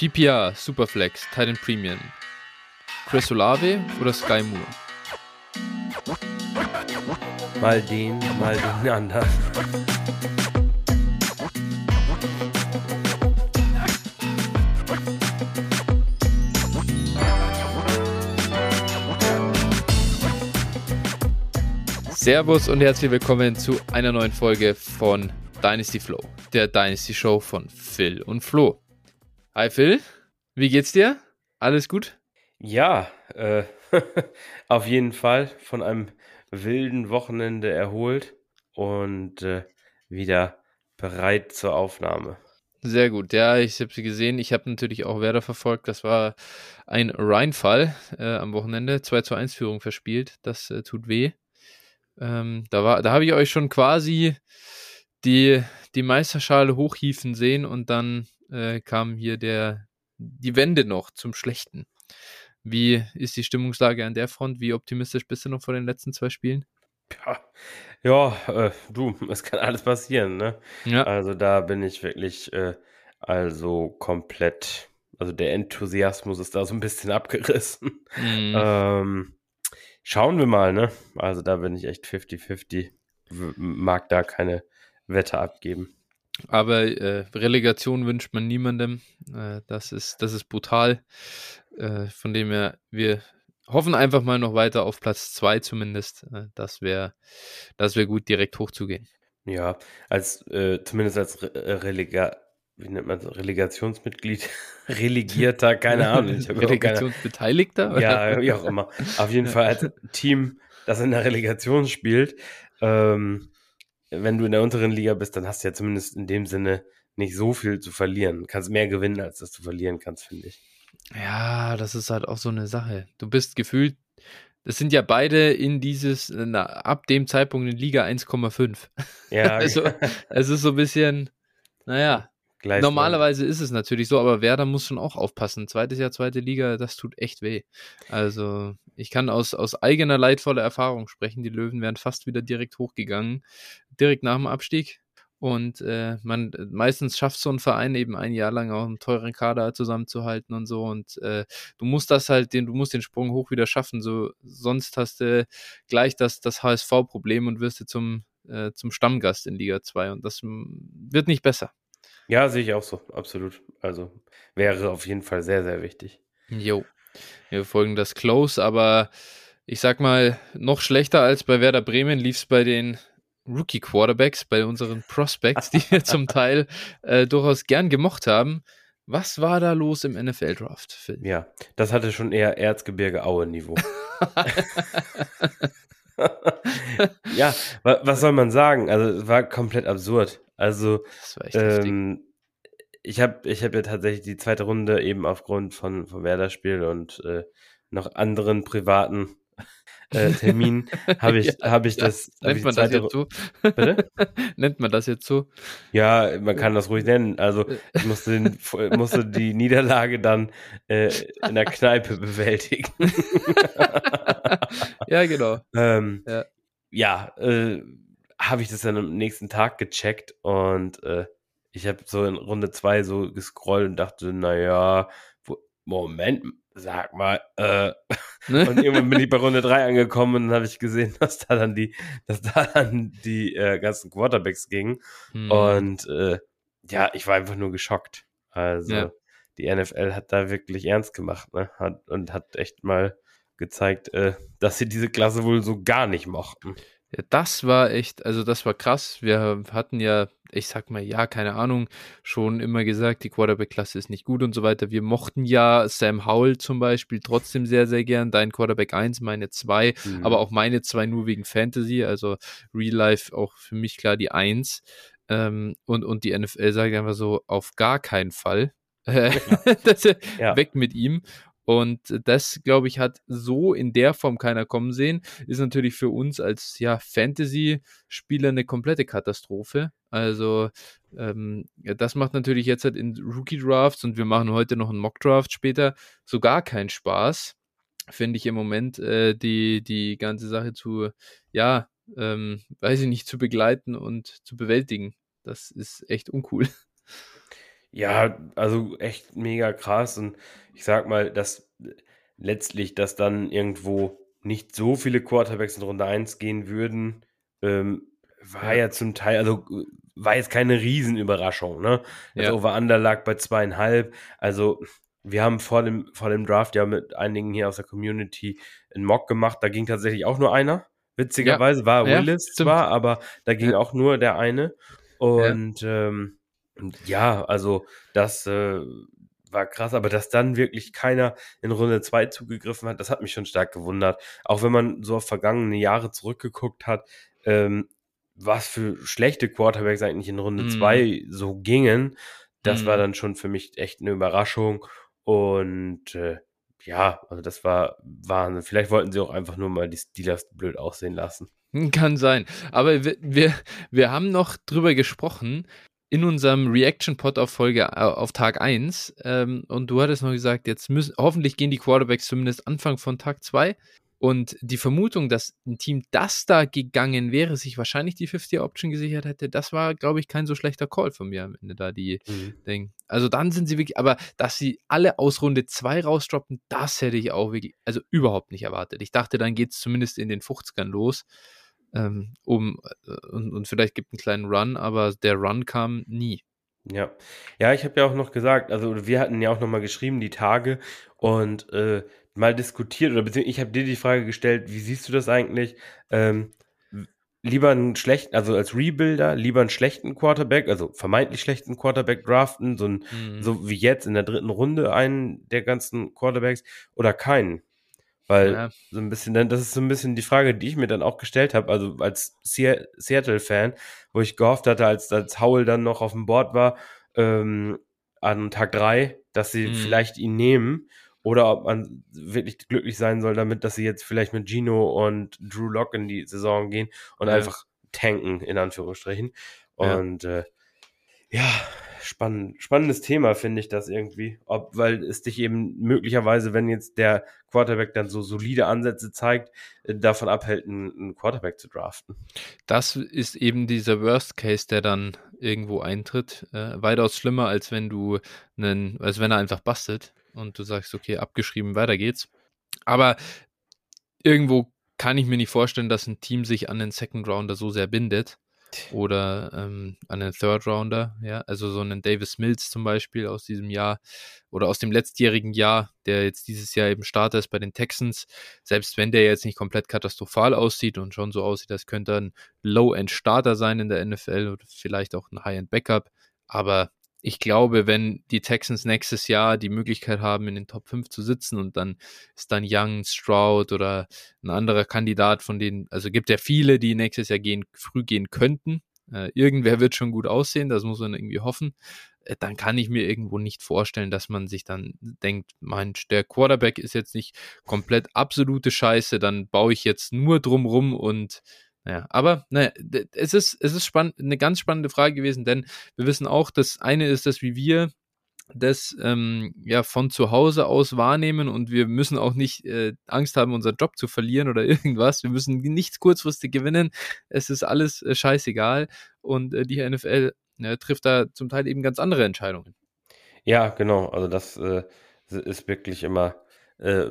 PPR, Superflex, Titan Premium. Chris Olave oder Sky Moore? Mal den, mal den anderen. Servus und herzlich willkommen zu einer neuen Folge von Dynasty Flow, der Dynasty Show von Phil und Flo. Hi Phil, wie geht's dir? Alles gut? Ja, äh, auf jeden Fall von einem wilden Wochenende erholt und äh, wieder bereit zur Aufnahme. Sehr gut, ja, ich habe sie gesehen. Ich habe natürlich auch Werder verfolgt. Das war ein Rheinfall äh, am Wochenende. 2 zu 1 Führung verspielt. Das äh, tut weh. Ähm, da da habe ich euch schon quasi die, die Meisterschale hochhieven sehen und dann äh, kam hier der, die Wende noch zum Schlechten. Wie ist die Stimmungslage an der Front? Wie optimistisch bist du noch vor den letzten zwei Spielen? Ja, ja äh, du, es kann alles passieren, ne? Ja. Also da bin ich wirklich, äh, also komplett, also der Enthusiasmus ist da so ein bisschen abgerissen. Mhm. Ähm, Schauen wir mal, ne? Also da bin ich echt 50-50. Mag da keine Wette abgeben. Aber äh, Relegation wünscht man niemandem. Äh, das, ist, das ist brutal. Äh, von dem her, wir hoffen einfach mal noch weiter auf Platz 2 zumindest. Äh, das wäre das wär gut, direkt hochzugehen. Ja, als äh, zumindest als Re Relega wie nennt man das, Relegationsmitglied, Relegierter, keine Ahnung. Relegationsbeteiligter? Ja, wie auch immer. Auf jeden Fall als Team, das in der Relegation spielt. Ähm, wenn du in der unteren Liga bist, dann hast du ja zumindest in dem Sinne nicht so viel zu verlieren. Du kannst mehr gewinnen, als dass du verlieren kannst, finde ich. Ja, das ist halt auch so eine Sache. Du bist gefühlt, das sind ja beide in dieses, na, ab dem Zeitpunkt in Liga 1,5. Ja. also, es ist so ein bisschen, naja, Gleich Normalerweise ist es natürlich so, aber Werder muss schon auch aufpassen. Zweites Jahr, zweite Liga, das tut echt weh. Also ich kann aus, aus eigener leidvoller Erfahrung sprechen. Die Löwen wären fast wieder direkt hochgegangen, direkt nach dem Abstieg. Und äh, man meistens schafft so ein Verein eben ein Jahr lang auch einen teuren Kader zusammenzuhalten und so. Und äh, du musst das halt, den, du musst den Sprung hoch wieder schaffen. So, sonst hast du gleich das, das HSV-Problem und wirst du zum, äh, zum Stammgast in Liga 2. Und das wird nicht besser. Ja, sehe ich auch so, absolut. Also wäre auf jeden Fall sehr, sehr wichtig. Jo. Wir folgen das close, aber ich sag mal, noch schlechter als bei Werder Bremen lief es bei den Rookie Quarterbacks, bei unseren Prospects, die wir zum Teil äh, durchaus gern gemocht haben. Was war da los im NFL-Draft, Phil? Ja, das hatte schon eher Erzgebirge Aue-Niveau. ja, was soll man sagen? Also, es war komplett absurd. Also, ähm, ich habe ich hab ja tatsächlich die zweite Runde eben aufgrund von, von Werder-Spiel und äh, noch anderen privaten äh, Terminen habe ich, ja, hab ich das. Nennt ich man das jetzt so? Bitte? Nennt man das jetzt so? Ja, man kann das ruhig nennen. Also ich musste, den, musste die Niederlage dann äh, in der Kneipe bewältigen. ja, genau. Ähm, ja, ja äh, habe ich das dann am nächsten Tag gecheckt und äh, ich habe so in Runde 2 so gescrollt und dachte, naja, Moment, sag mal, äh, ne? und irgendwann bin ich bei Runde 3 angekommen und dann habe ich gesehen, dass da dann die, dass da dann die äh, ganzen Quarterbacks gingen. Hm. Und äh, ja, ich war einfach nur geschockt. Also ja. die NFL hat da wirklich ernst gemacht, ne? Hat, und hat echt mal gezeigt, äh, dass sie diese Klasse wohl so gar nicht mochten. Ja, das war echt, also das war krass. Wir hatten ja, ich sag mal, ja, keine Ahnung, schon immer gesagt, die Quarterback-Klasse ist nicht gut und so weiter. Wir mochten ja Sam Howell zum Beispiel trotzdem sehr, sehr gern. Dein Quarterback 1, meine 2, mhm. aber auch meine 2 nur wegen Fantasy, also Real Life auch für mich klar die 1. Ähm, und, und die NFL sagt einfach so, auf gar keinen Fall. Ja. das, ja. Weg mit ihm. Und das, glaube ich, hat so in der Form keiner kommen sehen. Ist natürlich für uns als ja, Fantasy-Spieler eine komplette Katastrophe. Also, ähm, ja, das macht natürlich jetzt halt in Rookie-Drafts und wir machen heute noch einen Mock-Draft später so gar keinen Spaß. Finde ich im Moment äh, die, die ganze Sache zu, ja, ähm, weiß ich nicht, zu begleiten und zu bewältigen. Das ist echt uncool. Ja, also echt mega krass. Und ich sag mal, dass letztlich, dass dann irgendwo nicht so viele Quarterbacks in Runde 1 gehen würden, ähm, war ja. ja. zum Teil, also war jetzt keine Riesenüberraschung, ne? Das ja. Over-Under lag bei zweieinhalb. Also wir haben vor dem, vor dem Draft ja mit einigen hier aus der Community einen Mock gemacht. Da ging tatsächlich auch nur einer. Witzigerweise ja. war Willis ja, zwar, aber da ging auch nur der eine. Und ähm, ja also das äh, war krass, aber dass dann wirklich keiner in Runde 2 zugegriffen hat, das hat mich schon stark gewundert. Auch wenn man so auf vergangene Jahre zurückgeguckt hat, ähm, was für schlechte Quarterbacks eigentlich in Runde 2 mm. so gingen, das mm. war mhm. dann schon für mich echt eine Überraschung. Und äh, ja, also das war Wahnsinn. Vielleicht wollten sie auch einfach nur mal die Steelers blöd aussehen lassen. Kann sein. Aber wir, wir, wir haben noch drüber gesprochen in unserem Reaction-Pod auf Folge äh, auf Tag 1. Ähm, und du hattest noch gesagt, jetzt müssen hoffentlich gehen die Quarterbacks zumindest Anfang von Tag 2. Und die Vermutung, dass ein Team, das da gegangen wäre, sich wahrscheinlich die 50-Option gesichert hätte, das war, glaube ich, kein so schlechter Call von mir am Ende da, die mhm. Ding. Also dann sind sie wirklich, aber dass sie alle aus Runde 2 rausdroppen, das hätte ich auch wirklich, also überhaupt nicht erwartet. Ich dachte, dann geht es zumindest in den 50ern los. Ähm, um, äh, und, und vielleicht gibt einen kleinen Run, aber der Run kam nie. Ja, ja, ich habe ja auch noch gesagt, also wir hatten ja auch noch mal geschrieben die Tage und äh, mal diskutiert oder beziehungsweise ich habe dir die Frage gestellt, wie siehst du das eigentlich? Ähm, lieber einen schlechten, also als Rebuilder, lieber einen schlechten Quarterback, also vermeintlich schlechten Quarterback draften, so, ein, mhm. so wie jetzt in der dritten Runde einen der ganzen Quarterbacks oder keinen. Weil ja. so ein bisschen, das ist so ein bisschen die Frage, die ich mir dann auch gestellt habe, also als Seattle-Fan, wo ich gehofft hatte, als, als Howell dann noch auf dem Board war, ähm, an Tag drei, dass sie mhm. vielleicht ihn nehmen oder ob man wirklich glücklich sein soll damit, dass sie jetzt vielleicht mit Gino und Drew Lock in die Saison gehen und ja. einfach tanken, in Anführungsstrichen. Und ja, äh, ja spannend, spannendes Thema finde ich das irgendwie. Ob, weil es dich eben möglicherweise, wenn jetzt der Quarterback dann so solide Ansätze zeigt, äh, davon abhält, einen, Quarterback zu draften. Das ist eben dieser Worst Case, der dann irgendwo eintritt. Äh, weitaus schlimmer, als wenn du einen, als wenn er einfach bastet und du sagst, okay, abgeschrieben, weiter geht's. Aber irgendwo kann ich mir nicht vorstellen, dass ein Team sich an den Second Rounder so sehr bindet oder ähm, an Third Rounder, ja, also so einen Davis Mills zum Beispiel aus diesem Jahr oder aus dem letztjährigen Jahr, der jetzt dieses Jahr eben Starter ist bei den Texans, selbst wenn der jetzt nicht komplett katastrophal aussieht und schon so aussieht, als könnte ein Low-End-Starter sein in der NFL oder vielleicht auch ein High-End-Backup, aber ich glaube, wenn die Texans nächstes Jahr die Möglichkeit haben, in den Top 5 zu sitzen und dann ist dann Young, Stroud oder ein anderer Kandidat von denen, also gibt ja viele, die nächstes Jahr gehen, früh gehen könnten. Äh, irgendwer wird schon gut aussehen, das muss man irgendwie hoffen. Äh, dann kann ich mir irgendwo nicht vorstellen, dass man sich dann denkt, mein, der Quarterback ist jetzt nicht komplett absolute Scheiße, dann baue ich jetzt nur drumrum und ja, aber naja, es ist, es ist spannend, eine ganz spannende Frage gewesen, denn wir wissen auch, das eine ist, dass wie wir das ähm, ja von zu Hause aus wahrnehmen und wir müssen auch nicht äh, Angst haben, unseren Job zu verlieren oder irgendwas. Wir müssen nichts kurzfristig gewinnen. Es ist alles äh, scheißegal und äh, die NFL äh, trifft da zum Teil eben ganz andere Entscheidungen. Ja, genau. Also das äh, ist wirklich immer äh,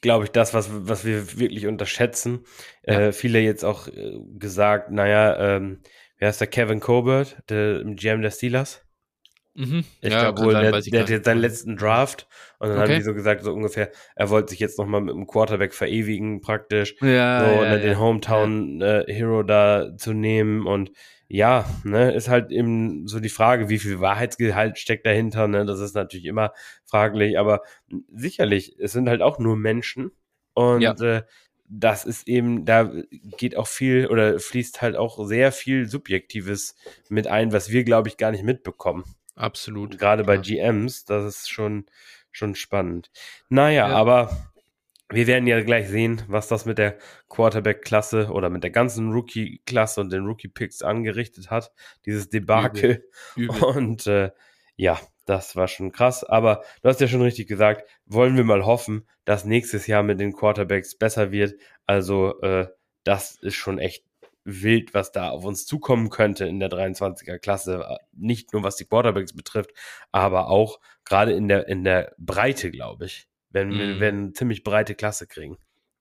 glaube ich, das, was, was wir wirklich unterschätzen. Ja. Äh, viele jetzt auch äh, gesagt, naja, ähm, wer ist der Kevin Colbert, der GM der Steelers? Mhm. Ich ja, glaube wohl, der, der hat jetzt seinen letzten Draft und dann okay. haben die so gesagt, so ungefähr, er wollte sich jetzt nochmal mit dem Quarterback verewigen, praktisch. Ja, so, ja, dann den Hometown äh, Hero da zu nehmen und ja, ne, ist halt eben so die Frage, wie viel Wahrheitsgehalt steckt dahinter, ne? Das ist natürlich immer fraglich, aber sicherlich, es sind halt auch nur Menschen und ja. äh, das ist eben, da geht auch viel oder fließt halt auch sehr viel Subjektives mit ein, was wir, glaube ich, gar nicht mitbekommen. Absolut. Gerade ja. bei GMs, das ist schon, schon spannend. Naja, ja. aber wir werden ja gleich sehen, was das mit der Quarterback-Klasse oder mit der ganzen Rookie-Klasse und den Rookie-Picks angerichtet hat, dieses Debakel. Übel. Übel. Und äh, ja, das war schon krass. Aber du hast ja schon richtig gesagt, wollen wir mal hoffen, dass nächstes Jahr mit den Quarterbacks besser wird. Also äh, das ist schon echt wild, was da auf uns zukommen könnte in der 23er Klasse. Nicht nur was die Quarterbacks betrifft, aber auch gerade in der, in der Breite, glaube ich. Wenn mm. wir werden eine ziemlich breite Klasse kriegen.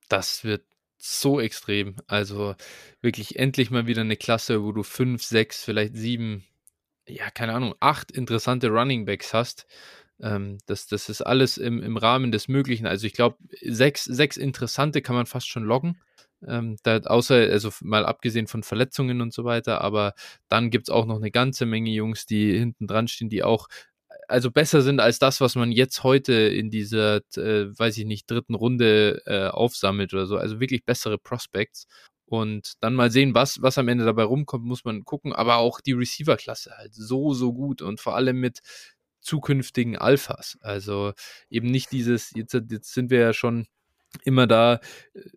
Das wird so extrem. Also wirklich endlich mal wieder eine Klasse, wo du fünf, sechs, vielleicht sieben, ja, keine Ahnung, acht interessante Running Backs hast. Ähm, das, das ist alles im, im Rahmen des Möglichen. Also ich glaube, sechs, sechs interessante kann man fast schon loggen. Ähm, da, außer, also mal abgesehen von Verletzungen und so weiter, aber dann gibt es auch noch eine ganze Menge Jungs, die hinten dran stehen, die auch also besser sind als das, was man jetzt heute in dieser, äh, weiß ich nicht, dritten Runde äh, aufsammelt oder so. Also wirklich bessere Prospects. Und dann mal sehen, was, was am Ende dabei rumkommt, muss man gucken. Aber auch die Receiver-Klasse halt so, so gut und vor allem mit zukünftigen Alphas. Also eben nicht dieses, jetzt, jetzt sind wir ja schon immer da,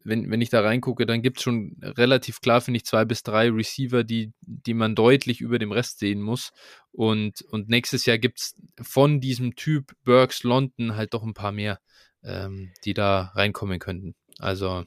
wenn, wenn ich da reingucke, dann gibt es schon relativ klar, finde ich, zwei bis drei Receiver, die, die man deutlich über dem Rest sehen muss. Und, und nächstes Jahr gibt es von diesem Typ Burks London halt doch ein paar mehr, ähm, die da reinkommen könnten. Also.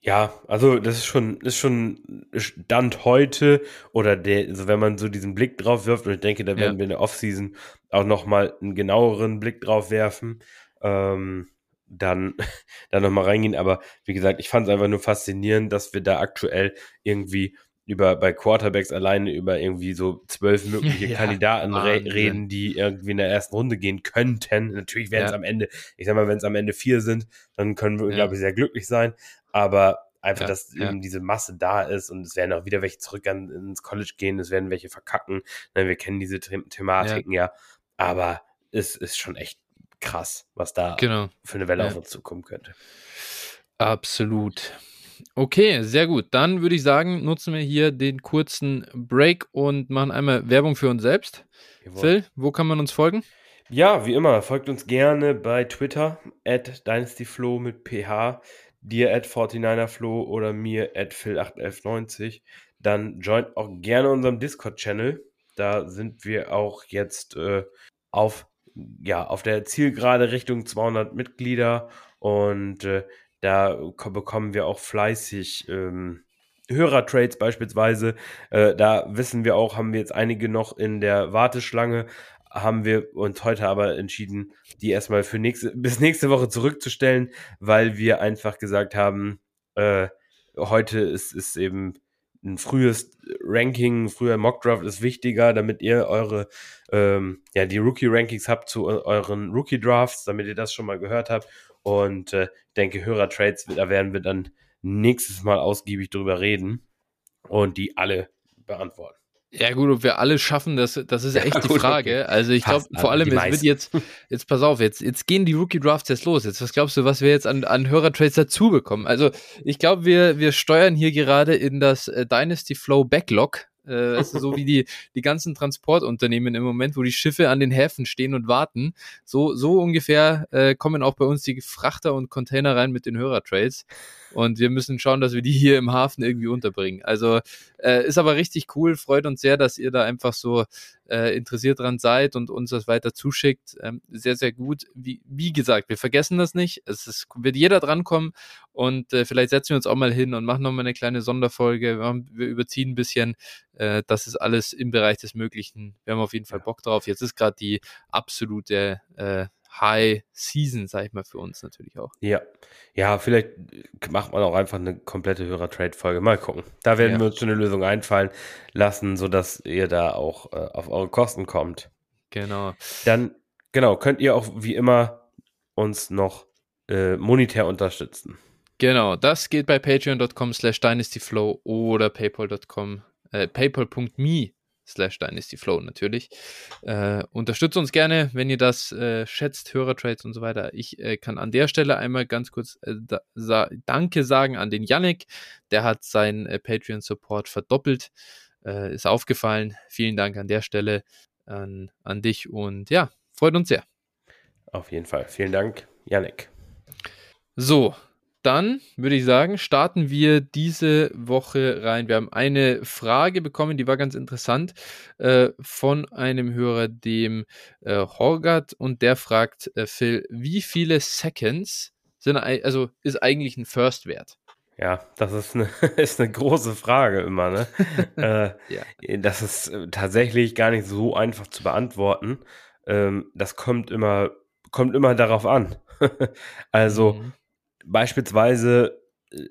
Ja, also das ist schon, ist schon Stand heute oder der, also wenn man so diesen Blick drauf wirft, und ich denke, da werden ja. wir in der Offseason auch nochmal einen genaueren Blick drauf werfen. Ähm, dann, dann nochmal reingehen. Aber wie gesagt, ich fand es einfach nur faszinierend, dass wir da aktuell irgendwie über bei Quarterbacks alleine über irgendwie so zwölf mögliche ja, Kandidaten re reden, die irgendwie in der ersten Runde gehen könnten. Natürlich werden es ja. am Ende, ich sag mal, wenn es am Ende vier sind, dann können wir, ja. glaube ich, sehr glücklich sein. Aber einfach, dass eben diese Masse da ist und es werden auch wieder welche zurück an, ins College gehen, es werden welche verkacken. Wir kennen diese The Thematiken ja. Aber es ist schon echt krass, was da genau. für eine Welle ja. auf uns zukommen könnte. Absolut. Okay, sehr gut. Dann würde ich sagen, nutzen wir hier den kurzen Break und machen einmal Werbung für uns selbst. Jawohl. Phil, wo kann man uns folgen? Ja, wie immer, folgt uns gerne bei Twitter at DynastyFlow mit PH, dir at 49erFlow oder mir at Phil81190. Dann joint auch gerne unserem Discord-Channel. Da sind wir auch jetzt äh, auf ja, auf der Zielgerade Richtung 200 Mitglieder und äh, da bekommen wir auch fleißig ähm, Hörertrades beispielsweise. Äh, da wissen wir auch, haben wir jetzt einige noch in der Warteschlange, haben wir uns heute aber entschieden, die erstmal für nächste, bis nächste Woche zurückzustellen, weil wir einfach gesagt haben, äh, heute ist, ist eben ein frühes Ranking, früher Mockdraft ist wichtiger, damit ihr eure, ähm, ja, die Rookie-Rankings habt zu euren Rookie-Drafts, damit ihr das schon mal gehört habt. Und äh, ich denke, Hörer-Trades, da werden wir dann nächstes Mal ausgiebig drüber reden und die alle beantworten. Ja, gut, ob wir alle schaffen, das, das ist ja, echt die Frage. Okay. Also ich glaube, vor allem, es wird jetzt, jetzt pass auf, jetzt, jetzt gehen die Rookie Drafts jetzt los. Jetzt, was glaubst du, was wir jetzt an, an Hörertrades dazu bekommen? Also ich glaube, wir, wir steuern hier gerade in das äh, Dynasty Flow Backlog. Äh, also so wie die, die ganzen Transportunternehmen im Moment, wo die Schiffe an den Häfen stehen und warten. So, so ungefähr äh, kommen auch bei uns die Frachter und Container rein mit den Hörertrades. Und wir müssen schauen, dass wir die hier im Hafen irgendwie unterbringen. Also äh, ist aber richtig cool, freut uns sehr, dass ihr da einfach so äh, interessiert dran seid und uns das weiter zuschickt. Ähm, sehr, sehr gut. Wie, wie gesagt, wir vergessen das nicht. Es ist, wird jeder drankommen und äh, vielleicht setzen wir uns auch mal hin und machen nochmal eine kleine Sonderfolge. Wir, haben, wir überziehen ein bisschen. Äh, das ist alles im Bereich des Möglichen. Wir haben auf jeden Fall Bock drauf. Jetzt ist gerade die absolute äh, High Season, sag ich mal, für uns natürlich auch. Ja. Ja, vielleicht macht man auch einfach eine komplette Hörer-Trade-Folge. Mal gucken. Da werden ja. wir uns schon eine Lösung einfallen lassen, sodass ihr da auch äh, auf eure Kosten kommt. Genau. Dann, genau, könnt ihr auch wie immer uns noch äh, monetär unterstützen. Genau, das geht bei patreon.com slash dynastyflow oder paypal.com, äh, paypal.me slash dynastyflow natürlich. Äh, unterstützt uns gerne, wenn ihr das äh, schätzt, Hörertrades und so weiter. Ich äh, kann an der Stelle einmal ganz kurz äh, da, sa Danke sagen an den Yannick. Der hat seinen äh, Patreon-Support verdoppelt. Äh, ist aufgefallen. Vielen Dank an der Stelle an, an dich und ja, freut uns sehr. Auf jeden Fall. Vielen Dank, Yannick. So, dann würde ich sagen, starten wir diese Woche rein. Wir haben eine Frage bekommen, die war ganz interessant, äh, von einem Hörer, dem äh, Horgat, und der fragt, äh, Phil, wie viele Seconds sind, also ist eigentlich ein First-Wert? Ja, das ist eine, ist eine große Frage immer, ne? äh, ja. Das ist äh, tatsächlich gar nicht so einfach zu beantworten. Ähm, das kommt immer, kommt immer darauf an. also mhm. Beispielsweise,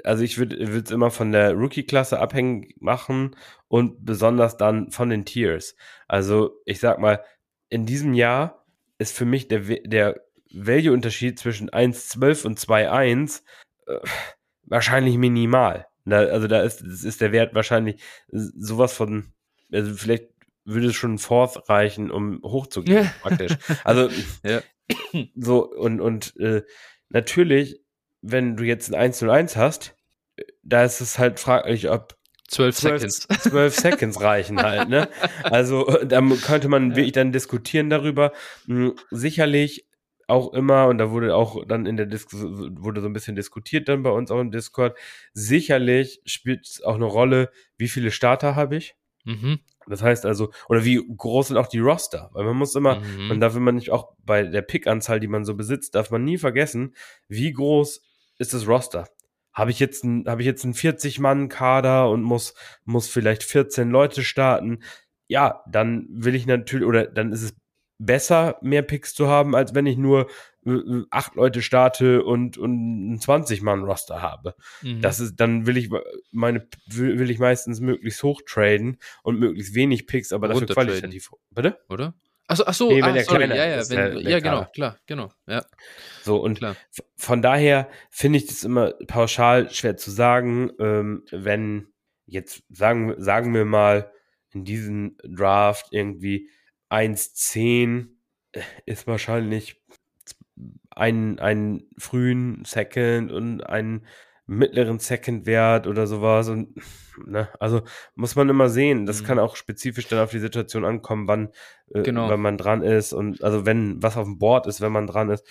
also ich würde es immer von der Rookie-Klasse abhängig machen und besonders dann von den Tiers. Also ich sag mal, in diesem Jahr ist für mich der, der Value-Unterschied zwischen 1,12 und 2,1 äh, wahrscheinlich minimal. Da, also da ist, ist der Wert wahrscheinlich sowas von, also vielleicht würde es schon Fourth reichen, um hochzugehen, ja. praktisch. Also ja. so und, und äh, natürlich, wenn du jetzt ein 101 hast, da ist es halt fraglich, ob 12 Seconds. 12 Seconds reichen halt, ne? Also da könnte man ja. wirklich dann diskutieren darüber. Hm, sicherlich auch immer, und da wurde auch dann in der Diskussion, wurde so ein bisschen diskutiert dann bei uns auch im Discord, sicherlich spielt es auch eine Rolle, wie viele Starter habe ich. Mhm. Das heißt also, oder wie groß sind auch die Roster? Weil man muss immer, mhm. man darf immer nicht auch bei der Pick-Anzahl, die man so besitzt, darf man nie vergessen, wie groß ist das Roster? Habe ich jetzt ein, habe ich jetzt einen 40-Mann-Kader und muss, muss vielleicht 14 Leute starten? Ja, dann will ich natürlich, oder dann ist es besser, mehr Picks zu haben, als wenn ich nur äh, acht Leute starte und, und ein 20-Mann-Roster habe. Mhm. Das ist, dann will ich meine, will, will ich meistens möglichst hoch traden und möglichst wenig Picks, aber dafür qualitativ. Bitte? Oder? Achso, ach so, nee, wenn ah, sorry, kleiner ja, ja, wenn, der, der ja genau, klar, genau, ja. So, und klar. von daher finde ich das immer pauschal schwer zu sagen, ähm, wenn jetzt sagen, sagen wir mal in diesem Draft irgendwie 1,10 ist wahrscheinlich ein, einen frühen Second und einen mittleren Second-Wert oder sowas. Und ne, also muss man immer sehen. Das mhm. kann auch spezifisch dann auf die Situation ankommen, wann, äh, genau. wenn man dran ist und also wenn was auf dem Board ist, wenn man dran ist.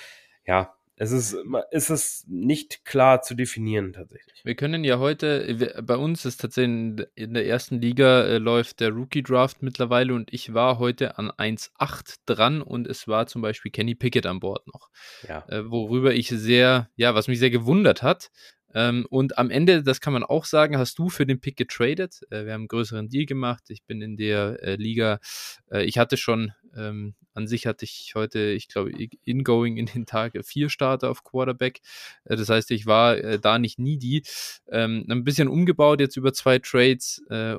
Ja, es ist, es ist nicht klar zu definieren tatsächlich. Wir können ja heute, bei uns ist tatsächlich in der ersten Liga äh, läuft der Rookie Draft mittlerweile und ich war heute an 1.8 dran und es war zum Beispiel Kenny Pickett an Bord noch. Ja. Äh, worüber ich sehr, ja, was mich sehr gewundert hat, ähm, und am Ende, das kann man auch sagen, hast du für den Pick getradet. Äh, wir haben einen größeren Deal gemacht. Ich bin in der äh, Liga. Äh, ich hatte schon ähm, an sich hatte ich heute, ich glaube, ingoing in den Tag vier Starter auf Quarterback. Äh, das heißt, ich war äh, da nicht needy. Ähm, ein bisschen umgebaut jetzt über zwei Trades, äh,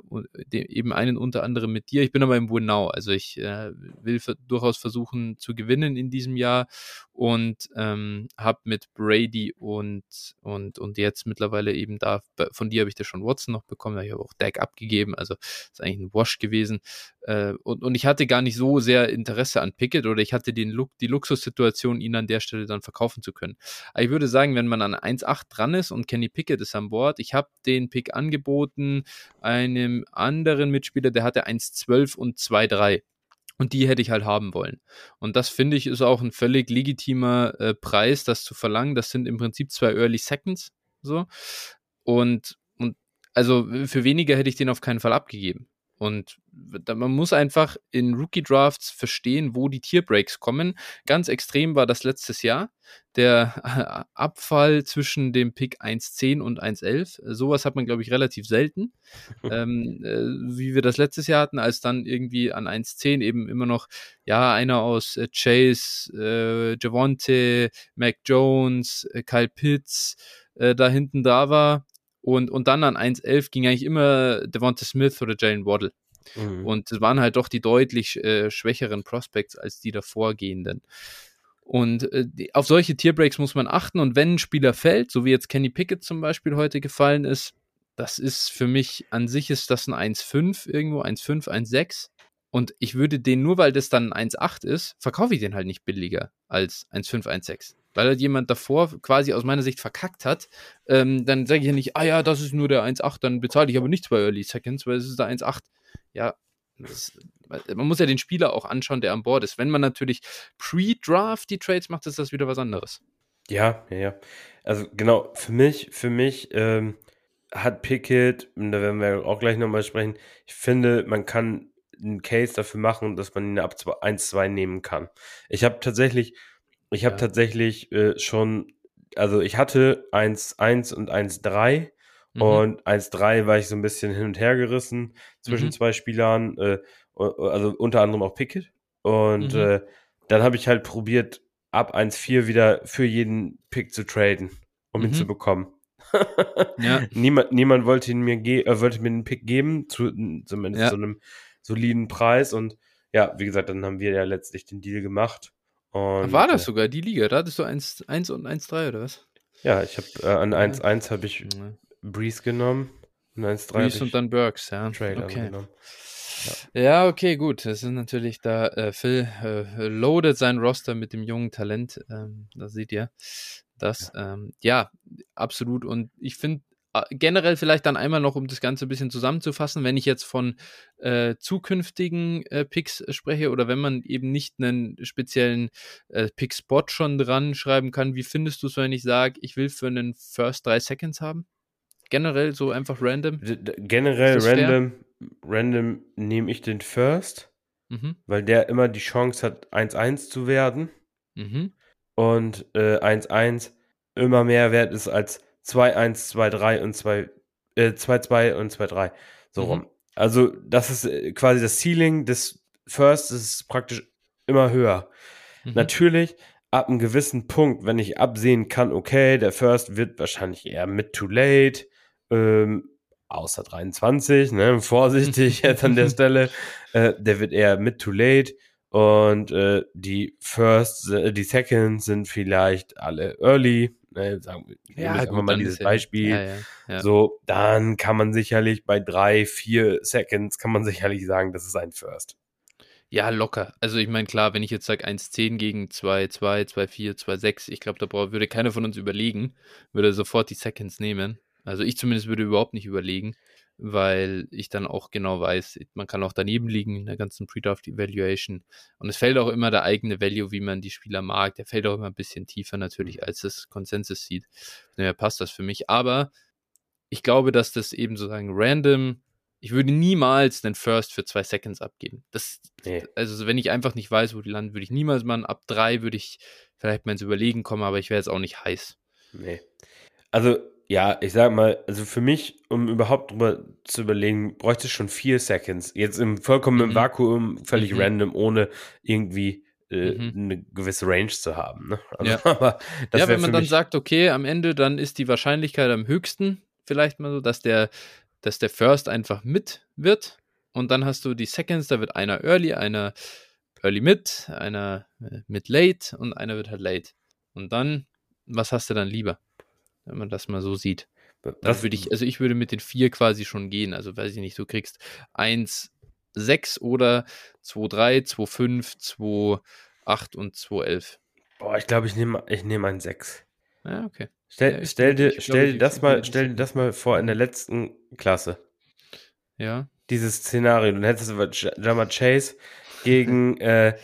eben einen unter anderem mit dir. Ich bin aber im Win Now. Also ich äh, will durchaus versuchen zu gewinnen in diesem Jahr und ähm, habe mit Brady und, und, und jetzt mittlerweile eben da, von dir habe ich da schon Watson noch bekommen, ich habe auch Deck abgegeben, also ist eigentlich ein Wash gewesen. Äh, und, und ich hatte gar nicht so sehr Interesse an Pickett oder ich hatte den Look, die Luxussituation, ihn an der Stelle dann verkaufen zu können. Aber ich würde sagen, wenn man an 1,8 dran ist und Kenny Pickett ist an Bord, ich habe den Pick angeboten einem anderen Mitspieler, der hatte 1,12 und 2,3. Und die hätte ich halt haben wollen. Und das finde ich ist auch ein völlig legitimer äh, Preis, das zu verlangen. Das sind im Prinzip zwei Early Seconds. So. Und, und also für weniger hätte ich den auf keinen Fall abgegeben. Und man muss einfach in Rookie Drafts verstehen, wo die Tierbreaks kommen. Ganz extrem war das letztes Jahr. Der Abfall zwischen dem Pick 1.10 und 1.11. Sowas hat man, glaube ich, relativ selten. ähm, äh, wie wir das letztes Jahr hatten, als dann irgendwie an 1.10 eben immer noch, ja, einer aus äh, Chase, äh, Javonte, Mac Jones, äh, Kyle Pitts äh, da hinten da war und, und dann an 1-11 ging eigentlich immer Devonta Smith oder Jalen Waddle. Mhm. Und es waren halt doch die deutlich äh, schwächeren Prospects als die davorgehenden. Und äh, auf solche Tierbreaks muss man achten. Und wenn ein Spieler fällt, so wie jetzt Kenny Pickett zum Beispiel heute gefallen ist, das ist für mich an sich ist das ein 1,5 irgendwo, 1,5, 1,6. Und ich würde den, nur weil das dann 1,8 ist, verkaufe ich den halt nicht billiger als 1,5, 1,6 weil halt jemand davor quasi aus meiner Sicht verkackt hat, ähm, dann sage ich ja nicht, ah ja, das ist nur der 1.8, dann bezahle ich aber nichts bei Early Seconds, weil es ist der 1.8. Ja, das, man muss ja den Spieler auch anschauen, der an Bord ist. Wenn man natürlich pre-Draft die Trades macht, ist das wieder was anderes. Ja, ja, ja. Also genau, für mich, für mich ähm, hat Pickett, da werden wir auch gleich nochmal sprechen, ich finde, man kann einen Case dafür machen, dass man ihn ab 1-2 nehmen kann. Ich habe tatsächlich ich habe ja. tatsächlich äh, schon, also ich hatte 1-1 und 1-3 Mhm. Und 1-3 war ich so ein bisschen hin und her gerissen zwischen mhm. zwei Spielern, äh, also unter anderem auch Pickett. Und mhm. äh, dann habe ich halt probiert, ab 1-4 wieder für jeden Pick zu traden, um ihn zu mhm. bekommen. ja. niemand, niemand wollte ihn mir äh, wollte mir einen Pick geben, zu, zumindest ja. zu einem soliden Preis. Und ja, wie gesagt, dann haben wir ja letztlich den Deal gemacht. Und, War das äh, sogar die Liga? Da hattest du 1, 1 und 1-3 oder was? Ja, ich habe äh, an 1-1 habe ich Breeze genommen. Und 1-3 Breeze und dann Burks, ja. Trailer okay. genommen. Ja. ja. okay, gut. Das ist natürlich da, äh, Phil äh, loadet sein Roster mit dem jungen Talent. Ähm, da seht ihr das. Ja, ähm, ja absolut. Und ich finde, generell vielleicht dann einmal noch, um das Ganze ein bisschen zusammenzufassen, wenn ich jetzt von äh, zukünftigen äh, Picks spreche oder wenn man eben nicht einen speziellen äh, Pick-Spot schon dran schreiben kann, wie findest du es, wenn ich sage, ich will für einen First drei Seconds haben? Generell so einfach random? Generell random, random nehme ich den First, mhm. weil der immer die Chance hat, 1-1 zu werden. Mhm. Und 1-1 äh, immer mehr wert ist als 2-1, 2-3 und 2, äh, 2-2 und 2-3. So mhm. rum. Also, das ist äh, quasi das Ceiling des First, ist praktisch immer höher. Mhm. Natürlich, ab einem gewissen Punkt, wenn ich absehen kann, okay, der First wird wahrscheinlich eher mit too late, ähm, außer 23, ne, vorsichtig jetzt an der Stelle, äh, der wird eher mit too late und äh, die First, äh, die Seconds sind vielleicht alle early, ne, sagen wir, ja, gut, mal dieses Beispiel. Ja, ja. So, dann kann man sicherlich bei drei, vier Seconds kann man sicherlich sagen, das ist ein First. Ja, locker. Also ich meine, klar, wenn ich jetzt sage 1-10 gegen 2-2, 2-4, 2-6, ich glaube, da würde keiner von uns überlegen, würde sofort die Seconds nehmen. Also ich zumindest würde überhaupt nicht überlegen, weil ich dann auch genau weiß, man kann auch daneben liegen in der ganzen Pre-Draft Evaluation. Und es fällt auch immer der eigene Value, wie man die Spieler mag. Der fällt auch immer ein bisschen tiefer natürlich, als das Konsensus sieht. Daher passt das für mich. Aber ich glaube, dass das eben sozusagen random ich würde niemals den First für zwei Seconds abgeben. Das, nee. Also, wenn ich einfach nicht weiß, wo die landen, würde ich niemals mal ab drei würde ich vielleicht mal ins Überlegen kommen, aber ich wäre jetzt auch nicht heiß. Nee. Also, ja, ich sag mal, also für mich, um überhaupt drüber zu überlegen, bräuchte es schon vier Seconds. Jetzt im vollkommen mhm. Vakuum, völlig mhm. random, ohne irgendwie äh, mhm. eine gewisse Range zu haben. Ne? Also, ja, aber ja wenn man dann sagt, okay, am Ende dann ist die Wahrscheinlichkeit am höchsten, vielleicht mal so, dass der, dass der First einfach mit wird. Und dann hast du die Seconds, da wird einer Early, einer Early Mid, einer äh, Mid Late und einer wird halt Late. Und dann, was hast du dann lieber? Wenn man das mal so sieht. Das würde ich, also ich würde mit den vier quasi schon gehen. Also weiß ich nicht, du kriegst 1, 6 oder 2, 3, 2, 5, 2, 8 und 2, 11. Boah, ich glaube, ich nehme ich nehm ein 6. Ja, okay. Stell, ja, stell dir, stell dir das mal, stell dir das mal vor in der letzten Klasse. Ja. Dieses Szenario. Dann hättest du Jammer Chase gegen äh,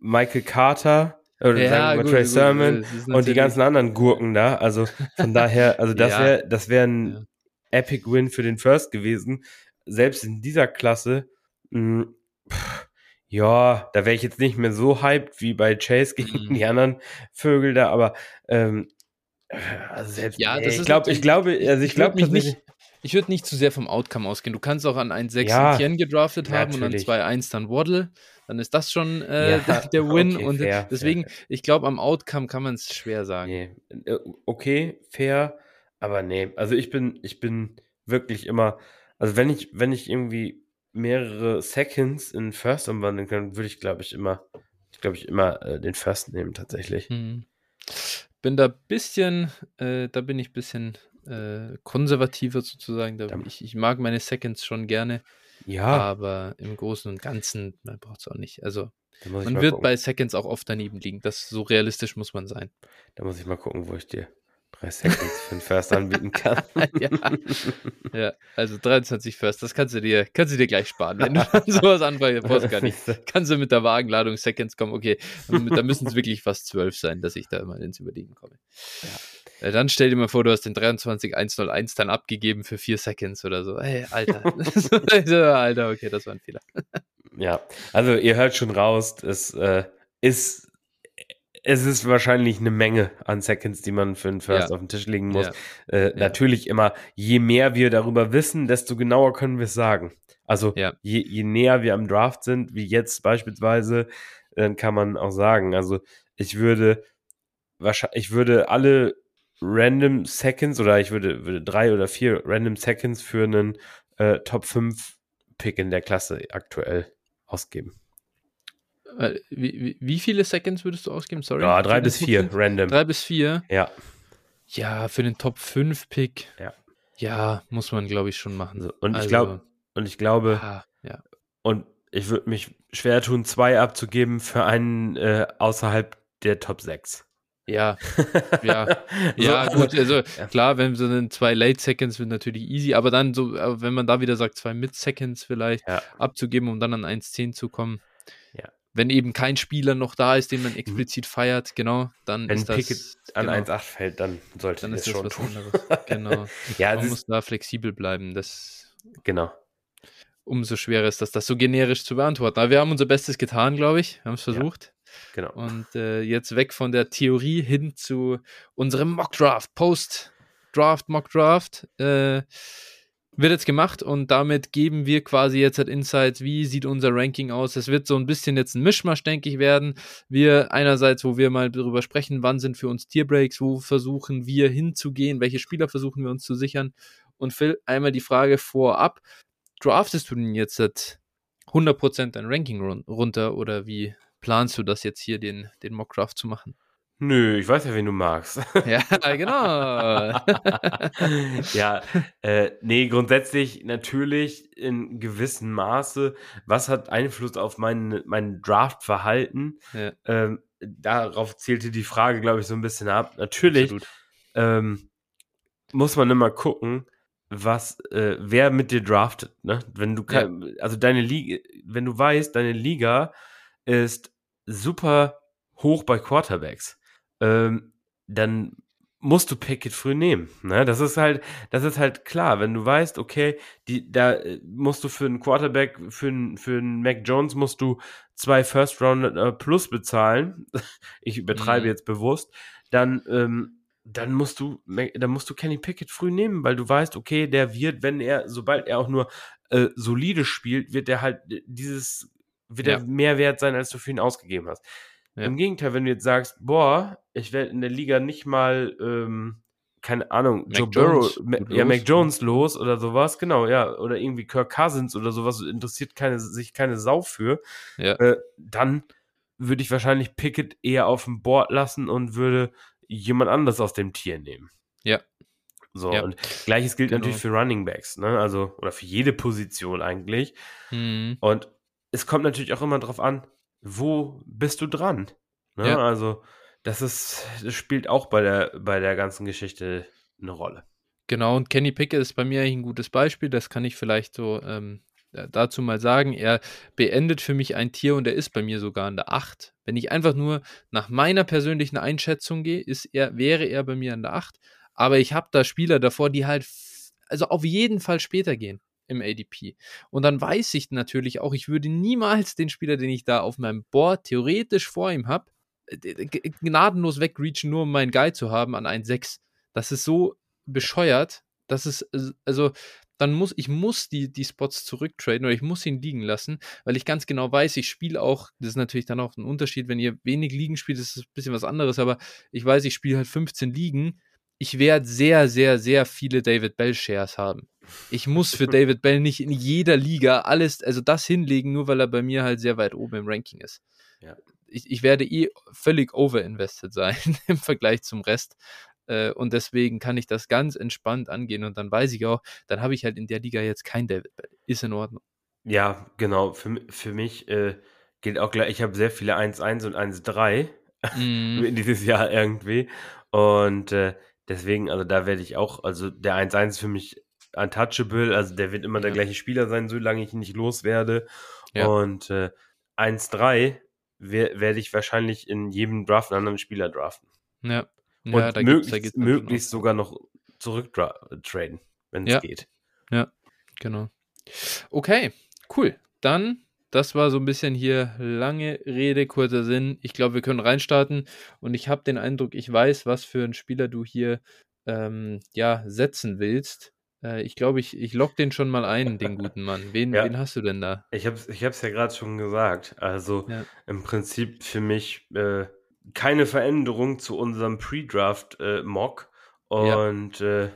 Michael Carter oder ja, sagen wir mal Trey Sermon und die ganzen anderen Gurken da. Also von daher, also das ja. wäre das wäre ein ja. Epic Win für den First gewesen. Selbst in dieser Klasse, mh, hm, pff, ja, da wäre ich jetzt nicht mehr so hyped wie bei Chase gegen mhm. die anderen Vögel da, aber ähm, also selbst, ja, ey, ich glaube, ich glaube, also ich glaube mich nicht. Ich würde nicht zu sehr vom Outcome ausgehen. Du kannst auch an 1-6 ja, Tien gedraftet haben natürlich. und an 2-1 dann Waddle dann ist das schon äh, ja, der, Win. Okay, und fair, deswegen, fair. ich glaube, am Outcome kann man es schwer sagen. Nee. Äh, okay, fair, aber nee. Also ich bin, ich bin wirklich immer, also wenn ich, wenn ich irgendwie mehrere Seconds in First umwandeln kann, würde ich, glaube ich, immer, glaube ich, immer äh, den First nehmen tatsächlich. Hm. Bin da bisschen, äh, da bin ich ein bisschen äh, konservativer sozusagen. Da ich, ich mag meine Seconds schon gerne. Ja. Aber im Großen und Ganzen, man braucht es auch nicht. Also man wird gucken. bei Seconds auch oft daneben liegen. Das so realistisch muss man sein. Da muss ich mal gucken, wo ich dir Seconds für den First anbieten kann. ja. ja, also 23 First, das kannst du dir, kannst du dir gleich sparen. Wenn du sowas anfangen brauchst gar nicht. Kannst du mit der Wagenladung Seconds kommen, okay, da müssen es wirklich fast 12 sein, dass ich da mal ins Überlegen komme. Ja. Äh, dann stell dir mal vor, du hast den 23101 dann abgegeben für vier Seconds oder so. Hey, Alter. Alter, okay, das war ein Fehler. ja, also ihr hört schon raus, es äh, ist es ist wahrscheinlich eine Menge an Seconds, die man für einen First Ja. auf den Tisch legen muss. Ja. Äh, Natürlich immer, je mehr wir darüber wissen, desto genauer können wir es sagen. Also Ja. je, je näher wir am Draft sind, wie jetzt beispielsweise, dann kann man auch sagen. Also ich würde wahrscheinlich, ich würde alle Random Seconds oder ich würde, würde drei oder vier Random Seconds für einen äh, Top 5 Pick in der Klasse aktuell ausgeben. Wie, wie, viele Seconds würdest du ausgeben? Sorry. Ja, drei bis vier random. Drei bis vier. Ja. Ja, für den Top 5 Pick. Ja. Ja, muss man, glaube ich, schon machen. Also, und ich Also, glaube, und ich glaube, ah, ja. und ich würde mich schwer tun, zwei abzugeben für einen äh, außerhalb der Top 6. Ja, Ja. ja, So, gut, also Ja. klar, wenn so einen zwei Late Seconds wird natürlich easy, aber dann so, äh, wenn man da wieder sagt, zwei Mid Seconds vielleicht Ja. abzugeben, um dann an 1,10 zu kommen. Ja. Wenn eben kein Spieler noch da ist, den man explizit feiert, genau, dann Wenn ist das Pickett an genau, 1,8 fällt, dann sollte dann das ist das schon was tun. anderes. Genau. Ja, Man muss da flexibel bleiben. Das genau. umso schwerer ist das, das so generisch zu beantworten. Aber wir haben unser Bestes getan, glaube ich. Wir haben es versucht. Genau. Und äh, jetzt weg von der Theorie hin zu unserem Mock-Draft, Post-Draft, Mock-Draft. Äh, wird jetzt gemacht und damit geben wir quasi jetzt halt Insights, wie sieht unser Ranking aus. Es wird so ein bisschen jetzt ein Mischmasch, denke ich, werden. Wir einerseits, wo wir mal darüber sprechen, wann sind für uns Tierbreaks, wo versuchen wir hinzugehen, welche Spieler versuchen wir uns zu sichern. Und Phil, einmal die Frage vorab, draftest du denn jetzt seit 100% dein Ranking run runter oder wie planst du das jetzt hier, den, den Mockdraft zu machen? Nö, ich weiß ja, wen du magst. Ja, genau. ja, äh, nee, grundsätzlich natürlich in gewissem Maße. Was hat Einfluss auf mein, mein Draft-Verhalten? Ja. Ähm, darauf zählte die Frage, glaube ich, so ein bisschen ab. Natürlich ähm, muss man immer gucken, was, äh, wer mit dir draftet. Ne? Wenn du kein, also deine Liga, wenn du weißt, deine Liga ist super hoch bei Quarterbacks, ähm, dann musst du Pickett früh nehmen. Ne? Das ist halt, das ist halt klar. Wenn du weißt, okay, die, da äh, musst du für einen Quarterback, für einen, für einen Mac Jones musst du zwei First Round äh, plus bezahlen. ich übertreibe Mhm. jetzt bewusst. Dann, ähm, dann musst du, dann musst du Kenny Pickett früh nehmen, weil du weißt, okay, der wird, wenn er, sobald er auch nur äh, solide spielt, wird er halt äh, dieses, wird Ja. er mehr wert sein, als du für ihn ausgegeben hast. Ja. Im Gegenteil, wenn du jetzt sagst, boah, ich werde in der Liga nicht mal, ähm, keine Ahnung, Mac Joe Burrow, ja. Mac Jones los oder sowas, genau, ja, oder irgendwie Kirk Cousins oder sowas, interessiert keine, sich keine Sau für, Ja. äh, dann würde ich wahrscheinlich Pickett eher auf dem Board lassen und würde jemand anderes aus dem Tier nehmen. Ja. So, Ja. und gleiches gilt Genau. natürlich für Running Backs, ne, also, oder für jede Position eigentlich. Mhm. Und es kommt natürlich auch immer drauf an, wo bist du dran? Ne? Ja. Also, das ist, das spielt auch bei der, bei der ganzen Geschichte eine Rolle. Genau, und Kenny Pickett ist bei mir eigentlich ein gutes Beispiel. Das kann ich vielleicht so ähm, da- dazu mal sagen. Er beendet für mich ein Tier und er ist bei mir sogar an der 8. Wenn ich einfach nur nach meiner persönlichen Einschätzung gehe, ist er, wäre er bei mir an der 8. Aber ich habe da Spieler davor, die halt also auf jeden Fall später gehen im ADP. Und dann weiß ich natürlich auch, ich würde niemals den Spieler, den ich da auf meinem Board theoretisch vor ihm habe, gnadenlos wegreachen, nur um meinen Guy zu haben an 1,6. Das ist so bescheuert, dass es, äh, also, dann muss, ich muss die, die Spots zurücktraden oder ich muss ihn liegen lassen, weil ich ganz genau weiß, ich spiele auch, das ist natürlich dann auch ein Unterschied, wenn ihr wenig Ligen spielt, das ist ein bisschen was anderes, aber ich weiß, ich spiele halt 15 Ligen. Ich werde sehr, sehr, sehr viele David Bell Shares haben. Ich muss für David Bell nicht in jeder Liga alles, also das hinlegen, nur weil er bei mir halt sehr weit oben im Ranking ist. Ja. Ich, ich werde eh völlig overinvested sein im Vergleich zum Rest. Äh, Und deswegen kann ich das ganz entspannt angehen und dann weiß ich auch, dann habe ich halt in der Liga jetzt kein David Bell. Ist in Ordnung. Ja, genau. Für, für mich äh, gilt auch gleich, ich habe sehr viele 1-1 und 1-3 Mm, dieses Jahr irgendwie. Und äh, deswegen, also da werde ich auch, also der 1-1 ist für mich untouchable, also der wird immer der Ja. gleiche Spieler sein, solange ich ihn nicht loswerde. Ja. Und äh, 1-3 wer- werde ich wahrscheinlich in jedem Draft einen anderen Spieler draften. ja. Und ja, da möglichst, da schon möglichst sogar noch zurücktraden, wenn es Ja. geht. Genau. Okay, cool. Dann das war so ein bisschen hier lange Rede, kurzer Sinn. Ich glaube, wir können reinstarten und ich habe den Eindruck, ich weiß, was für ein Spieler du hier ähm, ja, setzen willst. Äh, ich glaube, ich, ich lock den schon mal ein, den guten Mann. Wen, ja. wen hast du denn da? Ich habe es ich ja gerade schon gesagt. Also ja. im Prinzip für mich äh, keine Veränderung zu unserem Pre-Draft-Mock. Äh, und ja. äh,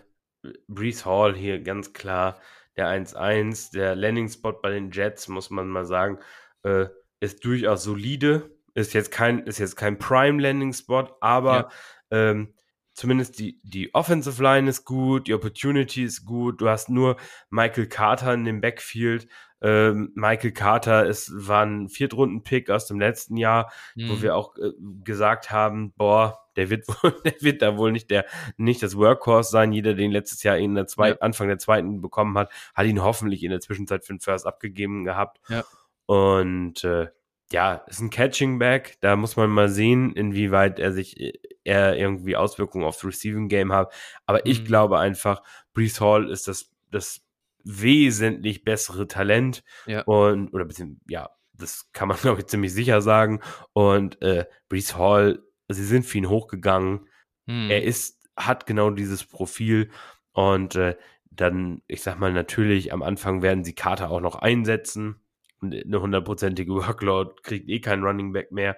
Brees Hall hier ganz klar der 1-1. Der Landing-Spot bei den Jets, muss man mal sagen, äh, ist durchaus solide. Ist jetzt kein, ist jetzt kein Prime-Landing-Spot, aber ja. ähm, zumindest die, die Offensive Line ist gut, die Opportunity ist gut. Du hast nur Michael Carter in dem Backfield. Ähm, Michael Carter ist, war ein Viertrunden-Pick aus dem letzten Jahr, mhm. wo wir auch äh, gesagt haben, boah, der wird wohl, der wird da wohl nicht der, nicht das Workhorse sein. Jeder, den letztes Jahr in der zweiten, ja. Anfang der zweiten bekommen hat, hat ihn hoffentlich in der Zwischenzeit für den First abgegeben gehabt. Ja. Und äh, ja, ist ein Catching Back. Da muss man mal sehen, inwieweit er sich äh, er irgendwie Auswirkungen aufs Receiving Game hat. Aber mhm. ich glaube einfach, Brees Hall ist das, das wesentlich bessere Talent. Ja. Und, oder bisschen, ja, das kann man, glaube ich, ziemlich sicher sagen. Und äh, Brees Hall, sie sind für ihn hochgegangen. Mhm. Er ist, hat genau dieses Profil. Und äh, dann, ich sag mal, natürlich, am Anfang werden sie Carter auch noch einsetzen eine hundertprozentige Workload, kriegt eh kein Running Back mehr.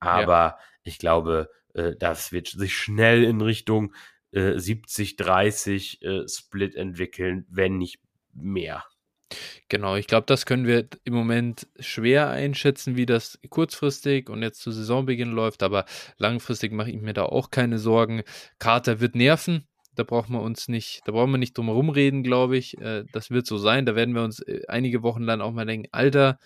Aber ja. ich glaube, äh, das wird sich schnell in Richtung äh, 70-30 äh, Split entwickeln, wenn nicht mehr. Genau, ich glaube, das können wir im Moment schwer einschätzen, wie das kurzfristig und jetzt zu Saisonbeginn läuft, aber langfristig mache ich mir da auch keine Sorgen. Carter wird nerven, da brauchen wir uns nicht, da brauchen wir nicht drum herum reden, glaube ich. Äh, das wird so sein. Da werden wir uns äh, einige Wochen dann auch mal denken, Alter,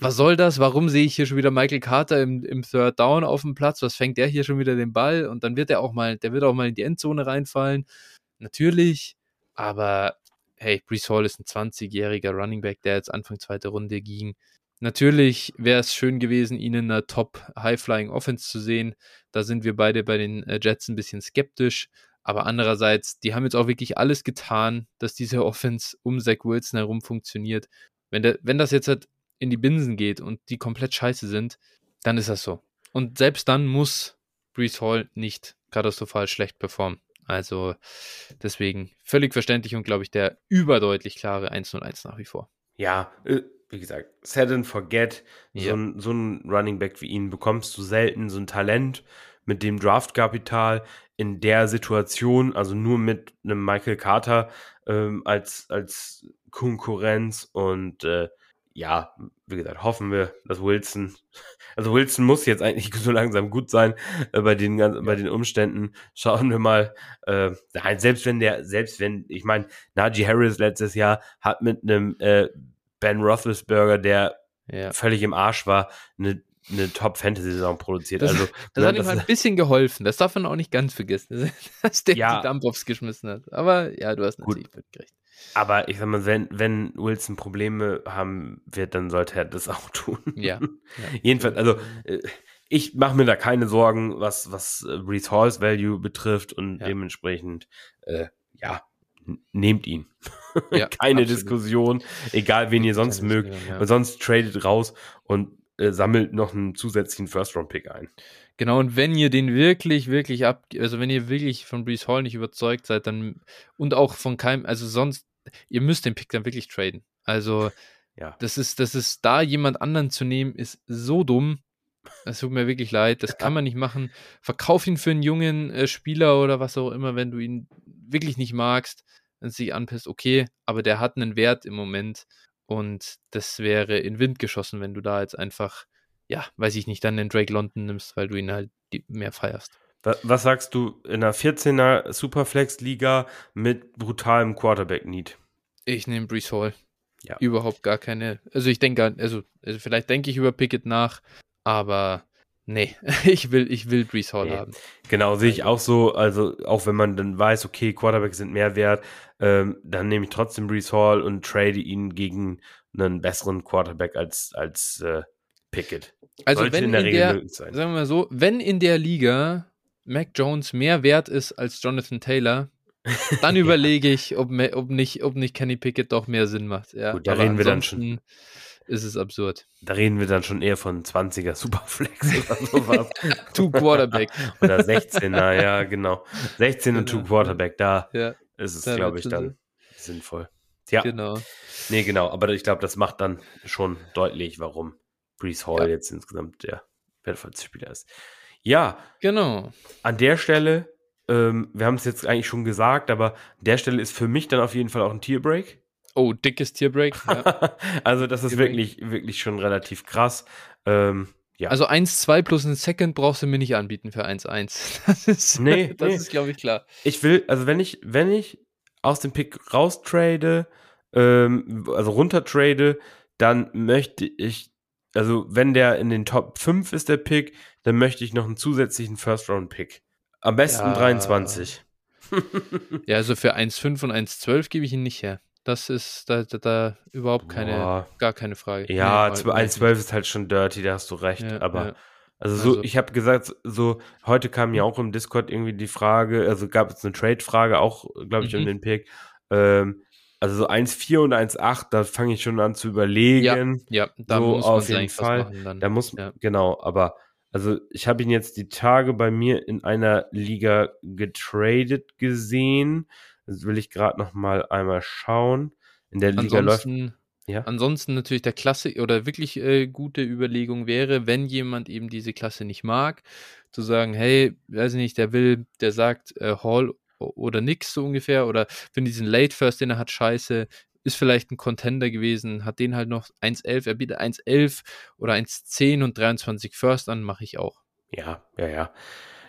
was soll das? Warum sehe ich hier schon wieder Michael Carter im, im Third Down auf dem Platz? Was fängt der hier schon wieder den Ball? Und dann wird er auch mal, der wird auch mal in die Endzone reinfallen. Natürlich, aber hey, Brees Hall ist ein 20-jähriger Running Back, der jetzt Anfang zweite Runde ging. Natürlich wäre es schön gewesen, ihn in einer Top-High-Flying-Offense zu sehen. Da sind wir beide bei den äh, Jets ein bisschen skeptisch. Aber andererseits, die haben jetzt auch wirklich alles getan, dass diese Offense um Zach Wilson herum funktioniert. Wenn, der, wenn das jetzt halt in die Binsen geht und die komplett scheiße sind, dann ist das so. Und selbst dann muss Brees Hall nicht katastrophal schlecht performen. Also deswegen völlig verständlich und glaube ich der überdeutlich klare 1-0-1 nach wie vor. Ja, äh, wie gesagt, set and forget. Ja. So, ein, so ein Running Back wie ihn bekommst du selten, so ein Talent mit dem Draftkapital in der Situation, also nur mit einem Michael Carter ähm, als, als Konkurrenz und äh, ja, wie gesagt, hoffen wir, dass Wilson, also Wilson muss jetzt eigentlich so langsam gut sein äh, bei den ja. bei den Umständen. Schauen wir mal. Äh, nein, selbst wenn der, selbst wenn, ich meine, Najee Harris letztes Jahr hat mit einem äh, Ben Roethlisberger, der ja. völlig im Arsch war, eine eine Top-Fantasy-Saison produziert. Das, also, das hat ihm halt ein bisschen geholfen. Das darf man auch nicht ganz vergessen, dass der ja, die Dump-Offs geschmissen hat. Aber ja, du hast natürlich mitgekriegt. Aber ich sag mal, wenn, wenn Wilson Probleme haben wird, dann sollte er das auch tun. Ja. ja. Jedenfalls, also äh, ich mache mir da keine Sorgen, was, was äh, Brees Halls Value betrifft und ja. dementsprechend, äh, ja, nehmt ihn. Ja, keine absolut. Diskussion, egal wen ihr sonst mögt, ja. sonst tradet raus und äh, sammelt noch einen zusätzlichen First-Round-Pick ein. Genau, und wenn ihr den wirklich, wirklich ab, also wenn ihr wirklich von Brees Hall nicht überzeugt seid, dann und auch von keinem, also sonst, ihr müsst den Pick dann wirklich traden. Also, ja. das ist, das ist da jemand anderen zu nehmen, ist so dumm. Es tut mir wirklich leid, das kann man nicht machen. Verkauf ihn für einen jungen äh, Spieler oder was auch immer, wenn du ihn wirklich nicht magst, wenn es sich anpisst, okay, aber der hat einen Wert im Moment und das wäre in Wind geschossen, wenn du da jetzt einfach, ja, weiß ich nicht, dann den Drake London nimmst, weil du ihn halt mehr feierst. Was sagst du in einer 14er Superflex-Liga mit brutalem Quarterback-Need? Ich nehme Brees Hall. Ja. Überhaupt gar keine. Also ich denke, also, also vielleicht denke ich über Pickett nach, aber Nee, ich will, ich will Brees Hall nee. haben. Genau, sehe ich also auch so. Also, auch wenn man dann weiß, okay, Quarterbacks sind mehr wert, ähm, dann nehme ich trotzdem Brees Hall und trade ihn gegen einen besseren Quarterback als, als äh, Pickett. Also, Sollte wenn in der in Regel der, möglich sein. Sagen wir mal so, wenn in der Liga Mac Jones mehr wert ist als Jonathan Taylor, dann überlege ich, ob, ob, nicht, ob nicht Kenny Pickett doch mehr Sinn macht. Ja, Gut, da reden wir dann schon ist es absurd. Da reden wir dann schon eher von 20er Superflex oder sowas. Two Quarterback. oder 16er, ja, genau. 16 und Genau. Two Quarterback, da Ja, ist es, glaube ich, dann sinnvoll. Ja, genau. nee, genau. Aber ich glaube, das macht dann schon deutlich, warum Brees Hall Ja. jetzt insgesamt der wertvollste Spieler ist. Ja, Genau. an der Stelle, ähm, wir haben es jetzt eigentlich schon gesagt, aber an der Stelle ist für mich dann auf jeden Fall auch ein Tierbreak. Oh, dickes Tierbreak. Ja. also das ist Tierbreak. wirklich, wirklich schon relativ krass. Ähm, ja. Also 1-2 plus ein Second brauchst du mir nicht anbieten für 1-1. Das ist, Nee, das nee. ist glaube ich, klar. ich will, also wenn ich, wenn ich aus dem Pick raustrade, ähm, also runtertrade, dann möchte ich, also wenn der in den Top 5 ist der Pick, dann möchte ich noch einen zusätzlichen First-Round-Pick. Am besten Ja. 23. Ja, also für 1,5 und 1,12 gebe ich ihn nicht her. Das ist da, da, da überhaupt keine, Boah. gar keine Frage. Ja, Nee, zw- aber- 1,12 ist halt schon dirty, da hast du recht. Ja, aber ja. also so, Also- ich habe gesagt, so, heute kam ja auch im Discord irgendwie die Frage, also gab es eine Trade-Frage, auch, glaube ich, um Mhm. den Pick. Ähm, also so 1,4 und 1,8, da fange ich schon an zu überlegen. Ja, da So, muss man auf jeden was Fall. machen. Da muss, Ja. genau, aber also ich habe ihn jetzt die Tage bei mir in einer Liga getradet gesehen. Das will ich gerade noch mal einmal schauen. In der Liga läuft. Ansonsten, Ja. ansonsten natürlich der Klasse oder wirklich äh, gute Überlegung wäre, wenn jemand eben diese Klasse nicht mag, zu sagen, hey, weiß ich nicht, der will, der sagt äh, Hall oder nix so ungefähr oder finde diesen Late First, den er hat, scheiße, ist vielleicht ein Contender gewesen, hat den halt noch 1,11, er bietet 1,11 oder 1,10 und 23 First an, mache ich auch. Ja, ja, ja.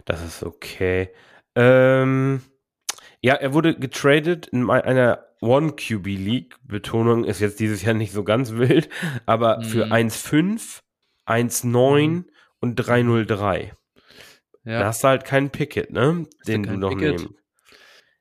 Das ist okay. Ähm, ja, er wurde getradet in einer One QB League. Betonung ist jetzt dieses Jahr nicht so ganz wild, aber für Mhm. 1,5, 1,9 Mhm. und 3,03. Ja. Da hast du halt keinen Picket, ne? Den du noch Pickett? nehmen.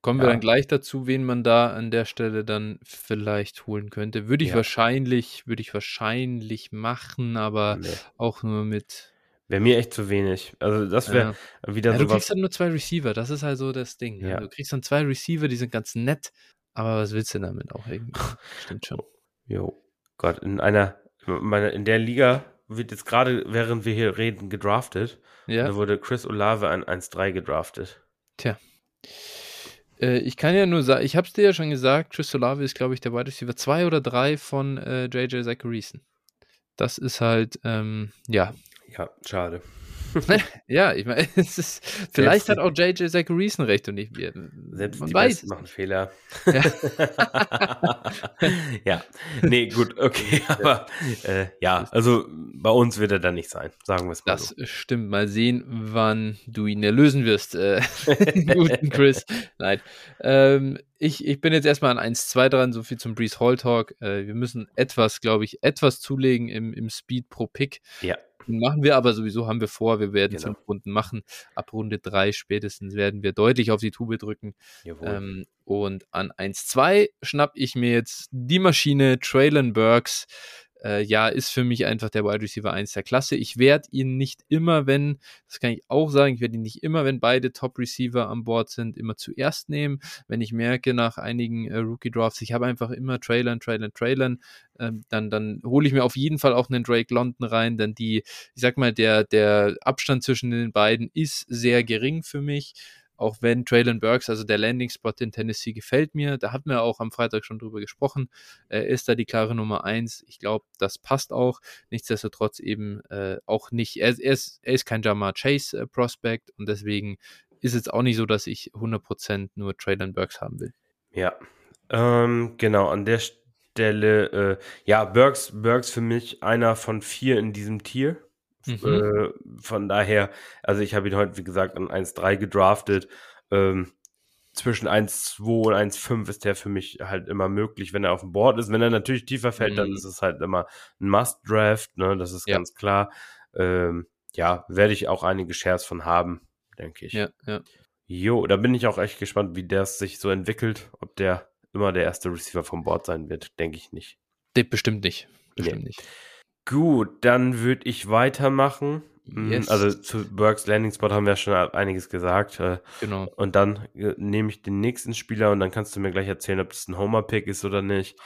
Kommen wir Ja. dann gleich dazu, wen man da an der Stelle dann vielleicht holen könnte. Würde ich Ja. wahrscheinlich, würde ich wahrscheinlich machen, aber Nee. auch nur mit. Wäre mir echt zu wenig. Also das wäre ja. wieder ja, du kriegst dann nur zwei Receiver, das ist halt so das Ding. Ja. Du kriegst dann zwei Receiver, die sind ganz nett, aber was willst du damit auch irgendwie? Stimmt schon. Jo, Gott, in einer, in der Liga wird jetzt gerade, während wir hier reden, gedraftet. Ja, Da wurde Chris Olave an 1-3 gedraftet. tja. Äh, ich kann ja nur sagen, ich habe es dir ja schon gesagt, Chris Olave ist, glaube ich, der Wide Receiver 2 oder 3 von äh, JJ Zacharyson. Das ist halt, ähm, ja, Ja, schade. Ja, ich meine, es ist, vielleicht Selbst hat auch JJ Zacharyson recht und nicht wir. Selbst Man die weiß Besten es machen. Fehler. Ja. ja, nee, gut, okay, aber äh, ja, also bei uns wird er dann nicht sein, sagen wir es mal Das so. stimmt. Mal sehen, wann du ihn erlösen wirst, äh, guten Chris. Nein. Ähm, ich, ich bin jetzt erstmal an 1-2 dran, so viel zum Breeze Hall Talk. Äh, wir müssen etwas, glaube ich, etwas zulegen im, im Speed pro Pick. Ja, Machen wir aber sowieso, haben wir vor. Wir werden Genau. fünf Runden machen. Ab Runde 3 spätestens werden wir deutlich auf die Tube drücken. Ähm, und an 1-2 schnapp ich mir jetzt die Maschine Traylon Burks. Äh, ja, ist für mich einfach der Wide Receiver 1 der Klasse. Ich werde ihn nicht immer, wenn, das kann ich auch sagen, ich werde ihn nicht immer, wenn beide Top Receiver an Bord sind, immer zuerst nehmen. Wenn ich merke nach einigen äh, Rookie Drafts, ich habe einfach immer Traylon, Traylon, Traylon, ähm, dann, dann hole ich mir auf jeden Fall auch einen Drake London rein, denn die, ich sag mal, der, der Abstand zwischen den beiden ist sehr gering für mich auch wenn Traylon Burks, also der Landing-Spot in Tennessee, gefällt mir. Da hatten wir auch am Freitag schon drüber gesprochen. Er ist da die klare Nummer eins. Ich glaube, das passt auch. Nichtsdestotrotz eben äh, auch nicht. Er, er, ist, er ist kein Jamar Chase äh, Prospect und deswegen ist es auch nicht so, dass ich 100% nur Traylon Burks haben will. Ja, ähm, genau, an der Stelle, äh, ja, Burks, Burks für mich einer von vier in diesem Tier. Mhm. Äh, von daher, also ich habe ihn heute, wie gesagt, an 1-3 gedraftet. Ähm, zwischen 1-2 und 1-5 ist der für mich halt immer möglich, wenn er auf dem Board ist. Wenn er natürlich tiefer fällt, dann Mhm. ist es halt immer ein Must-Draft, ne? Das ist Ja. ganz klar. Ähm, ja, werde ich auch einige Shares von haben, denke ich. Ja, ja. Jo, da bin ich auch echt gespannt, wie der sich so entwickelt. Ob der immer der erste Receiver vom Board sein wird, denke ich nicht. Nee, bestimmt nicht. Bestimmt nicht. Gut, dann würde ich weitermachen Mhm, yes. Also zu Burks Landing Spot haben wir schon einiges gesagt. Äh, genau. Und dann äh, nehme ich den nächsten Spieler und dann kannst du mir gleich erzählen, ob das ein Homer-Pick ist oder nicht.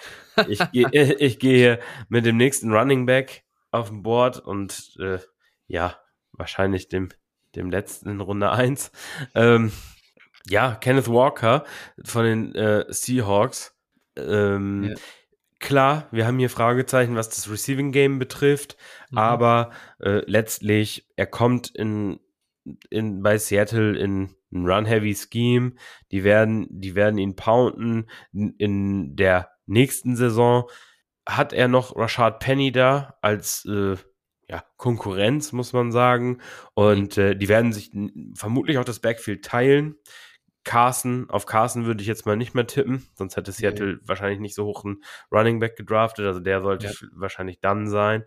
Ich gehe gehe mit dem nächsten Running Back auf dem Board und äh, ja, wahrscheinlich dem, dem letzten in Runde 1. Ähm, ja, Kenneth Walker von den äh, Seahawks. Ähm, ja. Klar, wir haben hier Fragezeichen, was das Receiving Game betrifft, mhm. aber äh, letztlich, er kommt in, in, bei Seattle in ein Run-Heavy-Scheme. Die werden, die werden ihn pounden. In, der nächsten Saison hat er noch Rashad Penny da als äh, ja, Konkurrenz, muss man sagen. Und mhm. äh, die werden sich vermutlich auch das Backfield teilen. Carson, auf Carson würde ich jetzt mal nicht mehr tippen, sonst hätte Seattle okay. wahrscheinlich nicht so hoch einen Running Back gedraftet, also der sollte ja. wahrscheinlich dann sein.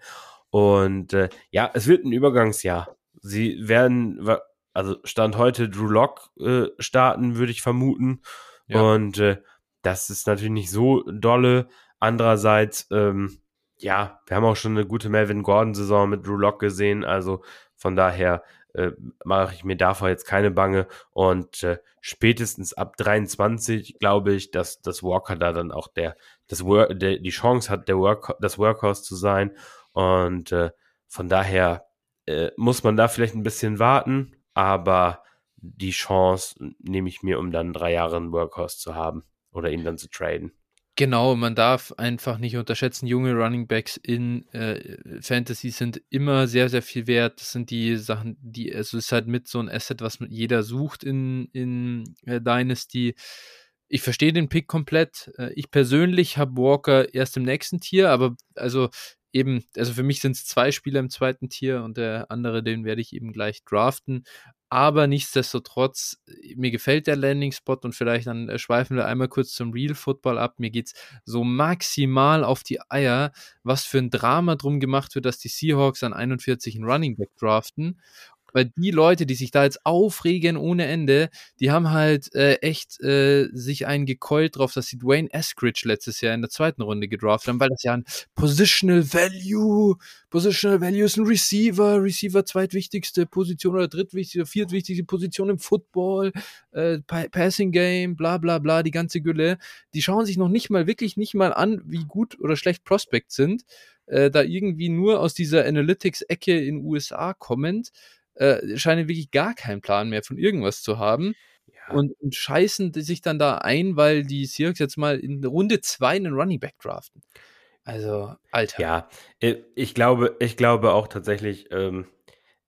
Und äh, ja, es wird ein Übergangsjahr. Sie werden, also Stand heute Drew Lock äh, starten, würde ich vermuten. Ja. Und äh, das ist natürlich nicht so dolle. Andererseits, ähm, ja, wir haben auch schon eine gute Melvin Gordon-Saison mit Drew Lock gesehen, also von daher äh, mache ich mir davor jetzt keine Bange. Und äh, spätestens ab 23 glaube ich, dass, dass Walker da dann auch der, das Work, der, die Chance hat, der Work, das Workhorse zu sein. Und äh, von daher äh, muss man da vielleicht ein bisschen warten, aber die Chance nehme ich mir, um dann drei Jahre ein Workhorse zu haben oder ihn dann zu traden. Genau, man darf einfach nicht unterschätzen, junge Running Backs in äh, Fantasy sind immer sehr, sehr viel wert. Das sind die Sachen, die, also es ist halt mit so ein Asset, was jeder sucht in, in äh, Dynasty. Ich verstehe den Pick komplett. Äh, ich persönlich habe Walker erst im nächsten Tier, aber also eben, also für mich sind es zwei Spieler im zweiten Tier und der andere, den werde ich eben gleich draften. Aber nichtsdestotrotz, mir gefällt der Landing-Spot und vielleicht dann äh, schweifen wir einmal kurz zum Real Football ab. Mir geht es so maximal auf die Eier, was für ein Drama drum gemacht wird, dass die Seahawks an 41 einen Running Back draften weil die Leute, die sich da jetzt aufregen ohne Ende, die haben halt äh, echt äh, sich einen gekeult drauf, dass sie Dwayne Eskridge letztes Jahr in der zweiten Runde gedraft haben, weil das ja ein Positional Value, Positional Value ist ein Receiver, Receiver zweitwichtigste Position oder drittwichtigste, viertwichtigste Position im Football, äh, Passing Game, bla bla bla, die ganze Gülle. Die schauen sich noch nicht mal, wirklich nicht mal an, wie gut oder schlecht Prospects sind. Äh, da irgendwie nur aus dieser Analytics-Ecke in USA kommend äh, scheinen wirklich gar keinen Plan mehr von irgendwas zu haben. Ja. Und, und, scheißen sich dann da ein, weil die Seahawks jetzt mal in Runde 2 einen Running Back draften. Also, Alter. Ja, äh, ich glaube, ich glaube auch tatsächlich, ähm,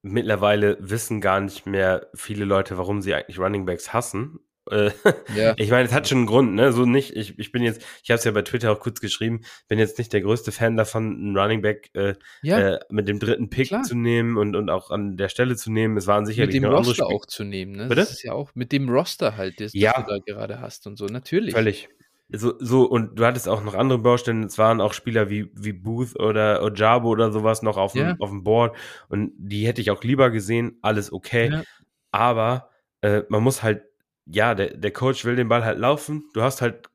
mittlerweile wissen gar nicht mehr viele Leute, warum sie eigentlich Running Backs hassen. Äh, ja. Ich meine, es hat schon einen Grund, ne? So nicht, ich, ich bin jetzt, ich habe es ja bei Twitter auch kurz geschrieben, bin jetzt nicht der größte Fan davon, einen Running Back äh, ja. äh, mit dem dritten Pick Klar. zu nehmen und, und auch an der Stelle zu nehmen. Es waren sicherlich mit dem Roster auch zu nehmen, ne? Bitte? Das ist ja auch mit dem Roster halt, das, ja. das du da gerade hast und so, natürlich. Völlig. So, so, und du hattest auch noch andere Baustellen. Es waren auch Spieler wie, wie Booth oder Ojabo oder sowas noch auf dem, ja. auf dem Board. Und die hätte ich auch lieber gesehen. Alles okay. Ja. Aber äh, man muss halt ja, der, der Coach will den Ball halt laufen. Du hast halt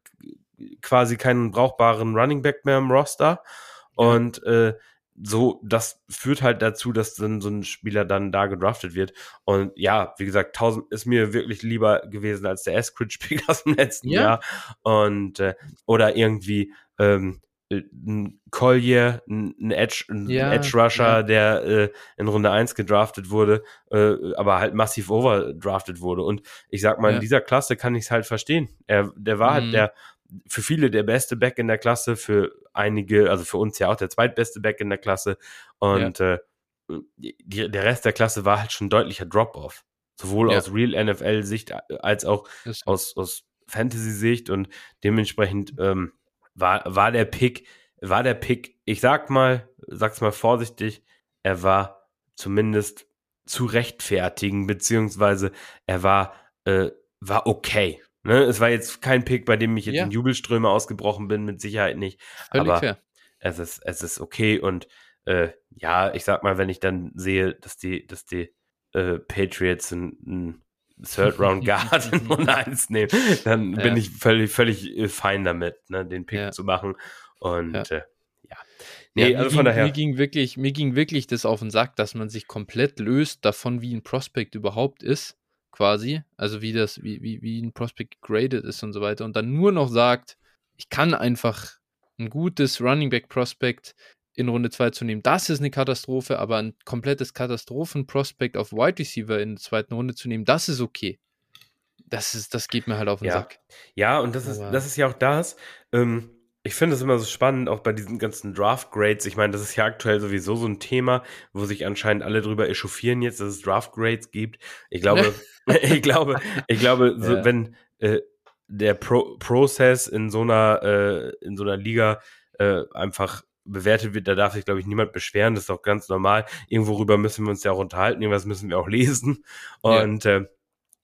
quasi keinen brauchbaren Running Back mehr im Roster. Und äh, so, das führt halt dazu, dass dann so ein Spieler dann da gedraftet wird. Und ja, wie gesagt, 1000 ist mir wirklich lieber gewesen als der Eskridge-Pick aus dem letzten ja. Jahr. Und, äh, oder irgendwie, ähm, ein Collier, ein Edge, ein ja, Edge Rusher, ja. der äh, in Runde 1 gedraftet wurde, äh, aber halt massiv overdraftet wurde. Und ich sag mal, ja. in dieser Klasse kann ich es halt verstehen. Er, der war halt mhm. halt der für viele der beste Back in der Klasse, für einige, also für uns ja auch der zweitbeste Back in der Klasse. Und äh, die, der Rest der Klasse war halt schon deutlicher Drop-off. Sowohl aus Real NFL-Sicht als auch aus, aus Fantasy-Sicht und dementsprechend ähm, war, war der Pick, war der Pick, ich sag mal, sag's mal vorsichtig, er war zumindest zu rechtfertigen, beziehungsweise er war, äh, war okay. Ne? Es war jetzt kein Pick, bei dem ich jetzt ja. in Jubelströme ausgebrochen bin, mit Sicherheit nicht. Völlig aber fair. es ist, es ist okay und äh, ja, ich sag mal, wenn ich dann sehe, dass die, dass die äh, Patriots ein, ein Third Round Guard in Runde 1 nehmen, dann ja. bin ich völlig, völlig äh, fein damit, ne, den Pick ja. zu machen. Und ja. Äh, ja. Nee, ja, also mir von ging, daher. Mir ging, wirklich, mir ging wirklich das auf den Sack, dass man sich komplett löst davon, wie ein Prospect überhaupt ist, quasi. Also wie das, wie, wie, wie ein Prospect graded ist und so weiter. Und dann nur noch sagt, ich kann einfach ein gutes Running Back Prospect in Runde 2 zu nehmen. Das ist eine Katastrophe, aber ein komplettes Katastrophen-Prospect auf Wide Receiver in der zweiten Runde zu nehmen, das ist okay. Das, ist, das geht mir halt auf den Ja. Sack. Ja, und das ist, Aber- das ist ja auch das. Ähm, ich finde es immer so spannend, auch bei diesen ganzen Draft-Grades. Ich meine, das ist ja aktuell sowieso so ein Thema, wo sich anscheinend alle drüber echauffieren jetzt, dass es Draft-Grades gibt. Ich glaube, ich glaube, ich glaube, so, Ja. wenn äh, der Pro Prozess in so einer, äh, in so einer Liga äh, einfach bewertet wird, da darf sich, glaube ich, niemand beschweren. Das ist auch ganz normal. Irgendwo rüber müssen wir uns ja auch unterhalten, irgendwas müssen wir auch lesen. Ja. Und äh,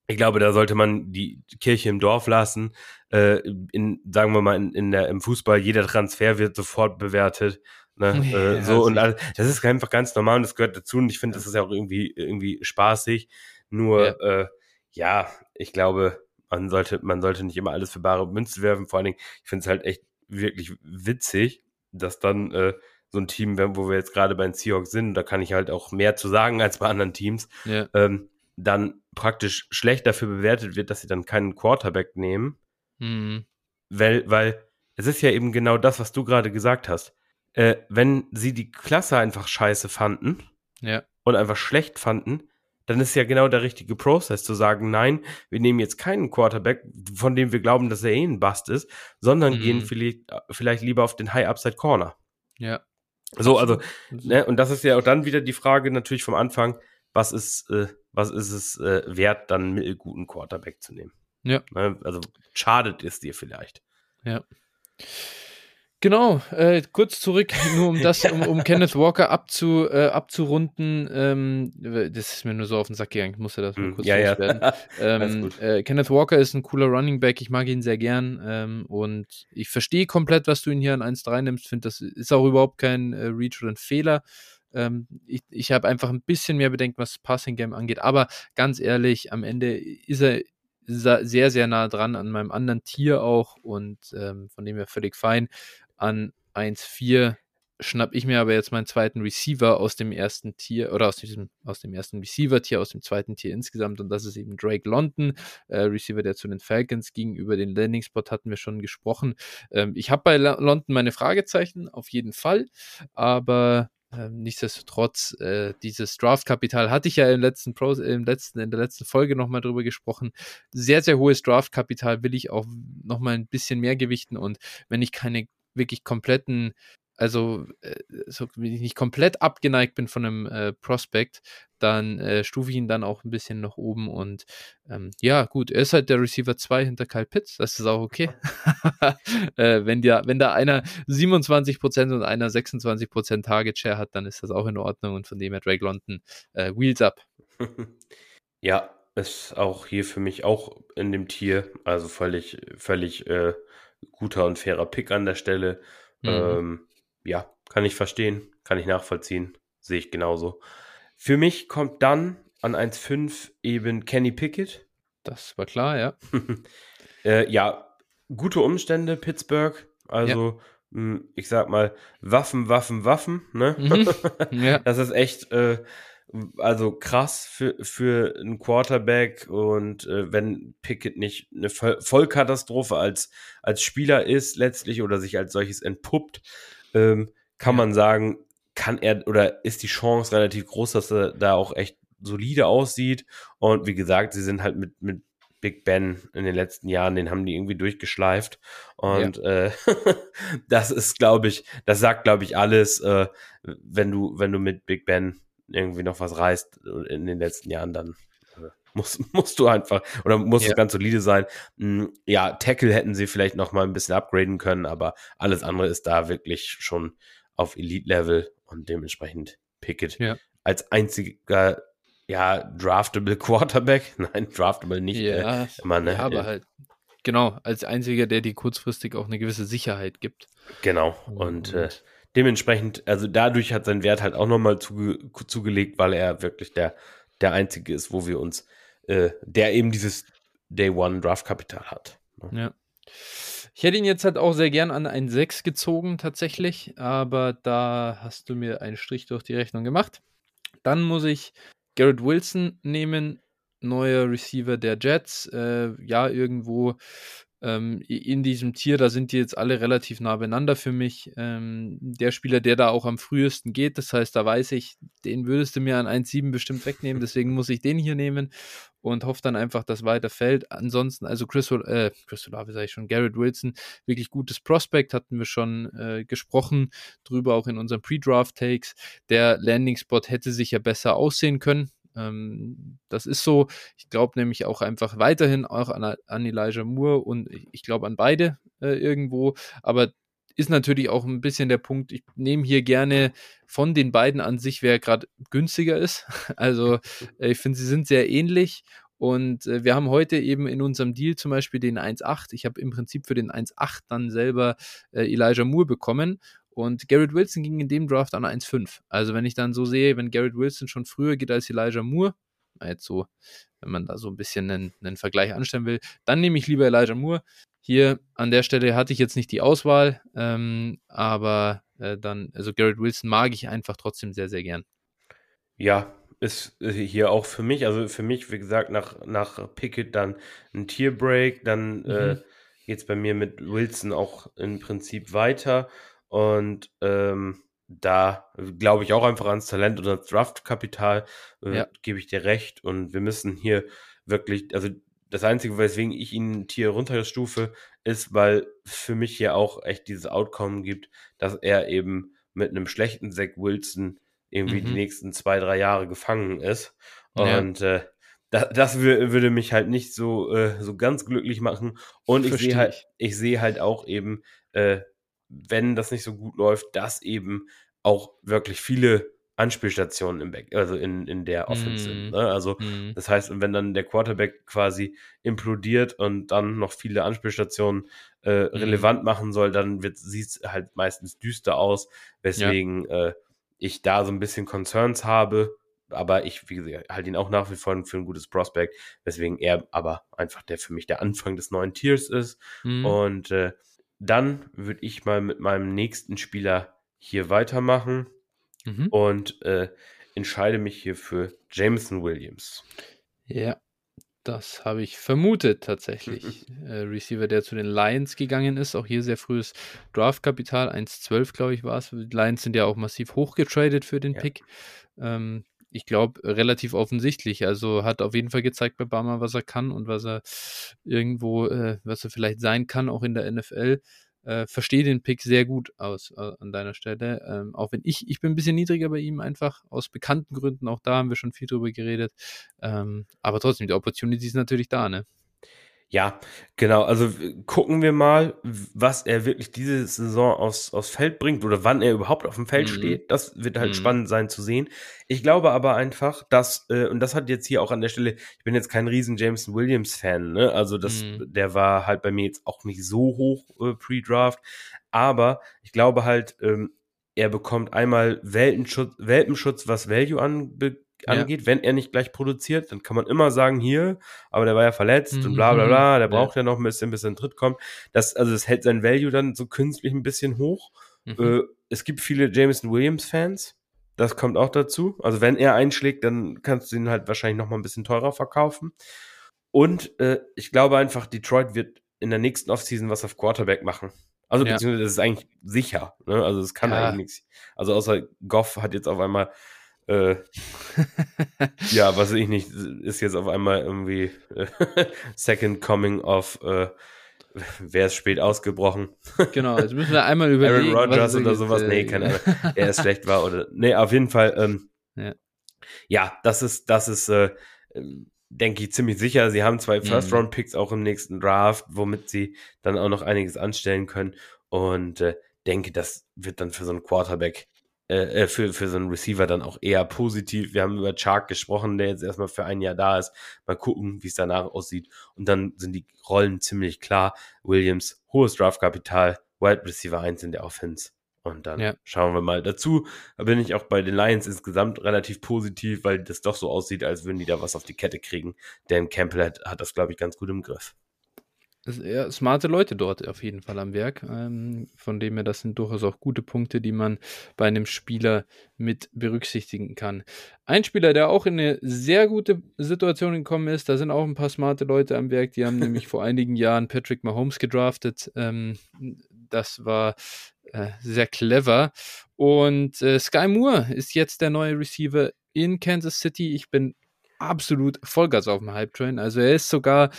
ich glaube, da sollte man die Kirche im Dorf lassen. Äh, in, sagen wir mal, in, in der, im Fußball, jeder Transfer wird sofort bewertet. Ne? Ja, äh, so und alles. Das ist einfach ganz normal und das gehört dazu. Und ich finde, das ist ja auch irgendwie, irgendwie spaßig. Nur, Ja. ja. Äh, ja, ich glaube, man sollte, man sollte nicht immer alles für bare Münze werfen. Vor allen Dingen, ich finde es halt echt wirklich witzig, dass dann äh, so ein Team, wo wir jetzt gerade bei den Seahawks sind, da kann ich halt auch mehr zu sagen als bei anderen Teams, Ja, ähm, dann praktisch schlecht dafür bewertet wird, dass sie dann keinen Quarterback nehmen, mhm. weil, weil es ist ja eben genau das, was du gerade gesagt hast. Äh, wenn sie die Klasse einfach scheiße fanden ja, und einfach schlecht fanden, dann ist ja genau der richtige Prozess zu sagen, nein, wir nehmen jetzt keinen Quarterback, von dem wir glauben, dass er eh ein Bust ist, sondern Mhm. gehen vielleicht, vielleicht lieber auf den High Upside Corner. ja. So, also. Ne? Und das ist ja auch dann wieder die Frage natürlich vom Anfang, was ist, äh, was ist es äh, wert, dann einen mittelguten Quarterback zu nehmen? Ja. Ne? Also schadet es dir vielleicht. Genau, äh, kurz zurück, nur um das, um, um Kenneth Walker abzu, äh, abzurunden. Ähm, das ist mir nur so auf den Sack gegangen, ich musste das mal Hm, kurz ja, ja. loswerden. Alles Ähm, äh, Kenneth Walker ist ein cooler Running Back, ich mag ihn sehr gern ähm, und ich verstehe komplett, was du ihn hier an 1-3 nimmst. Finde, das ist auch überhaupt kein äh, Reach oder ein Fehler. Ähm, ich ich habe einfach ein bisschen mehr Bedenken, was das Passing Game angeht, aber ganz ehrlich, am Ende ist er sehr, sehr nah dran an meinem anderen Tier auch und ähm, von dem her völlig fein. An 1-4 schnapp ich mir aber jetzt meinen zweiten Receiver aus dem ersten Tier oder aus diesem, aus dem ersten Receiver-Tier, aus dem zweiten Tier insgesamt und das ist eben Drake London, äh, Receiver, der zu den Falcons ging. Über den Landing-Spot hatten wir schon gesprochen. Ähm, ich habe bei London meine Fragezeichen, auf jeden Fall, aber ähm, nichtsdestotrotz, äh, dieses Draft-Kapital hatte ich ja im letzten Pro, im letzten, in der letzten Folge nochmal drüber gesprochen. Sehr, sehr hohes Draft-Kapital will ich auch nochmal ein bisschen mehr gewichten und wenn ich keine wirklich kompletten, also äh, so, wenn ich nicht komplett abgeneigt bin von einem äh, Prospect, dann äh, stufe ich ihn dann auch ein bisschen nach oben und ähm, ja, gut, er ist halt der Receiver 2 hinter Kyle Pitts, das ist auch okay. äh, wenn, der, wenn da einer 27% und einer 26% Target Share hat, dann ist das auch in Ordnung und von dem her Drake London äh, Wheels up. ja, ist auch hier für mich auch in dem Tier, also völlig, völlig äh, guter und fairer Pick an der Stelle. Mhm. Ähm, ja, kann ich verstehen, kann ich nachvollziehen, sehe ich genauso. Für mich kommt dann an 1,5 eben Kenny Pickett. Das war klar, ja. Äh, ja, gute Umstände, Pittsburgh. Also, mh, ich sag mal, Waffen, Waffen, Waffen. Ne? Mhm. Ja. Das ist echt, äh, also krass für, für einen Quarterback. Und äh, wenn Pickett nicht eine Voll Vollkatastrophe als, als Spieler ist, letztlich oder sich als solches entpuppt, ähm, kann Ja. man sagen, kann er oder ist die Chance relativ groß, dass er da auch echt solide aussieht. Und wie gesagt, sie sind halt mit, mit Big Ben in den letzten Jahren, den haben die irgendwie durchgeschleift. Und äh, das ist, glaube ich, das sagt, glaube ich, alles, äh, wenn du, wenn du mit Big Ben irgendwie noch was reißt in den letzten Jahren, dann äh, musst, musst du einfach oder muss Ja. es ganz solide sein. Mm, Ja, Tackle hätten sie vielleicht noch mal ein bisschen upgraden können, aber alles andere ist da wirklich schon auf Elite-Level und dementsprechend Pickett Ja. als einziger ja, draftable Quarterback. Nein, draftable nicht. Äh, Ja, immer, ne? ja, aber Äh, halt, genau, als einziger, der dir kurzfristig auch eine gewisse Sicherheit gibt. Genau. Und, äh, dementsprechend, also dadurch hat sein Wert halt auch nochmal zuge zugelegt, weil er wirklich der, der einzige ist, wo wir uns, äh, der eben dieses Day One Draft Kapital hat. Ja. Ich hätte ihn jetzt halt auch sehr gern an ein 6 gezogen, tatsächlich, aber da hast du mir einen Strich durch die Rechnung gemacht. Dann muss ich Garrett Wilson nehmen, neuer Receiver der Jets. Äh, ja, irgendwo ähm, in diesem Tier, da sind die jetzt alle relativ nah beieinander für mich. Ähm, der Spieler, der da auch am frühesten geht, das heißt, da weiß ich, den würdest du mir an 1,7 bestimmt wegnehmen, deswegen muss ich den hier nehmen und hoffe dann einfach, dass weiter fällt. Ansonsten, also Chris, äh, Chris Olave sage ich schon, Garrett Wilson, wirklich gutes Prospect, hatten wir schon äh, gesprochen, drüber auch in unseren Pre-Draft-Takes. Der Landing-Spot hätte sich ja besser aussehen können. Ähm, das ist so. Ich glaube nämlich auch einfach weiterhin auch an, an Elijah Moore und ich, ich glaube an beide äh, irgendwo. Aber ist natürlich auch ein bisschen der Punkt, ich nehme hier gerne von den beiden an sich, wer gerade günstiger ist. Also äh, ich finde, sie sind sehr ähnlich und äh, wir haben heute eben in unserem Deal zum Beispiel den 1.8. Ich habe im Prinzip für den 1.8 dann selber äh, Elijah Moore bekommen und Garrett Wilson ging in dem Draft an 1,5. Also wenn ich dann so sehe, wenn Garrett Wilson schon früher geht als Elijah Moore, jetzt so, wenn man da so ein bisschen einen, einen Vergleich anstellen will, dann nehme ich lieber Elijah Moore. Hier an der Stelle hatte ich jetzt nicht die Auswahl, ähm, aber äh, dann, also Garrett Wilson mag ich einfach trotzdem sehr, sehr gern. Ja, ist hier auch für mich, also für mich, wie gesagt, nach, nach Pickett dann ein Tierbreak, dann äh, mhm. äh, geht es bei mir mit Wilson auch im Prinzip weiter. Und ähm, da glaube ich auch einfach ans Talent und ans Draftkapital, äh, ja. gebe ich dir recht. Und wir müssen hier wirklich, also das Einzige, weswegen ich ihn Tier runterstufe, ist, weil für mich hier auch echt dieses Outcome gibt, dass er eben mit einem schlechten Zach Wilson irgendwie mhm. die nächsten zwei, drei Jahre gefangen ist. Und ja. äh, das, das würde mich halt nicht so, äh, so ganz glücklich machen. Und ich sehe halt, ich sehe halt auch eben, äh, wenn das nicht so gut läuft, dass eben auch wirklich viele Anspielstationen im Back, also in, in der Offense mm. sind. Ne? Also, mm. das heißt, wenn dann der Quarterback quasi implodiert und dann noch viele Anspielstationen äh, mm. relevant machen soll, dann sieht es halt meistens düster aus, weswegen ja. äh, ich da so ein bisschen Concerns habe. Aber ich, wie gesagt, halte ihn auch nach wie vor für ein gutes Prospect, weswegen er aber einfach der für mich der Anfang des neuen Tiers ist. Mhm. Und äh, dann würde ich mal mit meinem nächsten Spieler hier weitermachen mhm. und äh, entscheide mich hier für Jameson Williams. Ja, das habe ich vermutet tatsächlich. äh, Receiver, der zu den Lions gegangen ist, auch hier sehr frühes Draftkapital, 1,12 glaube ich war es. Die Lions sind ja auch massiv hochgetradet für den ja. Pick. Ähm, ich glaube, relativ offensichtlich. Also hat auf jeden Fall gezeigt bei Barmer, was er kann und was er irgendwo, äh, was er vielleicht sein kann, auch in der NFL. Äh, verstehe den Pick sehr gut aus äh, an deiner Stelle. Ähm, auch wenn ich, ich bin ein bisschen niedriger bei ihm einfach, aus bekannten Gründen, auch da haben wir schon viel drüber geredet. Ähm, aber trotzdem, die Opportunity ist natürlich da, ne? Ja, genau. Also gucken wir mal, was er wirklich diese Saison aufs, aufs Feld bringt oder wann er überhaupt auf dem Feld mhm. steht. Das wird halt mhm. spannend sein zu sehen. Ich glaube aber einfach, dass, äh, und das hat jetzt hier auch an der Stelle, ich bin jetzt kein riesen Jameson Williams-Fan, ne? Also das, mhm. der war halt bei mir jetzt auch nicht so hoch äh, pre-Draft. Aber ich glaube halt, ähm, er bekommt einmal Weltenschutz, Welpenschutz, was Value anbelangt angeht, ja. wenn er nicht gleich produziert, dann kann man immer sagen, hier, aber der war ja verletzt mhm. und bla bla bla, der braucht ja. ja noch ein bisschen, bis er in Tritt kommt. Das, also das hält sein Value dann so künstlich ein bisschen hoch. Mhm. Äh, es gibt viele Jameson Williams-Fans. Das kommt auch dazu. Also wenn er einschlägt, dann kannst du ihn halt wahrscheinlich noch mal ein bisschen teurer verkaufen. Und äh, ich glaube einfach, Detroit wird in der nächsten Offseason was auf Quarterback machen. Also ja. beziehungsweise das ist eigentlich sicher. Ne? Also es kann ja. eigentlich nichts. Also außer Goff hat jetzt auf einmal äh, ja, was ich nicht, ist jetzt auf einmal irgendwie äh, Second Coming of äh, wer ist spät ausgebrochen? genau, jetzt müssen wir einmal überlegen. Aaron Rodgers oder sowas. Äh, nee, keine Ahnung. er ist schlecht war oder. Nee, auf jeden Fall, ähm, ja. ja. das ist, das ist, äh, denke ich, ziemlich sicher. Sie haben zwei mhm. First-Round-Picks auch im nächsten Draft, womit sie dann auch noch einiges anstellen können. Und äh, denke, das wird dann für so einen Quarterback äh, äh, für, für so einen Receiver dann auch eher positiv. Wir haben über Chark gesprochen, der jetzt erstmal für ein Jahr da ist. Mal gucken, wie es danach aussieht. Und dann sind die Rollen ziemlich klar. Williams, hohes Draftkapital, Wide Receiver 1 in der Offense. Und dann ja. schauen wir mal dazu. Da bin ich auch bei den Lions insgesamt relativ positiv, weil das doch so aussieht, als würden die da was auf die Kette kriegen. Dan Campbell hat, hat das, glaube ich, ganz gut im Griff. Smarte Leute dort auf jeden Fall am Werk. Ähm, von dem her, das sind durchaus auch gute Punkte, die man bei einem Spieler mit berücksichtigen kann. Ein Spieler, der auch in eine sehr gute Situation gekommen ist, da sind auch ein paar smarte Leute am Werk, die haben nämlich vor einigen Jahren Patrick Mahomes gedraftet. Ähm, das war äh, sehr clever. Und äh, Sky Moore ist jetzt der neue Receiver in Kansas City. Ich bin absolut Vollgas auf dem Hype-Train. Also er ist sogar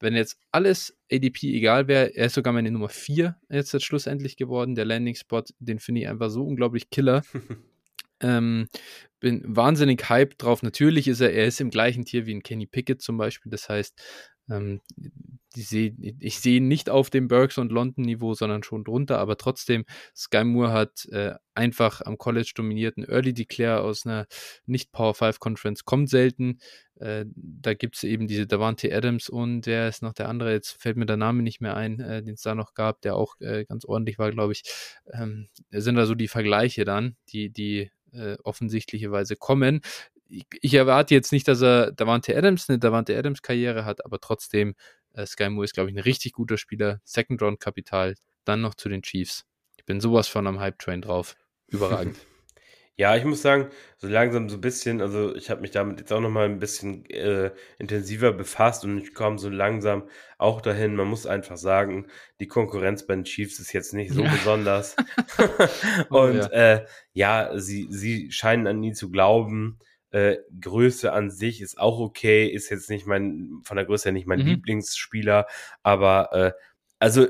wenn jetzt alles ADP egal wäre, er ist sogar meine Nummer 4 jetzt, jetzt schlussendlich geworden. Der Landing-Spot, den finde ich einfach so unglaublich killer. ähm, bin wahnsinnig hyped drauf. Natürlich ist er, er ist im gleichen Tier wie ein Kenny Pickett zum Beispiel. Das heißt, ähm, seh, ich sehe ihn nicht auf dem Burks und London Niveau, sondern schon drunter, aber trotzdem, Sky Moore hat äh, einfach am College dominierten Early Declare aus einer nicht Power 5 Conference, kommt selten. Äh, da gibt es eben diese Davante Adams und der ist noch der andere, jetzt fällt mir der Name nicht mehr ein, äh, den es da noch gab, der auch äh, ganz ordentlich war, glaube ich. Ähm, sind da so die Vergleiche dann, die, die äh, offensichtlicherweise kommen ich, ich, erwarte jetzt nicht, dass er Davante Adams eine Davante Adams Karriere hat, aber trotzdem, äh, Sky Moore ist, glaube ich, ein richtig guter Spieler. Second Round Kapital, dann noch zu den Chiefs. Ich bin sowas von am Hype Train drauf. Überragend. Ja, ich muss sagen, so langsam so ein bisschen, also ich habe mich damit jetzt auch nochmal ein bisschen äh, intensiver befasst und ich komme so langsam auch dahin. Man muss einfach sagen, die Konkurrenz bei den Chiefs ist jetzt nicht so ja. besonders. Oh und oh, ja. Äh, ja, sie, sie scheinen an ihn zu glauben. Äh, Größe an sich ist auch okay, ist jetzt nicht mein, von der Größe her nicht mein mhm. Lieblingsspieler, aber äh, also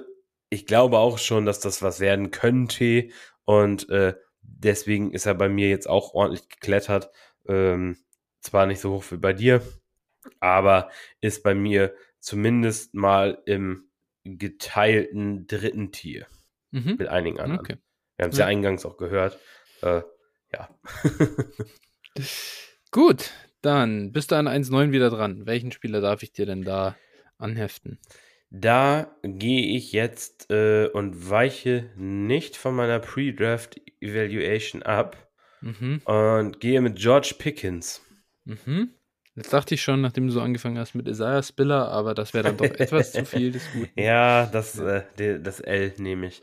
ich glaube auch schon, dass das was werden könnte und äh, deswegen ist er bei mir jetzt auch ordentlich geklettert. Ähm, zwar nicht so hoch wie bei dir, aber ist bei mir zumindest mal im geteilten dritten Tier mhm. mit einigen anderen. Okay. Wir haben es ja. ja. eingangs auch gehört. Äh, ja. Gut, dann bist du an 1.9 wieder dran. Welchen Spieler darf ich dir denn da anheften? Da gehe ich jetzt äh, und weiche nicht von meiner Pre-Draft Evaluation ab mhm. und gehe mit George Pickens. Mhm. Jetzt dachte ich schon, nachdem du so angefangen hast mit Isaiah Spiller, aber das wäre dann doch etwas zu viel des Guten. Ja, das, äh, das L nehme ich.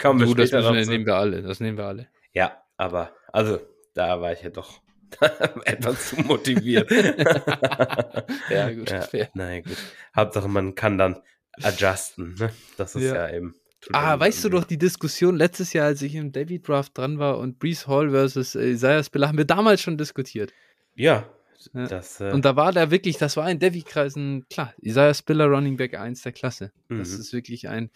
Komm, du, das müssen, nehmen wir alle. Das nehmen wir alle. Ja, aber also da war ich ja doch etwas zu motiviert. ja, gut, ja, fair. Naja, gut. Hauptsache, man kann dann adjusten. Ne? Das ist ja, ja eben. Ah, weißt du doch die Diskussion letztes Jahr, als ich im David Draft dran war und Brees Hall versus Isaiah Spiller, haben wir damals schon diskutiert. Ja, das, äh und da war der wirklich, das war in Devi-Kreisen, klar, Isaiah Spiller Running Back 1 der Klasse. Mhm. Das ist wirklich ein,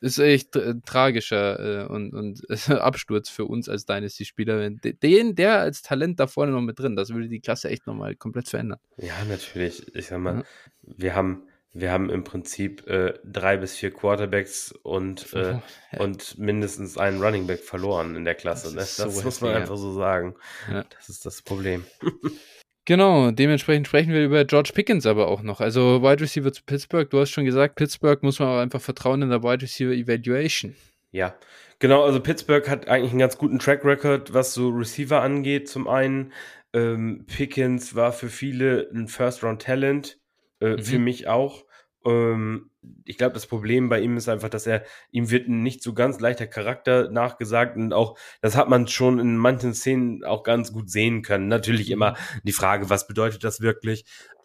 ist echt äh, tragischer äh, und, und Absturz für uns als Dynasty-Spieler. Den, der als Talent da vorne noch mit drin, das würde die Klasse echt nochmal komplett verändern. Ja, natürlich. Ich sag mal, ja. wir haben wir haben im Prinzip äh, drei bis vier Quarterbacks und, äh, ja. und mindestens einen Running Back verloren in der Klasse. Das, ne? das so muss man einfach so sagen. Ja. Das ist das Problem. Genau, dementsprechend sprechen wir über George Pickens aber auch noch. Also Wide Receiver zu Pittsburgh, du hast schon gesagt, Pittsburgh muss man auch einfach vertrauen in der Wide Receiver Evaluation. Ja, genau, also Pittsburgh hat eigentlich einen ganz guten Track Record, was so Receiver angeht. Zum einen, ähm, Pickens war für viele ein First-Round-Talent, äh, mhm. für mich auch. Ähm, ich glaube, das Problem bei ihm ist einfach, dass er, ihm wird ein nicht so ganz leichter Charakter nachgesagt und auch, das hat man schon in manchen Szenen auch ganz gut sehen können. Natürlich immer mhm. die Frage, was bedeutet das wirklich?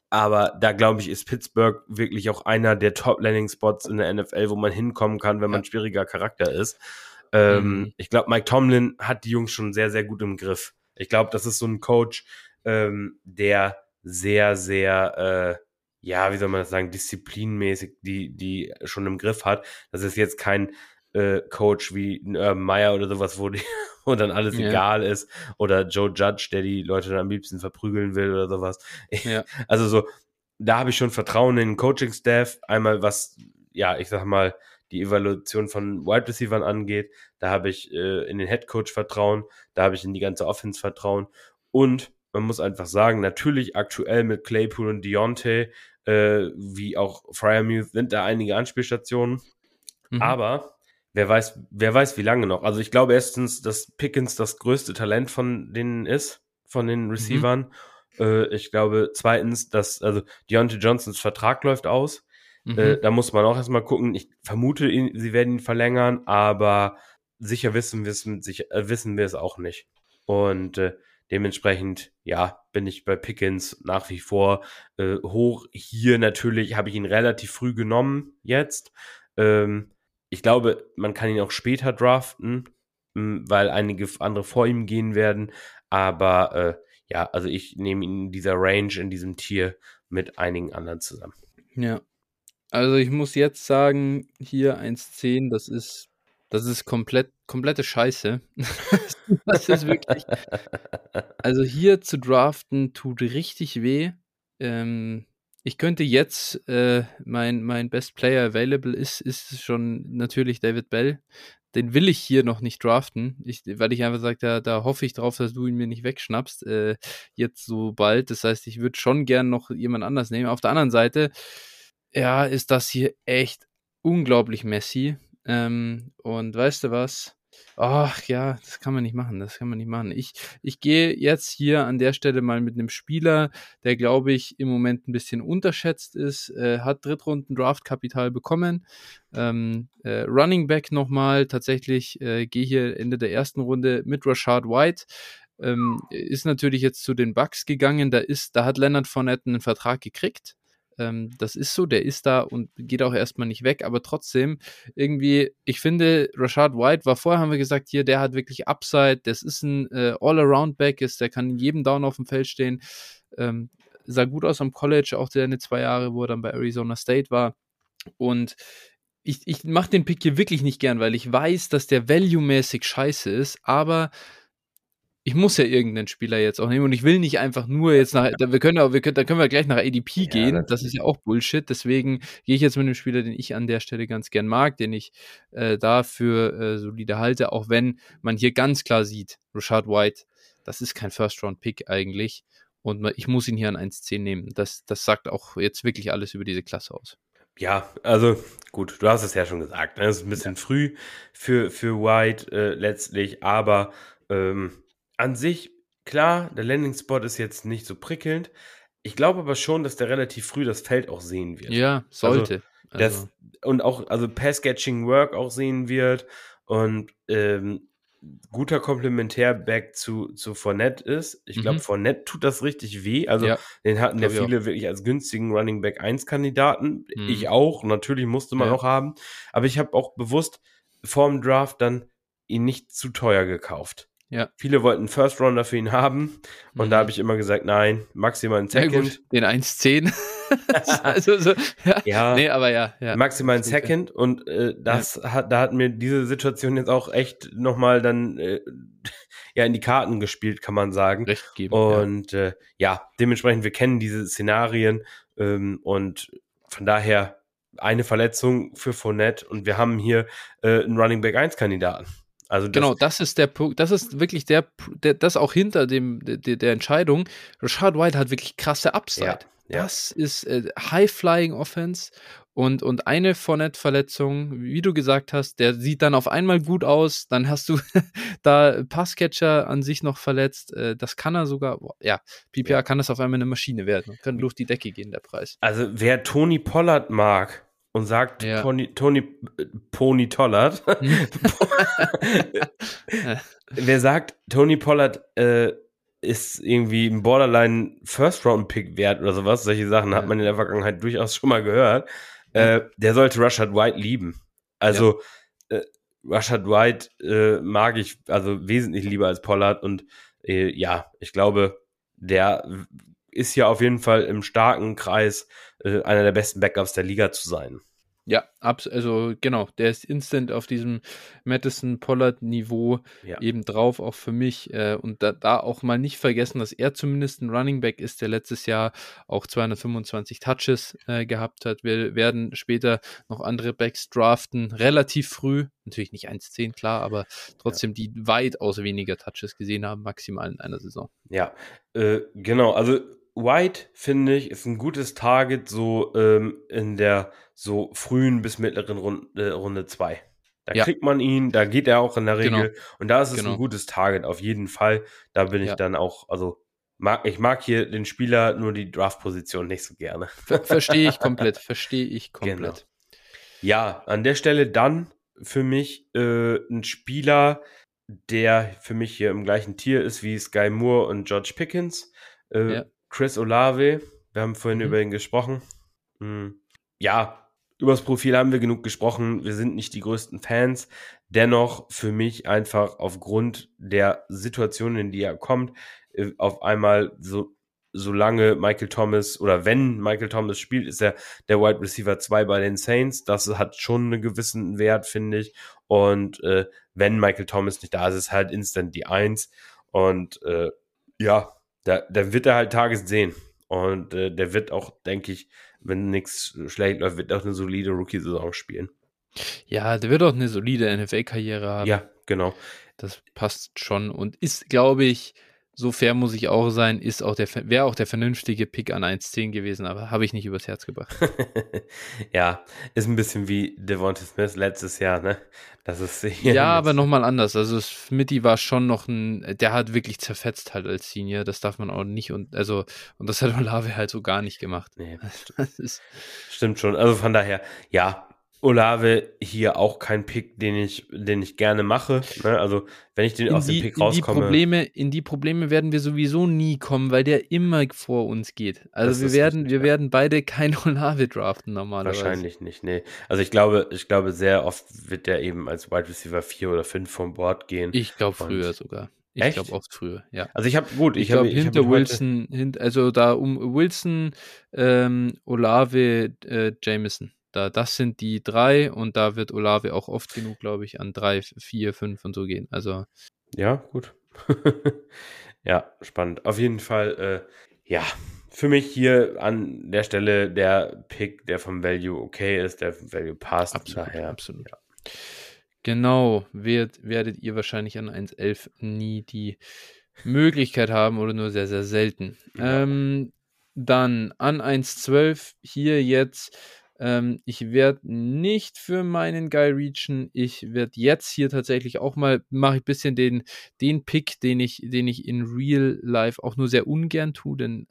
Aber da glaube ich, ist Pittsburgh wirklich auch einer der Top-Landing-Spots in der NFL, wo man hinkommen kann, wenn man ja. schwieriger Charakter ist. Ähm, mhm. Ich glaube, Mike Tomlin hat die Jungs schon sehr, sehr gut im Griff. Ich glaube, das ist so ein Coach, ähm, der sehr, sehr, äh, ja, wie soll man das sagen, disziplinmäßig die, die schon im Griff hat. Das ist jetzt kein äh, Coach wie Urban Meyer oder sowas, wo, die, wo dann alles ja. egal ist. Oder Joe Judge, der die Leute dann am liebsten verprügeln will oder sowas. Ja. Also so, da habe ich schon Vertrauen in den Coaching-Staff. Einmal was, ja, ich sag mal, die Evaluation von Wide Receivers angeht. Da habe ich äh, in den Head Coach Vertrauen. Da habe ich in die ganze Offense Vertrauen. Und man muss einfach sagen, natürlich aktuell mit Claypool und Deontay äh, wie auch Fryermuth sind da einige Anspielstationen. Mhm. Aber wer weiß, wer weiß, wie lange noch. Also ich glaube erstens, dass Pickens das größte Talent von denen ist, von den. Receivern. Mhm. Äh, ich glaube zweitens, dass, also Deontay Johnsons Vertrag läuft aus. Mhm. Äh, da muss man auch erstmal gucken. Ich vermute, ihn, sie werden ihn verlängern, aber sicher wissen, wissen, sicher, äh, wissen wir es auch nicht. Und äh, dementsprechend, ja, bin ich bei Pickens nach wie vor äh, hoch. Hier natürlich habe ich ihn relativ früh genommen jetzt. Ähm, ich glaube, man kann ihn auch später draften, hm, weil einige andere vor ihm gehen werden. Aber äh, ja, also ich nehme ihn in dieser Range, in diesem Tier mit einigen anderen zusammen. Ja. Also ich muss jetzt sagen, hier 1,10, das ist, das ist komplett, komplette Scheiße. das ist wirklich. Also hier zu draften tut richtig weh. Ähm, ich könnte jetzt, äh, mein, mein Best Player Available ist, ist schon natürlich David Bell. Den will ich hier noch nicht draften, ich, weil ich einfach sage, da, da hoffe ich drauf, dass du ihn mir nicht wegschnappst, äh, jetzt so bald. Das heißt, ich würde schon gern noch jemand anders nehmen. Auf der anderen Seite, ja, ist das hier echt unglaublich messy. Ähm, und weißt du was? Ach ja, das kann man nicht machen, das kann man nicht machen. Ich, ich gehe jetzt hier an der Stelle mal mit einem Spieler, der glaube ich im Moment ein bisschen unterschätzt ist, äh, hat Drittrunden Draftkapital bekommen. Ähm, äh, Running Back nochmal, tatsächlich äh, gehe hier Ende der ersten Runde mit Rashad White. Ähm, ist natürlich jetzt zu den Bucks gegangen, da ist, da hat Leonard Fournette einen Vertrag gekriegt. Ähm, das ist so, der ist da und geht auch erstmal nicht weg, aber trotzdem irgendwie, ich finde, Rashad White war vorher, haben wir gesagt, hier, der hat wirklich Upside, das ist ein äh, All-Around-Back, der kann in jedem Down auf dem Feld stehen, ähm, sah gut aus am College, auch seine zwei Jahre, wo er dann bei Arizona State war. Und ich, ich mache den Pick hier wirklich nicht gern, weil ich weiß, dass der value-mäßig scheiße ist, aber ich muss ja irgendeinen Spieler jetzt auch nehmen und ich will nicht einfach nur jetzt nach, wir können auch, wir können, da können wir gleich nach ADP ja, gehen, das, das ist ja auch Bullshit, deswegen gehe ich jetzt mit einem Spieler, den ich an der Stelle ganz gern mag, den ich äh, dafür äh, solide halte, auch wenn man hier ganz klar sieht, Rashad White, das ist kein First-Round-Pick eigentlich und ich muss ihn hier an 1-10 nehmen, das, das sagt auch jetzt wirklich alles über diese Klasse aus. Ja, also gut, du hast es ja schon gesagt, ne? es ist ein bisschen ja. früh für, für White äh, letztlich, aber ähm, an sich, klar, der Landing-Spot ist jetzt nicht so prickelnd. Ich glaube aber schon, dass der relativ früh das Feld auch sehen wird. Ja, sollte. Also, das, also. Und auch, also Pass-Catching Work auch sehen wird und ähm, guter Komplementär-Back zu, zu Fournette ist. Ich glaube, mhm. Fournette tut das richtig weh. Also, ja, den hatten ja viele auch. wirklich als günstigen Running Back 1-Kandidaten. Mhm. Ich auch. Natürlich musste man ja. auch haben. Aber ich habe auch bewusst vorm Draft dann ihn nicht zu teuer gekauft. Ja. Viele wollten First Rounder für ihn haben und mhm. da habe ich immer gesagt, nein, maximal ein Second. Ja, den 1-10. also so, ja. ja. Nee, aber ja. ja. Maximal ein Second und äh, das ja. hat, da hat mir diese Situation jetzt auch echt nochmal dann äh, ja in die Karten gespielt, kann man sagen. Recht geben. Und ja, äh, ja dementsprechend, wir kennen diese Szenarien ähm, und von daher eine Verletzung für Fournette und wir haben hier äh, einen Running Back 1 Kandidaten. Also das genau, das ist der Punkt, das ist wirklich der, der das auch hinter dem der, der Entscheidung. Rashad White hat wirklich krasse Upside. Ja, das ist äh, High-Flying Offense und, und eine Fournette-Verletzung, wie du gesagt hast, der sieht dann auf einmal gut aus, dann hast du da Passcatcher an sich noch verletzt, äh, das kann er sogar, ja, PPA kann das auf einmal eine Maschine werden, kann durch die Decke gehen, der Preis. Also wer Tony Pollard mag, und sagt ja. Pony, Tony äh, Pony Tollard. Wer sagt, Tony Pollard äh, ist irgendwie ein Borderline First Round Pick wert oder sowas, solche Sachen ja. hat man in der Vergangenheit durchaus schon mal gehört. Äh, der sollte Rashad White lieben. Also ja. äh, Rashad White äh, mag ich also wesentlich lieber als Pollard und äh, ja, ich glaube, der ist ja auf jeden Fall im starken Kreis äh, einer der besten Backups der Liga zu sein. Ja, also genau, der ist instant auf diesem Madison Pollard Niveau ja. eben drauf, auch für mich. Äh, und da, da, auch mal nicht vergessen, dass er zumindest ein Running Back ist, der letztes Jahr auch 225 Touches äh, gehabt hat. Wir werden später noch andere Backs draften, relativ früh, natürlich nicht 1-10, klar, aber trotzdem ja. die weitaus weniger Touches gesehen haben, maximal in einer Saison. Ja, äh, genau, also White, finde ich, ist ein gutes Target so ähm, in der so frühen bis mittleren Runde, Runde 2. Da ja. kriegt man ihn, da geht er auch in der genau. Regel. Genau. Und da ist es genau. ein gutes Target, auf jeden Fall. Da bin ich ja. dann auch, also mag, ich mag hier den Spieler, nur die Draft-Position nicht so gerne. Ver verstehe ich komplett, verstehe ich komplett. Genau. Ja, an der Stelle dann für mich äh, ein Spieler, der für mich hier im gleichen Tier ist wie Sky Moore und George Pickens. Äh, ja. Chris Olave, wir haben vorhin mhm. über ihn gesprochen. Hm. Ja, übers Profil haben wir genug gesprochen. Wir sind nicht die größten Fans. Dennoch für mich einfach aufgrund der Situation, in die er kommt, äh, auf einmal so solange Michael Thomas oder wenn Michael Thomas spielt, ist er der Wide Receiver 2 bei den Saints. Das hat schon einen gewissen Wert, finde ich. Und äh, wenn Michael Thomas nicht da ist, ist halt instant die 1. Und äh, ja, da, da wird er halt Tages sehen. Und äh, der wird auch, denke ich, wenn nichts schlecht läuft, wird auch eine solide Rookie-Saison spielen. Ja, der wird auch eine solide NFL-Karriere haben. Ja, genau. Das passt schon und ist, glaube ich, so fair muss ich auch sein, ist auch der wäre auch der vernünftige Pick an 1.10 gewesen, aber habe ich nicht übers Herz gebracht. ja, ist ein bisschen wie Devonta Smith letztes Jahr, ne? Das ist ja, aber nochmal anders. Also Smitty war schon noch ein, der hat wirklich zerfetzt halt als Senior. Das darf man auch nicht und also und das hat Olave halt so gar nicht gemacht. Nee, stimmt schon. Also von daher, ja, Olave hier auch kein Pick, den ich, den ich gerne mache. Ne? Also wenn ich den in aus die, dem Pick rauskomme. Die Probleme, in die Probleme werden wir sowieso nie kommen, weil der immer vor uns geht. Also wir werden, wir ja. werden beide kein Olave draften normalerweise. Wahrscheinlich nicht, nee. Also ich glaube, ich glaube, sehr oft wird der eben als Wide Receiver 4 oder 5 vom Board gehen. Ich glaube früher sogar. Ich glaube oft früher, ja. Also ich habe gut, ich, ich glaube hinter hab Wilson, hint, also da um Wilson, ähm, Olave, äh, Jameson. Da, das sind die drei und da wird Olave auch oft genug, glaube ich, an drei, vier, fünf und so gehen. Also. Ja, gut. ja, spannend. Auf jeden Fall, äh, ja, für mich hier an der Stelle der Pick, der vom Value okay ist, der vom Value passt. Absolut, daher, absolut. Ja. Genau, wird, werdet ihr wahrscheinlich an 1.11 nie die Möglichkeit haben oder nur sehr, sehr selten. Ja. Ähm, dann an 1.12 hier jetzt ähm, ich werde nicht für meinen Guy reachen. Ich werde jetzt hier tatsächlich auch mal, mache ich ein bisschen den, den Pick, den ich, den ich in Real Life auch nur sehr ungern tue, denn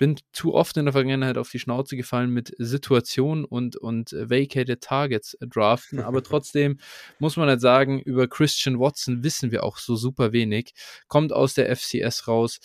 bin zu oft in der Vergangenheit auf die Schnauze gefallen mit Situationen und, und vacated Targets draften. Aber trotzdem muss man halt sagen, über Christian Watson wissen wir auch so super wenig. Kommt aus der FCS raus,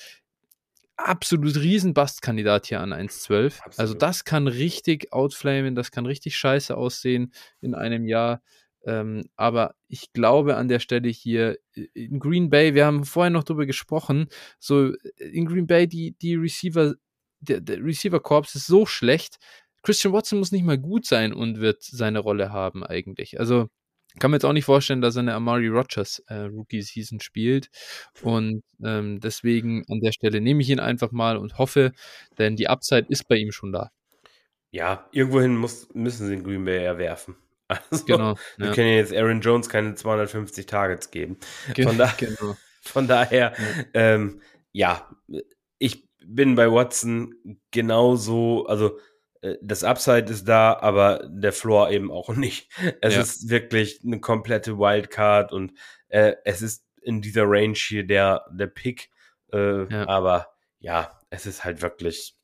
absolut riesen Bastkandidat hier an 1.12. Also das kann richtig outflamen, das kann richtig scheiße aussehen in einem Jahr. Ähm, aber ich glaube an der Stelle hier in Green Bay, wir haben vorher noch drüber gesprochen, so äh, in Green Bay die, die Receiver, der, der Receiver Corps ist so schlecht. Christian Watson muss nicht mal gut sein und wird seine Rolle haben eigentlich. Also kann mir jetzt auch nicht vorstellen, dass er eine Amari Rogers äh, Rookie Season spielt. Und ähm, deswegen an der Stelle nehme ich ihn einfach mal und hoffe, denn die Upside ist bei ihm schon da. Ja, irgendwohin muss, müssen sie den Green Bay erwerfen. Also, genau. Wir ja. können jetzt Aaron Jones keine 250 Targets geben. Von, da, genau. von daher, ja. Ähm, ja, ich bin bei Watson genauso, also das Upside ist da, aber der Floor eben auch nicht. Es ja. ist wirklich eine komplette Wildcard und äh, es ist in dieser Range hier der, der Pick. Äh, ja. Aber ja, es ist halt wirklich,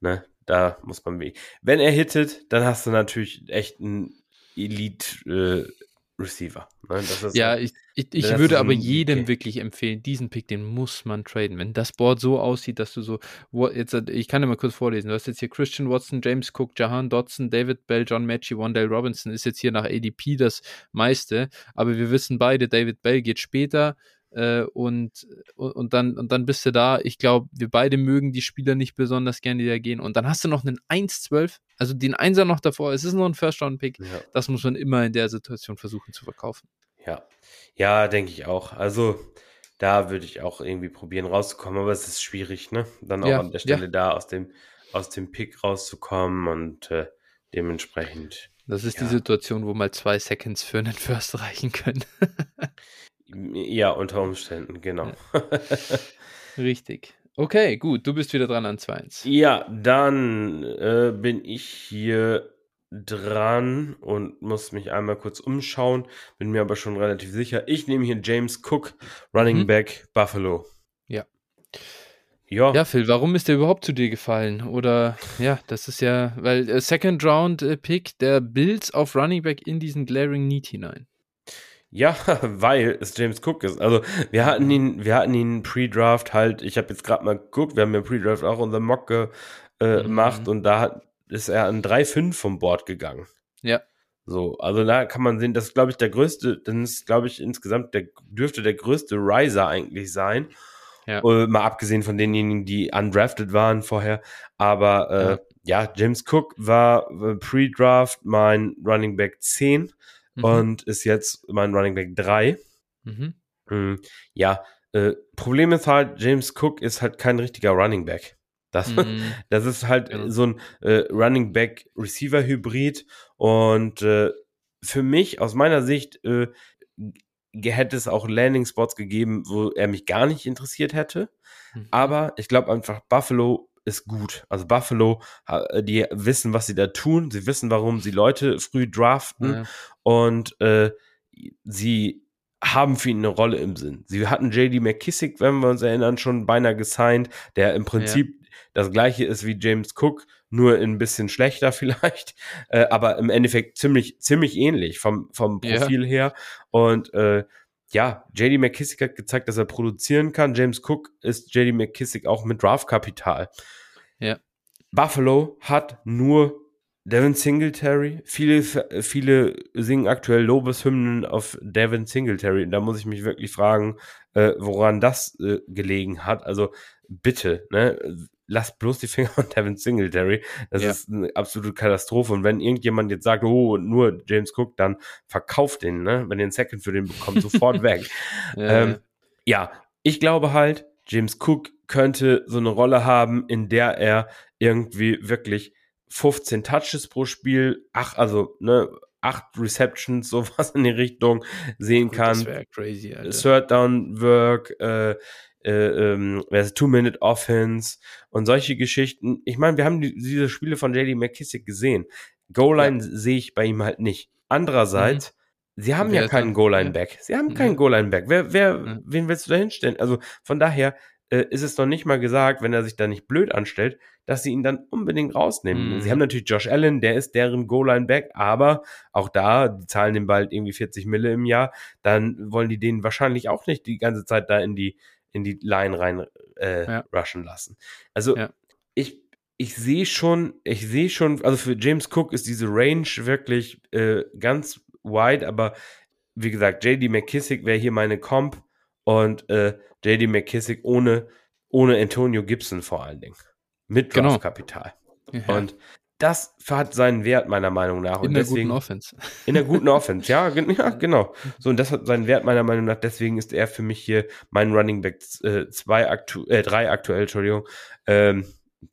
ne, da muss man wie. Wenn er hittet, dann hast du natürlich echt einen Elite äh, Receiver. Ne? ja, halt, ich, ich, ich würde aber jedem okay. wirklich empfehlen, diesen Pick, den muss man traden. Wenn das Board so aussieht, dass du so, wo, jetzt, ich kann dir mal kurz vorlesen, du hast jetzt hier Christian Watson, James Cook, Jahan Dodson, David Bell, John Matchy, Wandale Robinson, ist jetzt hier nach ADP das meiste, aber wir wissen beide, David Bell geht später, äh, und, und, dann, und dann bist du da. Ich glaube, wir beide mögen die Spieler nicht besonders gerne, die da gehen. Und dann hast du noch einen 1-12, also den Einser noch davor. Es ist noch ein First-Round-Pick. Ja. Das muss man immer in der Situation versuchen zu verkaufen. Ja, ja, denke ich auch. Also da würde ich auch irgendwie probieren rauszukommen, aber es ist schwierig, ne? Dann auch ja, an der Stelle ja. da aus dem, aus dem Pick rauszukommen und äh, dementsprechend. Das ist ja. die Situation, wo mal zwei Seconds für einen First reichen können. Ja, unter Umständen, genau. Ja. Richtig. Okay, gut, du bist wieder dran an 2-1. Ja, dann äh, bin ich hier dran und muss mich einmal kurz umschauen. Bin mir aber schon relativ sicher. Ich nehme hier James Cook, Running mhm. Back Buffalo. Ja. Ja. ja, Phil, warum ist der überhaupt zu dir gefallen? Oder ja, das ist ja, weil äh, Second Round äh, Pick der Bills auf Running Back in diesen Glaring Need hinein. Ja, weil es James Cook ist. Also wir hatten ihn, wir hatten ihn Pre-Draft halt, ich habe jetzt gerade mal geguckt, wir haben ja Pre-Draft auch unser Mock ge, äh, mhm. gemacht und da ist er an 3-5 vom Board gegangen. Ja. So, also da kann man sehen, das ist, glaube ich, der größte, dann ist, glaube ich, insgesamt der dürfte der größte Riser eigentlich sein. Ja. Uh, mal abgesehen von denjenigen, die undrafted waren vorher. Aber äh, ja. ja. James Cook war äh, Pre-Draft mein Running Back 10 mhm. und ist jetzt mein Running Back 3. Mhm. Mhm. Ja, äh, Problem ist halt, James Cook ist halt kein richtiger Running Back. Das, mhm. das ist halt ja. so ein äh, Running Back Receiver Hybrid und äh, für mich aus meiner Sicht äh, hätte es auch Landing Spots gegeben, wo er mich gar nicht interessiert hätte. Mhm. Aber ich glaube einfach, Buffalo ist gut. Also Buffalo, die wissen, was sie da tun. Sie wissen, warum sie Leute früh draften. Ja. Und äh, sie haben für ihn eine Rolle im Sinn. Sie hatten JD McKissick, wenn wir uns erinnern, schon beinahe gesigned, der im Prinzip ja. das gleiche ist wie James Cook, nur ein bisschen schlechter vielleicht, äh, aber im Endeffekt ziemlich, ziemlich ähnlich vom, vom Profil ja. her. Und äh, ja, JD McKissick hat gezeigt, dass er produzieren kann. James Cook ist JD McKissick auch mit Draftkapital. Ja. Buffalo hat nur Devin Singletary. Viele, viele singen aktuell Lobeshymnen auf Devin Singletary. Da muss ich mich wirklich fragen, äh, woran das äh, gelegen hat. Also bitte, ne? lasst bloß die Finger von Devin Singletary. Das ja. ist eine absolute Katastrophe. Und wenn irgendjemand jetzt sagt, oh, nur James Cook, dann verkauft den, ne? Wenn ihr einen Second für den bekommt, sofort weg. ja. Ähm, ja, ich glaube halt, James Cook könnte so eine Rolle haben, in der er irgendwie wirklich 15 Touches pro Spiel, ach, also, ne, acht Receptions, sowas in die Richtung sehen Gut, kann. Das wäre crazy, Alter. Third Down Work, äh, äh, ähm, Two-Minute-Offense und solche Geschichten. Ich meine, wir haben die, diese Spiele von JD McKissick gesehen. Goal-Line ja. sehe ich bei ihm halt nicht. Andererseits, mhm. sie haben ja keinen Goal-Line-Back. Sie haben keinen Goal-Line-Back. Wer, wer, mhm. wen willst du da hinstellen? Also von daher äh, ist es noch nicht mal gesagt, wenn er sich da nicht blöd anstellt, dass sie ihn dann unbedingt rausnehmen. Mhm. Sie haben natürlich Josh Allen, der ist deren Goal-Line-Back, aber auch da, die zahlen dem bald irgendwie 40 Mille im Jahr, dann wollen die den wahrscheinlich auch nicht die ganze Zeit da in die in die Line rein äh, ja. rushen lassen. Also ja. ich, ich sehe schon, ich sehe schon, also für James Cook ist diese Range wirklich äh, ganz wide, aber wie gesagt, JD McKissick wäre hier meine Comp und äh, JD McKissick ohne, ohne Antonio Gibson vor allen Dingen. Mit genau. Draftkapital. Genau. Ja. Und das hat seinen Wert meiner Meinung nach. In und der deswegen, guten Offense. In der guten Offense, ja, ja, genau. So, und das hat seinen Wert meiner Meinung nach. Deswegen ist er für mich hier mein Running Back 2 äh, aktu äh, 3 aktuell, Entschuldigung. Ähm,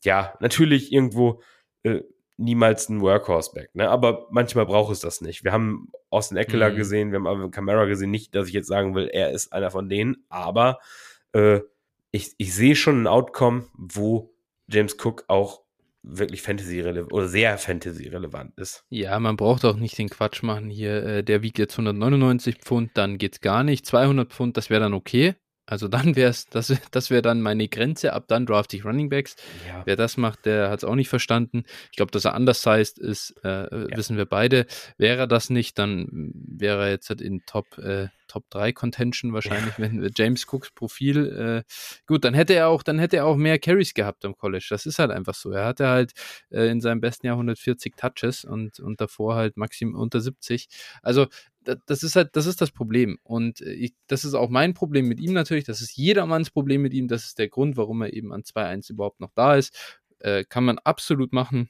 ja, natürlich irgendwo äh, niemals ein Workhorse-Back, ne? Aber manchmal braucht es das nicht. Wir haben Austin Eckler mhm. gesehen, wir haben Alvin Kamara gesehen. Nicht, dass ich jetzt sagen will, er ist einer von denen, aber äh, ich, ich sehe schon ein Outcome, wo James Cook auch wirklich Fantasy-relevant oder sehr Fantasy-relevant ist. Ja, man braucht auch nicht den Quatsch machen hier. Äh, der wiegt jetzt 199 Pfund, dann geht's gar nicht. 200 Pfund, das wäre dann okay. Also dann wäre es, das, das wäre dann meine Grenze. Ab dann draft ich Running Backs. Ja. Wer das macht, der hat es auch nicht verstanden. Ich glaube, dass er undersized ist, äh, ja. wissen wir beide. Wäre er das nicht, dann wäre er jetzt halt in Top, äh, Top 3 Contention wahrscheinlich, ja. wenn James Cooks Profil, äh, gut, dann hätte er auch, dann hätte er auch mehr Carries gehabt am College. Das ist halt einfach so. Er hatte halt äh, in seinem besten Jahr 140 Touches und, und davor halt maximal unter 70. Also das ist halt, das ist das Problem. Und äh, ich, das ist auch mein Problem mit ihm natürlich. Das ist jedermanns Problem mit ihm. Das ist der Grund, warum er eben an 2-1 überhaupt noch da ist. Äh, kann man absolut machen.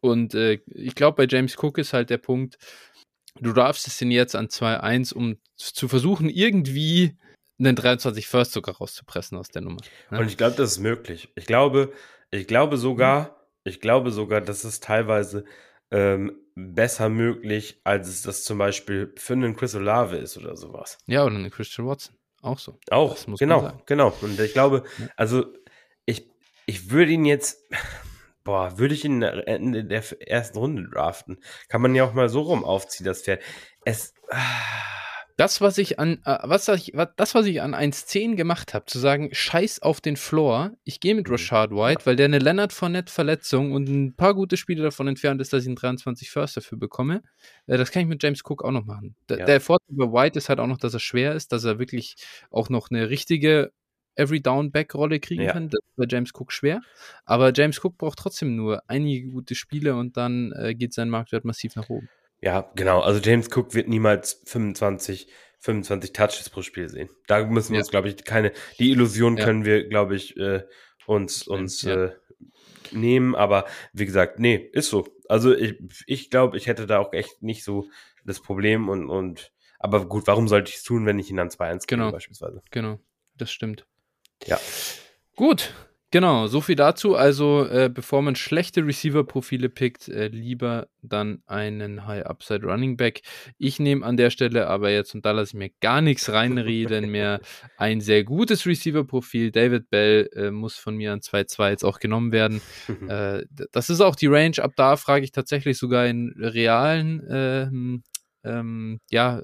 Und äh, ich glaube, bei James Cook ist halt der Punkt, du darfst es denn jetzt an 2-1, um zu versuchen, irgendwie einen 23 First sogar rauszupressen aus der Nummer. Ne? Und ich glaube, das ist möglich. Ich glaube, ich glaube sogar, ich glaube sogar, dass es teilweise ähm, besser möglich, als es das zum Beispiel für einen Chris Olave ist oder sowas. Ja, oder einen Christian Watson. Auch so. Auch, genau, genau. Und ich glaube, also ich, ich würde ihn jetzt, boah, würde ich ihn Ende der ersten Runde draften. Kann man ja auch mal so rum aufziehen, das Pferd. Es, ah, Das, was ich an, äh, was ich, das, was ich an 1.10 gemacht habe, zu sagen, scheiß auf den Floor, ich gehe mit mhm. Rashad White, weil der eine Leonard Fournette Verletzung und ein paar gute Spiele davon entfernt ist, dass ich einen 23 First dafür bekomme. Äh, das kann ich mit James Cook auch noch machen. D ja. Der Vorteil bei White ist halt auch noch, dass er schwer ist, dass er wirklich auch noch eine richtige Every Down Back Rolle kriegen ja. kann. Das ist bei James Cook schwer. Aber James Cook braucht trotzdem nur einige gute Spiele und dann äh, geht sein Marktwert massiv nach oben. Ja, genau. Also James Cook wird niemals 25, 25 Touches pro Spiel sehen. Da müssen wir ja. uns, glaube ich, keine, die Illusion ja. können wir, glaube ich, äh, uns, uns ja. äh, nehmen. Aber wie gesagt, nee, ist so. Also ich, ich glaube, ich hätte da auch echt nicht so das Problem und, und aber gut, warum sollte ich es tun, wenn ich ihn dann 2-1 genau. beispielsweise? Genau, das stimmt. Ja. Gut, Genau, so viel dazu. Also, äh, bevor man schlechte Receiver-Profile pickt, äh, lieber dann einen High-Upside Running Back. Ich nehme an der Stelle aber jetzt, und da lasse ich mir gar nichts reinreden, mehr ein sehr gutes Receiver-Profil. David Bell äh, muss von mir an 2-2 jetzt auch genommen werden. Äh, das ist auch die Range. Ab da frage ich tatsächlich sogar in realen ähm, ähm, ja,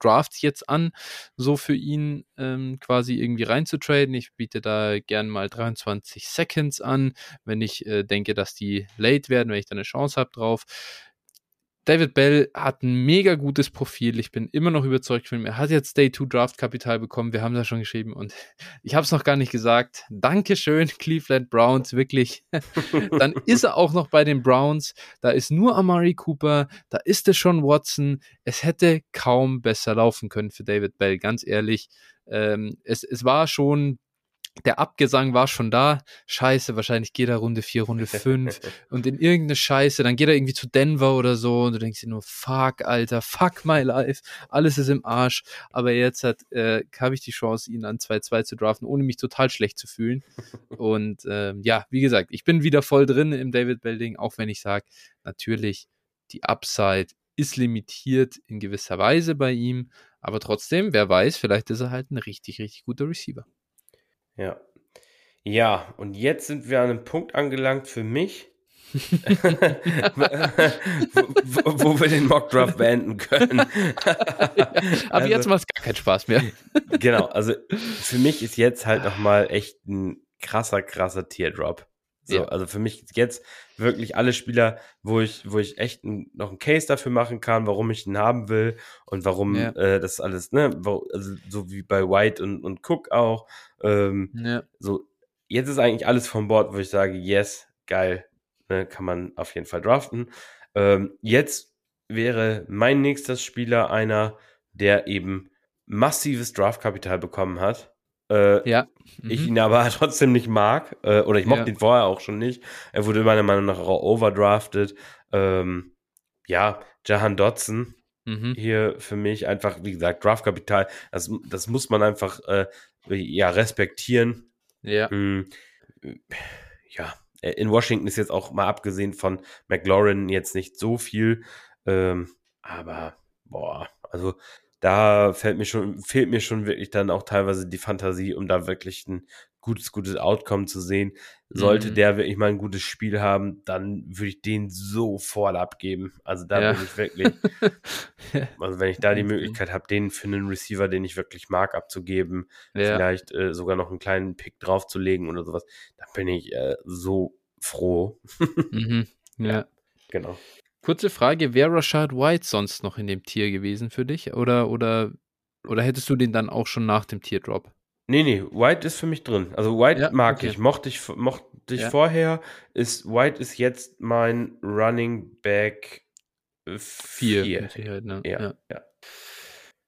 Drafts jetzt an, so für ihn ähm, quasi irgendwie reinzutraden. Ich biete da gern mal 23 Seconds an, wenn ich äh, denke, dass die late werden, wenn ich da eine Chance habe drauf. David Bell hat ein mega gutes Profil. Ich bin immer noch überzeugt von ihm. Er hat jetzt Day 2 Draft Kapital bekommen. Wir haben das schon geschrieben und ich habe es noch gar nicht gesagt. Dankeschön, Cleveland Browns, wirklich. Dann ist er auch noch bei den Browns. Da ist nur Amari Cooper, da ist es schon Watson. Es hätte kaum besser laufen können für David Bell, ganz ehrlich. Ähm, es, es war schon der Abgesang war schon da. Scheiße, wahrscheinlich geht er Runde 4, Runde 5 und in irgendeine Scheiße, dann geht er irgendwie zu Denver oder so und du denkst dir nur, fuck, Alter, fuck my life, alles ist im Arsch. Aber jetzt hat, äh, habe ich die Chance, ihn an 2-2 zu draften, ohne mich total schlecht zu fühlen. Und ähm, ja, wie gesagt, ich bin wieder voll drin im David Belding, auch wenn ich sage, natürlich, die Upside ist limitiert in gewisser Weise bei ihm, aber trotzdem, wer weiß, vielleicht ist er halt ein richtig, richtig guter Receiver. Ja. Ja, und jetzt sind wir an einem Punkt angelangt für mich, wo, wo, wir den Mockdraft beenden können. ja, aber also, jetzt macht es gar keinen Spaß mehr. genau, also für mich ist jetzt halt nochmal echt ein krasser, krasser Teardrop. So, ja. also für mich jetzt wirklich alle Spieler, wo ich, wo ich echt ein, noch einen Case dafür machen kann, warum ich ihn haben will und warum ja. äh, das alles, ne, also so wie bei White und, und Cook auch. Ähm, ja. So, jetzt ist eigentlich alles von Bord, wo ich sage, yes, geil, ne, kann man auf jeden Fall draften. Ähm, jetzt wäre mein nächster Spieler einer, der eben massives Draftkapital bekommen hat äh, ja. Mhm. Ich ihn aber trotzdem nicht mag. Äh, oder ich mochte ja. ihn vorher auch schon nicht. Er wurde meiner Meinung nach auch overdrafted. Ähm, ja, Jahan Dotson. Mhm. Hier für mich einfach, wie gesagt, Draftkapital, das, das muss man einfach äh, ja, respektieren. Ja. Mhm. Ja, in Washington ist jetzt auch mal abgesehen von McLaurin jetzt nicht so viel. Ähm, aber, boah, also da fällt mir schon, fehlt mir schon wirklich dann auch teilweise die Fantasie, um da wirklich ein gutes, gutes Outcome zu sehen. Sollte mhm. der wirklich mal ein gutes Spiel haben, dann würde ich den sofort abgeben. Also da ja. bin ich wirklich, also wenn ich da die Möglichkeit habe, den für einen Receiver, den ich wirklich mag, abzugeben, ja. vielleicht äh, sogar noch einen kleinen Pick draufzulegen oder sowas, dann bin ich äh, so froh. mhm. ja. ja. Genau. Kurze Frage, wäre Rashad White sonst noch in dem Tier gewesen für dich? Oder, oder, oder hättest du den dann auch schon nach dem Tierdrop? Nee, nee, White ist für mich drin. Also White ja, mag okay. ich, mochte ich, mochte ich ja. vorher. Ist, White ist jetzt mein Running Back 4. Ne? Ja, ja. ja.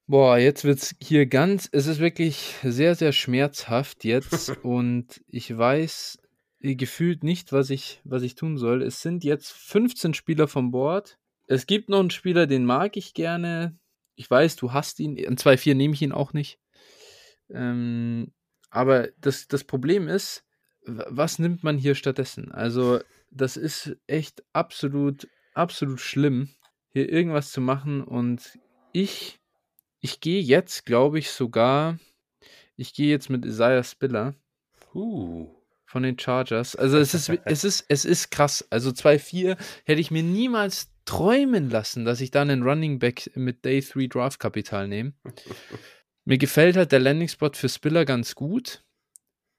Boah, jetzt wird es hier ganz, es ist wirklich sehr, sehr schmerzhaft jetzt und ich weiß äh, gefühlt nicht, was ich, was ich tun soll. Es sind jetzt 15 Spieler vom Board. Es gibt noch einen Spieler, den mag ich gerne. Ich weiß, du hast ihn. In 2-4 nehme ich ihn auch nicht. Ähm, aber das, das Problem ist, was nimmt man hier stattdessen? Also, das ist echt absolut, absolut schlimm, hier irgendwas zu machen. Und ich, ich gehe jetzt, glaube ich, sogar, ich gehe jetzt mit Isaiah Spiller. Uh. von den Chargers. Also es ist, es ist, es ist krass. Also 2-4 hätte ich mir niemals träumen lassen, dass ich dann einen Running Back mit Day 3 Draft Kapital nehme. Mir gefällt halt der Landing Spot für Spiller ganz gut,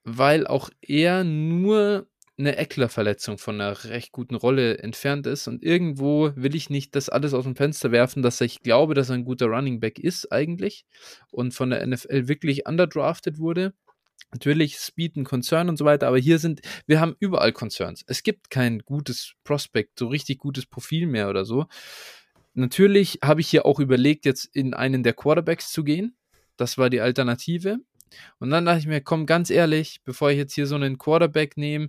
weil auch er nur eine Eckler-Verletzung von einer recht guten Rolle entfernt ist. Und irgendwo will ich nicht das alles aus dem Fenster werfen, dass ich glaube, dass er ein guter Running Back ist eigentlich und von der NFL wirklich underdrafted wurde. Natürlich Speed ein Concern und so weiter, aber hier sind, wir haben überall Concerns. Es gibt kein gutes Prospect, so richtig gutes Profil mehr oder so. Natürlich habe ich hier auch überlegt, jetzt in einen der Quarterbacks zu gehen. Das war die Alternative. Und dann dachte ich mir, komm, ganz ehrlich, bevor ich jetzt hier so einen Quarterback nehme,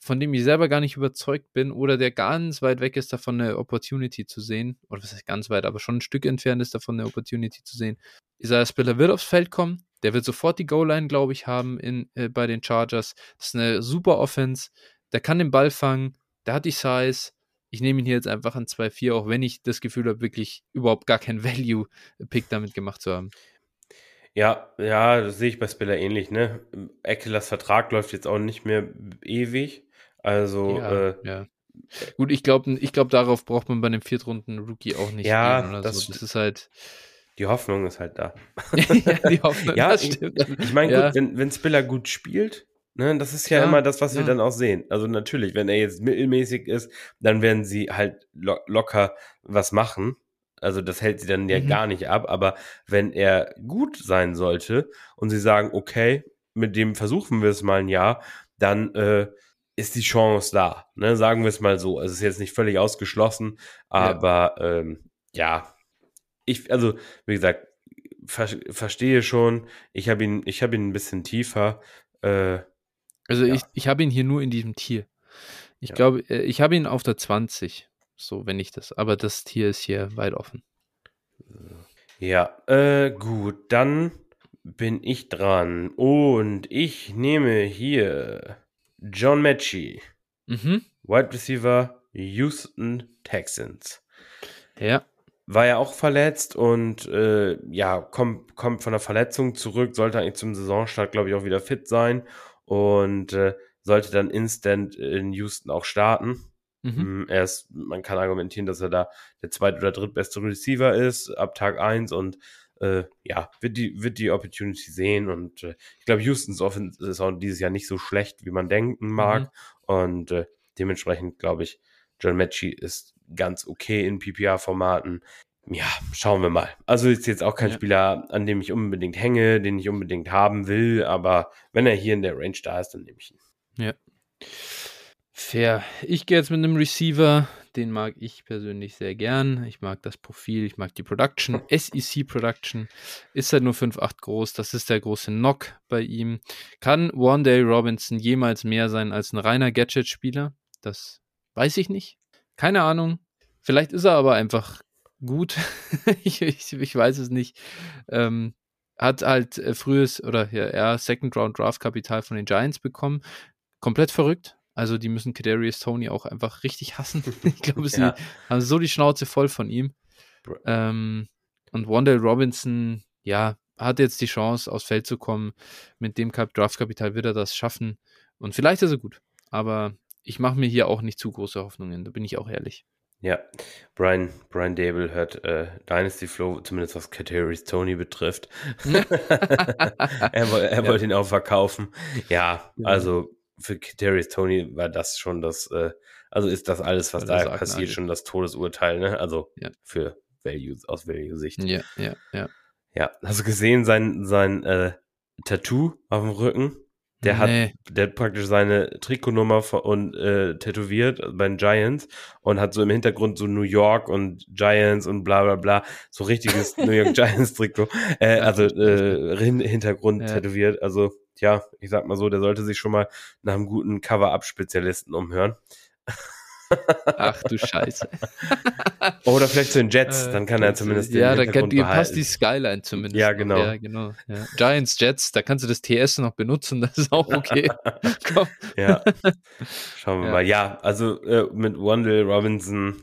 von dem ich selber gar nicht überzeugt bin oder der ganz weit weg ist, davon eine Opportunity zu sehen, oder was heißt ganz weit, aber schon ein Stück entfernt ist, davon eine Opportunity zu sehen. Isaiah Spiller wird aufs Feld kommen, der wird sofort die Goal-Line, glaube ich, haben in, äh, bei den Chargers. Das ist eine super Offense, der kann den Ball fangen, der hat die Size. Ich nehme ihn hier jetzt einfach an 2-4, auch wenn ich das Gefühl habe, wirklich überhaupt gar keinen Value-Pick damit gemacht zu haben. Ja, ja, das sehe ich bei Spiller ähnlich, ne? Eckels Vertrag läuft jetzt auch nicht mehr ewig. Also, ja, äh, ja. Gut, ich glaube, ich glaub, darauf braucht man bei einem Viertrunden-Rookie auch nicht ja, gehen oder das, so. Das ist halt. Die Hoffnung ist halt da. ja, die Hoffnung, ja, das stimmt. ich meine, Ja. wenn, wenn Spiller gut spielt, ne, das ist ja Ja, immer das, was wir dann auch sehen. Also natürlich, wenn er jetzt mittelmäßig ist, dann werden sie halt lo locker was machen. Also das hält sie dann ja Mhm. gar nicht ab. Aber wenn er gut sein sollte und sie sagen, okay, mit dem versuchen wir es mal ein Jahr, dann äh, ist die Chance da. Ne? Sagen wir es mal so. Also es ist jetzt nicht völlig ausgeschlossen, aber ähm, ja, ich, also wie gesagt, ver verstehe schon. Ich habe ihn, ich habe ihn ein bisschen tiefer. Äh, Also Ja. ich, ich habe ihn hier nur in diesem Tier. Ich Ja. glaube, äh, ich habe ihn auf der 20. So, wenn ich das. Aber das Tier ist hier weit offen. Ja, äh, gut, dann bin ich dran. Und ich nehme hier John Mechie, Mhm. Wide Receiver Houston Texans. Ja. War ja auch verletzt und äh, ja, kommt, kommt von der Verletzung zurück, sollte eigentlich zum Saisonstart, glaube ich, auch wieder fit sein und äh, sollte dann instant in Houston auch starten. Mhm. Mm, Er ist, man kann argumentieren, dass er da der zweit- oder drittbeste Receiver ist ab Tag 1 und äh, ja, wird die, wird die Opportunity sehen und äh, ich glaube, Houstons Offense ist auch dieses Jahr nicht so schlecht, wie man denken mag Mhm. und äh, dementsprechend glaube ich, John Mechie ist ganz okay in PPR-Formaten. Ja, schauen wir mal. Also ist jetzt auch kein Ja. Spieler, an dem ich unbedingt hänge, den ich unbedingt haben will, aber wenn er hier in der Range da ist, dann nehme ich ihn. Ja. Fair. Ich gehe jetzt mit einem Receiver, den mag ich persönlich sehr gern. Ich mag das Profil, ich mag die Production. SEC Production ist halt nur 5,8 groß. Das ist der große Knock bei ihm. Kann One Day Robinson jemals mehr sein als ein reiner Gadget-Spieler? Das weiß ich nicht. Keine Ahnung. Vielleicht ist er aber einfach gut. ich, ich, ich weiß es nicht. Ähm, hat halt äh, frühes oder ja, er Second Round Draft Kapital von den Giants bekommen. Komplett verrückt. Also die müssen Kadarius Tony auch einfach richtig hassen. ich glaube, sie Ja. haben so die Schnauze voll von ihm. Ähm, und Wandale Robinson, ja, hat jetzt die Chance, aufs Feld zu kommen. Mit dem Kap- Draftkapital wird er das schaffen. Und vielleicht ist er gut. Aber ich mache mir hier auch nicht zu große Hoffnungen, da bin ich auch ehrlich. Ja, Brian, Brian Dable hört äh, Dynasty Flow, zumindest was Kateris Tony betrifft. er er Ja. wollte ihn auch verkaufen. Ja, Genau. also für Kateris Tony war das schon das, äh, also ist das alles, was da passiert, schon das Todesurteil, ne? Also Ja. für Value, aus Value-Sicht. Ja, ja, ja. Ja, hast du gesehen, sein, sein äh, Tattoo auf dem Rücken? Der hat, Nee. der hat praktisch seine Trikotnummer ver- und äh, tätowiert bei den Giants und hat so im Hintergrund so New York und Giants und bla bla bla, so richtiges New York Giants Trikot, äh, also äh, Hintergrund Ja. tätowiert. Also ja, ich sag mal so, der sollte sich schon mal nach einem guten Cover-Up-Spezialisten umhören. Ach du Scheiße. Oder vielleicht zu den Jets, Äh, dann kann er Jets, zumindest Ja, den da Hintergrund kann, die, passt die Skyline zumindest. Ja, genau. Ja, genau. Ja. Giants, Jets, da kannst du das TS noch benutzen, das ist auch okay. Komm. Ja. Schauen wir Ja. mal. Ja, also äh, mit Wandel Robinson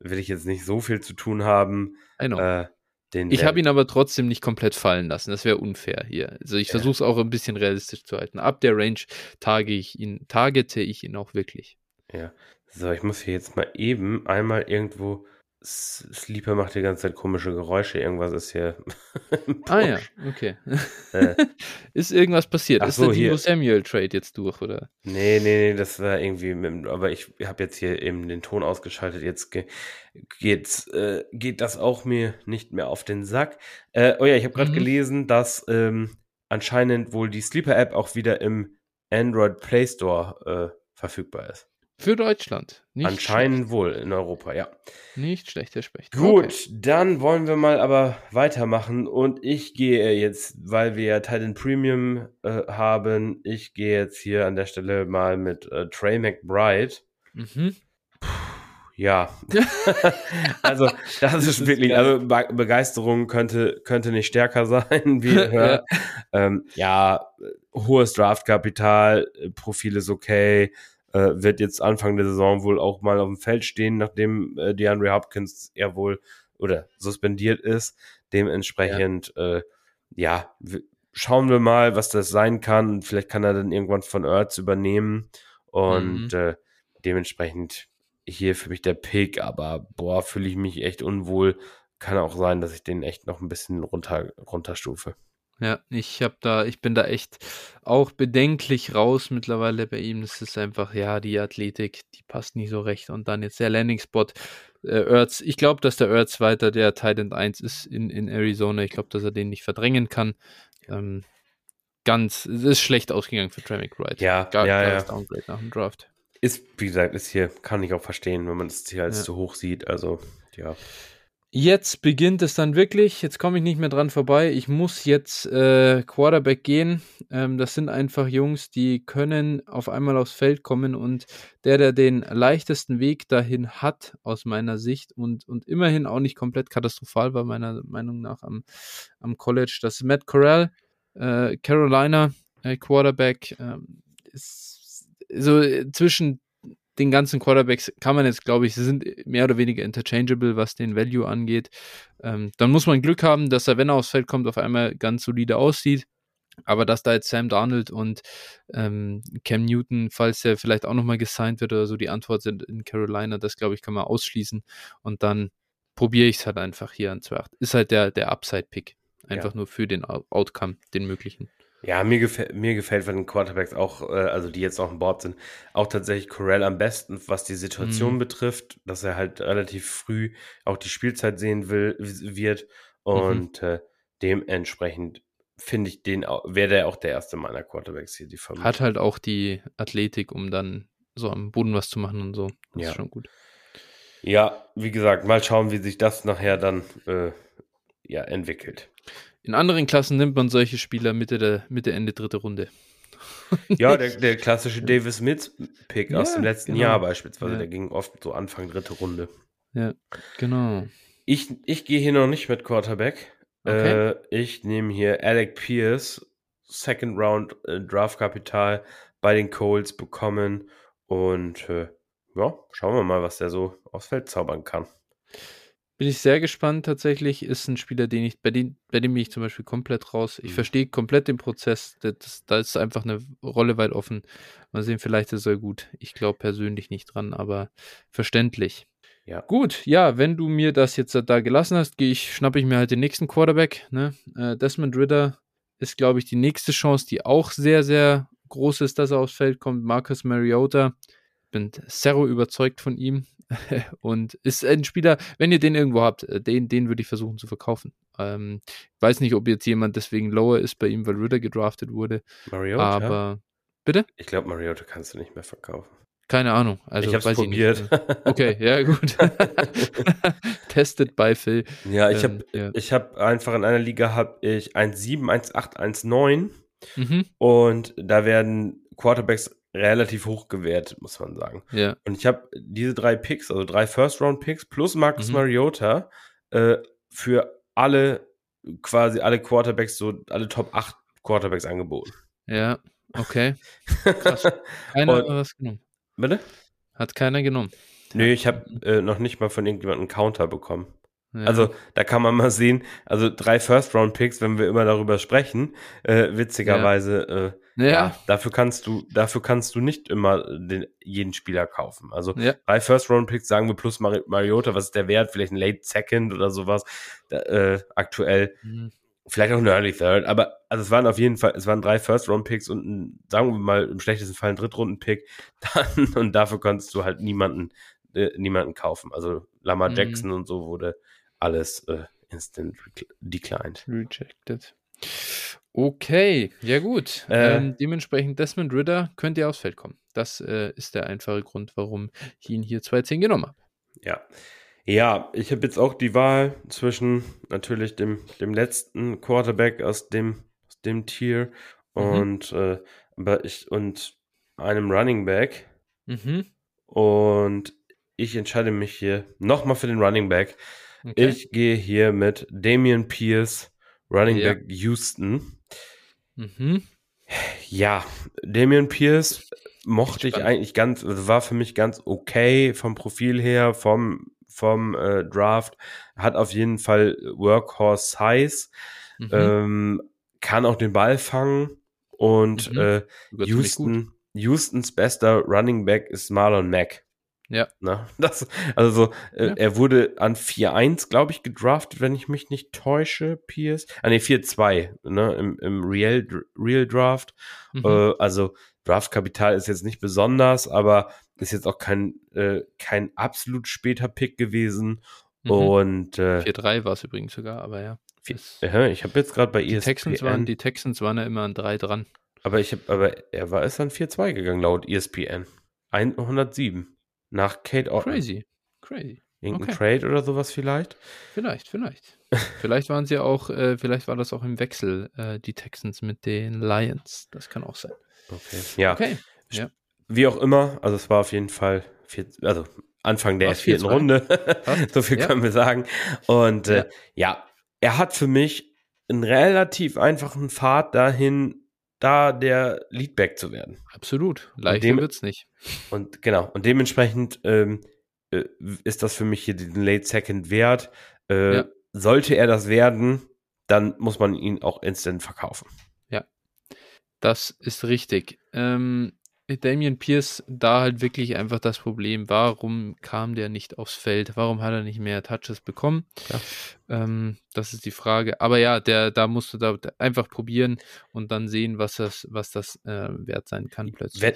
will ich jetzt nicht so viel zu tun haben. I know. Äh, Den Ich habe ihn aber trotzdem nicht komplett fallen lassen. Das wäre unfair hier. Also ich Ja. versuche es auch ein bisschen realistisch zu halten. Ab der Range tage ich ihn, targete ich ihn auch wirklich. Ja. So, ich muss hier jetzt mal eben einmal irgendwo. Sleeper macht die ganze Zeit komische Geräusche. Irgendwas ist hier. Ah ja, okay. Äh, Ist irgendwas passiert? Ach ist so, der hier. Samuel Trade jetzt durch, oder? nee, nee, nee, das war irgendwie. Mit, aber ich habe jetzt hier eben den Ton ausgeschaltet. Jetzt ge, geht's, äh, geht das auch mir nicht mehr auf den Sack. Äh, oh ja, ich habe gerade Mhm. gelesen, dass ähm, anscheinend wohl die Sleeper-App auch wieder im Android Play Store äh, verfügbar ist. Für Deutschland. Nicht anscheinend wohl in Europa, ja. Schlecht. Nicht schlecht, Herr Specht. Gut, Okay. dann wollen wir mal aber weitermachen und ich gehe jetzt, weil wir ja Titan Premium äh, haben, ich gehe jetzt hier an der Stelle mal mit äh, Trey McBride. Mhm. Ja, also das Das ist ist wirklich, geil. also Be Begeisterung könnte, könnte nicht stärker sein, wie ihr hört. ähm, ja, hohes Draftkapital, Profil ist okay, äh, wird jetzt Anfang der Saison wohl auch mal auf dem Feld stehen, nachdem äh, DeAndre Hopkins ja wohl oder suspendiert ist. Dementsprechend, ja, äh, ja schauen wir mal, was das sein kann. Vielleicht kann er dann irgendwann von Ertz übernehmen und Mhm. äh, dementsprechend hier für mich der Pick, aber boah, fühle ich mich echt unwohl. Kann auch sein, dass ich den echt noch ein bisschen runter, runterstufe. Ja, ich habe da, ich bin da echt auch bedenklich raus mittlerweile bei ihm. Das ist einfach, ja, die Athletik, die passt nicht so recht. Und dann jetzt der Landing-Spot. Äh, Ertz, ich glaube, dass der Ertz weiter der Titan 1 ist in, in Arizona. Ich glaube, dass er den nicht verdrängen kann. Ähm, ganz, es ist schlecht ausgegangen für Trey McBride. Ja, Gar, ja, ja. Downgrade nach dem Draft. Ist, wie gesagt, ist hier, kann ich auch verstehen, wenn man es hier als Ja. zu hoch sieht. Also, ja. Jetzt beginnt es dann wirklich. Jetzt komme ich nicht mehr dran vorbei. Ich muss jetzt äh, Quarterback gehen. Ähm, das sind einfach Jungs, die können auf einmal aufs Feld kommen und der, der den leichtesten Weg dahin hat, aus meiner Sicht und, und immerhin auch nicht komplett katastrophal war, meiner Meinung nach am, am College, das ist Matt Corral, äh, Carolina äh, Quarterback. Ähm, so äh, zwischen den ganzen Quarterbacks kann man jetzt, glaube ich, sie sind mehr oder weniger interchangeable, was den Value angeht. Ähm, dann muss man Glück haben, dass er, wenn er aufs Feld kommt, auf einmal ganz solide aussieht. Aber dass da jetzt Sam Darnold und ähm, Cam Newton, falls er vielleicht auch nochmal gesigned wird oder so, die Antwort sind in Carolina, das glaube ich, kann man ausschließen. Und dann probiere ich es halt einfach hier an 2.8. Ist halt der, der Upside-Pick. Einfach Ja. nur für den Out- Outcome, den möglichen. Ja, mir, gefä mir gefällt von den Quarterbacks auch, äh, also die jetzt noch an Bord sind, auch tatsächlich Corell am besten, was die Situation Mhm. betrifft, dass er halt relativ früh auch die Spielzeit sehen will, wird. Und äh, dementsprechend finde ich den, wäre der auch der erste meiner Quarterbacks hier, die vermutlich. Hat halt auch die Athletik, um dann so am Boden was zu machen und so. Das Ja. ist schon gut. Ja, wie gesagt, mal schauen, wie sich das nachher dann äh, ja, entwickelt. In anderen Klassen nimmt man solche Spieler Mitte, der, Mitte Ende dritte Runde. Ja, der, der klassische Davis Smith-Pick aus Ja, dem letzten genau. Jahr beispielsweise, Ja. der ging oft so Anfang dritte Runde. Ja, genau. Ich, ich gehe hier noch nicht mit Quarterback. Okay. Äh, ich nehme hier Alec Pierce, Second Round äh, Draftkapital bei den Colts bekommen und äh, ja, schauen wir mal, was der so aufs Feld zaubern kann. Bin ich sehr gespannt tatsächlich. Ist ein Spieler, den ich, bei dem, bei dem bin ich zum Beispiel komplett raus. Ich Mhm. verstehe komplett den Prozess. Da ist einfach eine Rolle weit offen. Mal sehen, vielleicht ist er gut. Ich glaube persönlich nicht dran, aber verständlich. Ja. Gut, ja, wenn du mir das jetzt da gelassen hast, gehe ich, schnappe ich mir halt den nächsten Quarterback. Ne? Äh, Desmond Ritter ist, glaube ich, die nächste Chance, die auch sehr, sehr groß ist, dass er aufs Feld kommt. Marcus Mariota. Bin sehr überzeugt von ihm. Und ist ein Spieler, wenn ihr den irgendwo habt, äh, den, den würde ich versuchen zu verkaufen. Ähm, ich weiß nicht, ob jetzt jemand deswegen lower ist bei ihm, weil Ritter gedraftet wurde. Mariota? Aber bitte? ich glaube, Mariota kannst du nicht mehr verkaufen. Keine Ahnung. Also ich habe es probiert. Nicht. Okay, ja, gut. Tested by Phil. ja, ich Ähm, habe ja. ich hab einfach in einer Liga habe ich 1,7, 1,8, 1,9 Mhm, und da werden Quarterbacks relativ hoch gewertet, muss man sagen. ja. Und ich habe diese drei Picks, also drei First-Round-Picks plus Marcus Mhm. Mariota äh, für alle, quasi alle Quarterbacks, so alle Top 8 Quarterbacks angeboten. Ja, okay. Krass. Keiner hat was genommen. Bitte? Hat keiner genommen. Nö, ich habe äh, noch nicht mal von irgendjemandem einen Counter bekommen. Ja. Also da kann man mal sehen, also drei First-Round-Picks, wenn wir immer darüber sprechen, äh, witzigerweise, äh, ja. ja, dafür kannst du, dafür kannst du nicht immer den, jeden Spieler kaufen. Also Ja. drei First-Round-Picks, sagen wir plus Mari Mariota, was ist der Wert? Vielleicht ein Late Second oder sowas, da, äh, aktuell. Mhm. Vielleicht auch ein Early Third, aber also es waren auf jeden Fall, es waren drei First-Round-Picks und ein, sagen wir mal im schlechtesten Fall ein Drittrunden-Pick. Dann, und dafür konntest du halt niemanden, äh, niemanden kaufen. Also Lamar Mhm. Jackson und so wurde alles äh, instant declined. Rejected. Okay, ja gut. Äh. ähm, dementsprechend Desmond Ritter könnte aufs Feld kommen. Das äh, ist der einfache Grund, warum ich ihn hier 2-10 genommen habe. Ja. Ja, ich habe jetzt auch die Wahl zwischen natürlich dem, dem letzten Quarterback aus dem, aus dem Tier Mhm. und, äh, aber ich, und einem Running Back. Mhm. Und ich entscheide mich hier nochmal für den Running Back. Okay. Ich gehe hier mit Damian Pierce, Running Ja. Back Houston. Mhm. Ja, Damian Pierce mochte ich eigentlich ganz, also war für mich ganz okay vom Profil her, vom, vom äh, Draft. Hat auf jeden Fall Workhorse Size, Mhm. ähm, kann auch den Ball fangen und Mhm. äh. Houston, Houstons bester Running Back ist Marlon Mack. Ja. Na, das, also so, äh, Ja. er wurde an 4-1, glaube ich, gedraftet, wenn ich mich nicht täusche, Pierce. Ah, nee, 4-2, ne, im, im Real, Real Draft. Mhm. Äh, also Draftkapital ist jetzt nicht besonders, aber ist jetzt auch kein, äh, kein absolut später Pick gewesen. Mhm. Und äh, 4-3 war es übrigens sogar, aber ja. Das- ich habe jetzt gerade bei die, ESPN, Texans waren, die Texans waren ja immer an 3 dran. aber ich habe, aber er war ist dann 4-2 gegangen laut E ESPN. 107. Nach Kate Otten. Crazy. Crazy. Irgendein Okay. Trade oder sowas vielleicht? Vielleicht, vielleicht. vielleicht waren sie auch, äh, vielleicht war das auch im Wechsel, äh, die Texans mit den Lions. Das kann auch sein. Okay. Ja, Okay. wie auch immer, also es war auf jeden Fall, vier, also Anfang der vierten 4-2? Runde, so viel Ja. können wir sagen. Und Ja. äh, ja, er hat für mich einen relativ einfachen Pfad dahin, da der Leadback zu werden. Absolut. Leichter dem- wird's nicht. Und genau, und dementsprechend ähm, äh, ist das für mich hier den Late Second wert. Äh, Ja. Sollte er das werden, dann muss man ihn auch instant verkaufen. Das ist richtig. Ähm, mit Damian Pierce da halt wirklich einfach das Problem, warum kam der nicht aufs Feld? Warum hat er nicht mehr Touches bekommen? Ähm, das ist die Frage. Aber ja, der, da musst du da einfach probieren und dann sehen, was das, was das äh, wert sein kann plötzlich. Wenn,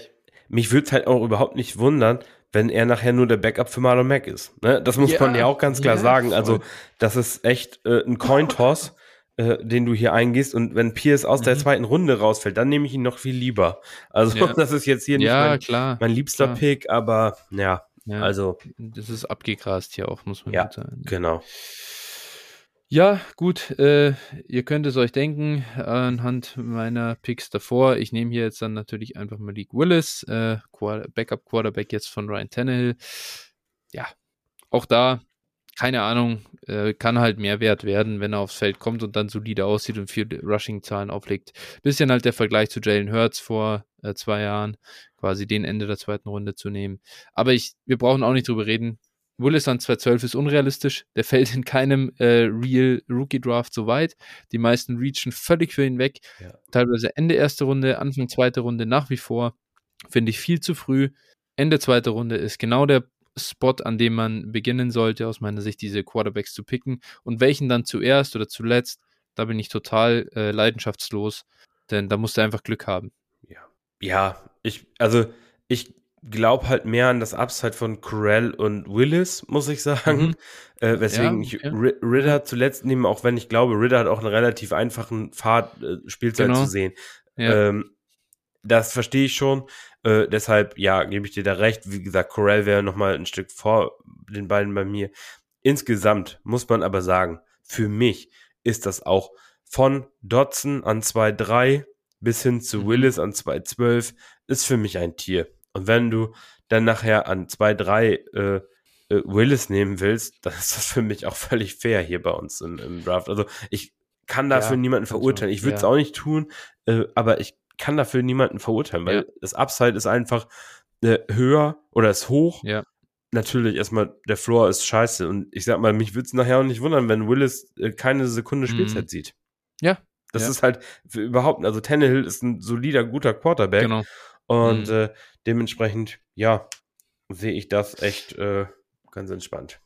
mich würde es halt auch überhaupt nicht wundern, wenn er nachher nur der Backup für Marlon Mack ist. Ne? Das muss Ja, man ja auch ganz klar ja, sagen. voll. Also, das ist echt äh, ein Cointoss, äh, den du hier eingehst. Und wenn Pierce aus der Mhm. zweiten Runde rausfällt, dann nehme ich ihn noch viel lieber. Also, Ja. das ist jetzt hier nicht ja, mein, klar. mein liebster klar. Pick, aber ja, Ja, also, das ist abgegrast hier auch, muss man Ja, sagen. genau. Ja, gut, äh, ihr könnt es euch denken, anhand meiner Picks davor. Ich nehme hier jetzt dann natürlich einfach Malik Willis, äh, Quar- Backup Quarterback jetzt von Ryan Tannehill. Ja, auch da, keine Ahnung, äh, kann halt mehr wert werden, wenn er aufs Feld kommt und dann solide aussieht und viele Rushing-Zahlen auflegt. Bisschen halt der Vergleich zu Jalen Hurts vor äh, zwei Jahren, quasi den Ende der zweiten Runde zu nehmen. Aber ich, wir brauchen auch nicht drüber reden. Willis an 212 ist unrealistisch. Der fällt in keinem äh, Real Rookie Draft so weit. Die meisten reachen völlig für ihn weg. Ja. Teilweise Ende erste Runde, Anfang zweite Runde nach wie vor. Finde ich viel zu früh. Ende zweite Runde ist genau der Spot, an dem man beginnen sollte, aus meiner Sicht, diese Quarterbacks zu picken. Und welchen dann zuerst oder zuletzt, da bin ich total äh, leidenschaftslos. Denn da musst du einfach Glück haben. Ja, ich, also, ich glaube halt mehr an das Upside von Corell und Willis, muss ich sagen. Mhm. Äh, weswegen Ja, ich okay. Ri- Ritter zuletzt nehme, auch wenn ich glaube, Ritter hat auch einen relativ einfachen Pfad, äh, Spielzeit Genau. zu sehen. Ja, Ähm, das verstehe ich schon. Äh, deshalb, ja, gebe ich dir da recht. Wie gesagt, Corell wäre noch mal ein Stück vor den beiden bei mir. Insgesamt muss man aber sagen, für mich ist das auch von Dotson an 2-3 bis hin zu Mhm. Willis an 2-12 ist für mich ein Tier. Und wenn du dann nachher an 2-3 äh, äh, Willis nehmen willst, dann ist das für mich auch völlig fair hier bei uns im, im Draft. Also ich kann dafür Ja, niemanden verurteilen. Ich würde es ja. auch nicht tun, äh, aber ich kann dafür niemanden verurteilen, weil Ja. das Upside ist einfach äh, höher oder ist hoch. Ja. natürlich erstmal, der Floor ist scheiße. Und ich sag mal, mich würde es nachher auch nicht wundern, wenn Willis äh, keine Sekunde Mhm. Spielzeit sieht. Ja, Das Ja. ist halt für überhaupt, also Tannehill ist ein solider, guter Quarterback. genau. Und Mhm. äh, dementsprechend, ja, sehe ich das echt äh, ganz entspannt.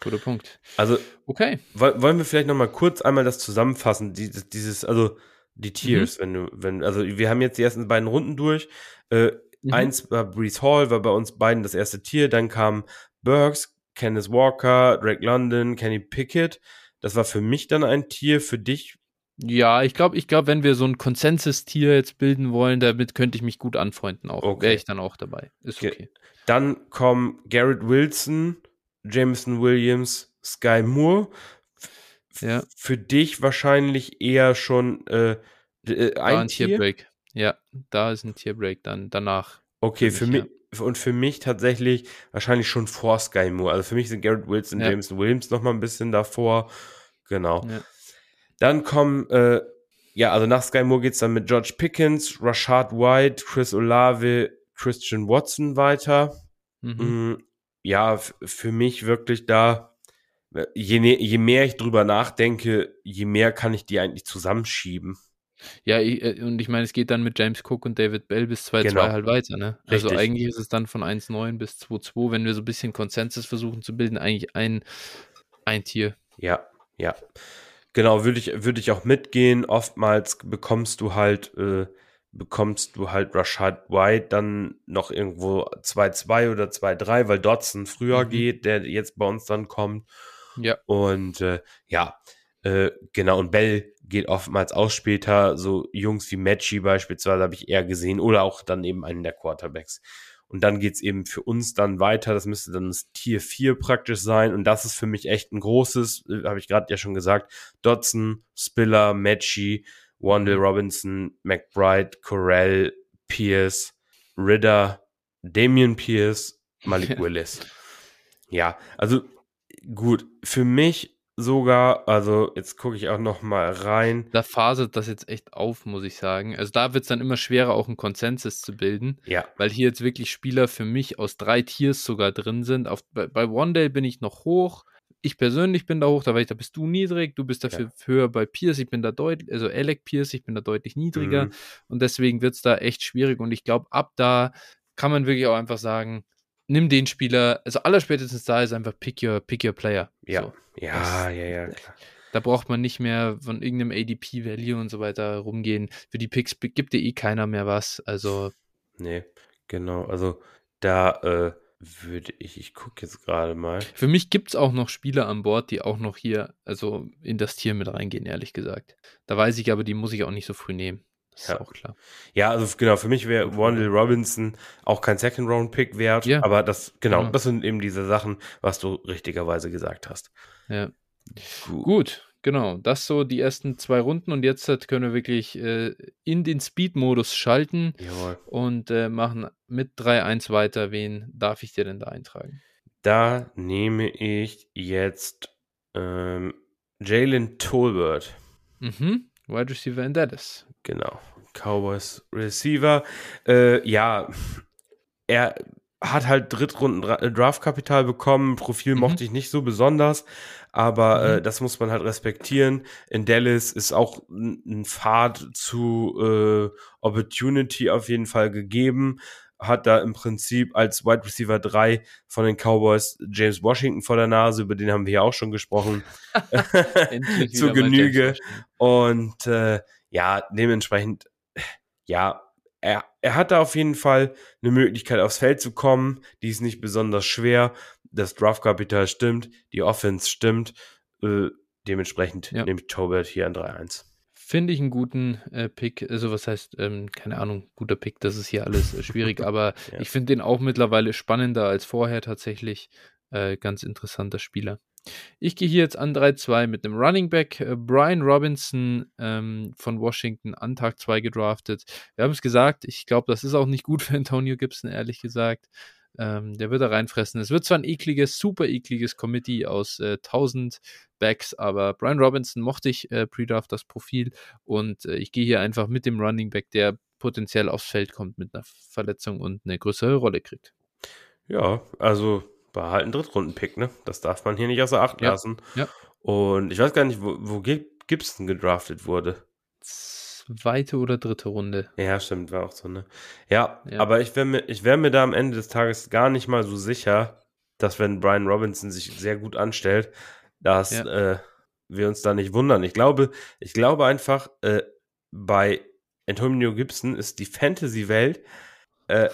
Guter Punkt. Also Okay. woll- wollen wir vielleicht noch mal kurz einmal das zusammenfassen, dieses, dieses also Mhm. Die Tiers, wenn du, wenn, also wir haben jetzt die ersten beiden Runden durch. Äh, Mhm. Eins war Brees Hall, war bei uns beiden das erste Tier. Dann kam Burks, Kenneth Walker, Drake London, Kenny Pickett. Das war für mich dann ein Tier, für dich. Ja, ich glaube, ich glaube, wenn wir so ein Konsensus-Tier jetzt bilden wollen, damit könnte ich mich gut anfreunden auch. Okay. Wäre ich dann auch dabei. Ist Ge- okay. Dann kommen Garrett Wilson, Jameson Williams, Sky Moore. Ja. Für dich wahrscheinlich eher schon äh, äh, Da ein, ein Tier. Tierbreak. Ja, da ist ein Tierbreak dann danach. Okay, für für mich, mich, und für mich tatsächlich wahrscheinlich schon vor Sky Moore. Also für mich sind Garrett Wilson, Ja. Jameson Williams noch mal ein bisschen davor. Genau. Ja. Dann kommen, äh, ja, also nach Sky Moore geht's dann mit George Pickens, Rashad White, Chris Olave, Christian Watson weiter. Mhm. Mm, Ja, für mich wirklich da, je, ne, je mehr ich drüber nachdenke, je mehr kann ich die eigentlich zusammenschieben. Ja, ich, äh, und ich meine, es geht dann mit James Cook und David Bell bis 2-2 Genau. halt weiter, ne? Also Richtig. eigentlich ist es dann von 1-9 bis 2-2, wenn wir so ein bisschen Konsensus versuchen zu bilden, eigentlich ein, ein Tier. Ja, ja. Genau, würde ich, würde ich auch mitgehen. Oftmals bekommst du halt, äh, bekommst du halt Rashad White dann noch irgendwo 2-2 oder 2-3, weil Dodson früher Mhm. geht, der jetzt bei uns dann kommt. Ja. Und äh, ja, äh, genau, und Bell geht oftmals auch später. So Jungs wie Matchy beispielsweise habe ich eher gesehen oder auch dann eben einen der Quarterbacks. Und dann geht's eben für uns dann weiter. Das müsste dann das Tier 4 praktisch sein. Und das ist für mich echt ein großes, äh, habe ich gerade ja schon gesagt. Dodson, Spiller, Matchy, Wandel Robinson, McBride, Corell, Pierce, Ridder, Damian Pierce, Malik Willis. Ja, also gut, für mich sogar, also jetzt gucke ich auch noch mal rein. Da faselt das jetzt echt auf, muss ich sagen. Also da wird es dann immer schwerer, auch einen Konsensus zu bilden, Ja, weil hier jetzt wirklich Spieler für mich aus drei Tiers sogar drin sind. Auf, bei, bei Wandale bin ich noch hoch. Ich persönlich bin da hoch, da, war ich, da bist du niedrig, du bist dafür höher bei Pierce, ich bin da deutlich, also Alec Pierce, ich bin da deutlich niedriger Mhm. und deswegen wird es da echt schwierig und ich glaube, ab da kann man wirklich auch einfach sagen, nimm den Spieler, also allerspätestens da ist einfach pick your, pick your player. ja, So. ja, Das- ja, ja, klar. Da braucht man nicht mehr von irgendeinem ADP-Value und so weiter rumgehen. Für die Picks gibt dir eh keiner mehr was. Also, Nee, genau. Also da äh, würde ich, ich gucke jetzt gerade mal. für mich gibt es auch noch Spieler an Bord, die auch noch hier, also in das Tier mit reingehen, ehrlich gesagt. Da weiß ich aber, die muss ich auch nicht so früh nehmen. Das Ja. ist auch klar. Ja, also genau, für mich wäre Wandel Robinson auch kein Second-Round-Pick wert. Ja. Aber das, genau, Genau. das sind eben diese Sachen, was du richtigerweise gesagt hast. Ja. Gut. Gut, genau. Das so die ersten zwei Runden und jetzt halt können wir wirklich äh, in den Speed-Modus schalten Jawohl. und äh, machen mit 3-1 weiter. Wen darf ich dir denn da eintragen? Da nehme ich jetzt ähm, Jalen Tolbert. Mhm. Wide Receiver in Dallas. Genau. Cowboys Receiver. Äh, ja, er hat halt Drittrunden äh, Draftkapital bekommen. Profil Mhm. mochte ich nicht so besonders, aber äh, Mhm. das muss man halt respektieren. In Dallas ist auch ein Pfad zu äh, Opportunity auf jeden Fall gegeben. Hat da im Prinzip als Wide Receiver 3 von den Cowboys James Washington vor der Nase, über den haben wir ja auch schon gesprochen. Zu Genüge. Und äh, ja, dementsprechend, ja, er, er hat da auf jeden Fall eine Möglichkeit, aufs Feld zu kommen. Die ist nicht besonders schwer. Das Draftkapital stimmt, die Offense stimmt. Äh, dementsprechend Ja. nehme ich Tobert hier an 3-1. Finde ich einen guten äh, Pick. Also, was heißt, ähm, keine Ahnung, guter Pick, das ist hier alles äh, schwierig, aber Ja. ich finde den auch mittlerweile spannender als vorher tatsächlich. Äh, ganz interessanter Spieler. Ich gehe hier jetzt an 3-2 mit einem Running Back. Äh, Brian Robinson ähm, von Washington an Tag 2 gedraftet. Wir haben es gesagt, ich glaube, das ist auch nicht gut für Antonio Gibson, ehrlich gesagt. Ähm, der wird da reinfressen. Es wird zwar ein ekliges, super ekliges Committee aus äh, 1000 Backs, aber Brian Robinson mochte ich äh, pre-draft das Profil und äh, ich gehe hier einfach mit dem Running Back, der potenziell aufs Feld kommt mit einer Verletzung und eine größere Rolle kriegt. Ja, also war halt ein Drittrunden-Pick, ne? Das darf man hier nicht außer Acht Ja, lassen. ja. Und ich weiß gar nicht, wo, wo Gib- Gibson gedraftet wurde. Zweite oder dritte Runde. Ja, stimmt, war auch so, ne? Ja, Ja. aber ich wäre mir, ich wär mir da am Ende des Tages gar nicht mal so sicher, dass wenn Brian Robinson sich sehr gut anstellt, dass Ja. äh, wir uns da nicht wundern. Ich glaube, ich glaube einfach, äh, bei Antonio Gibson ist die Fantasy-Welt äh,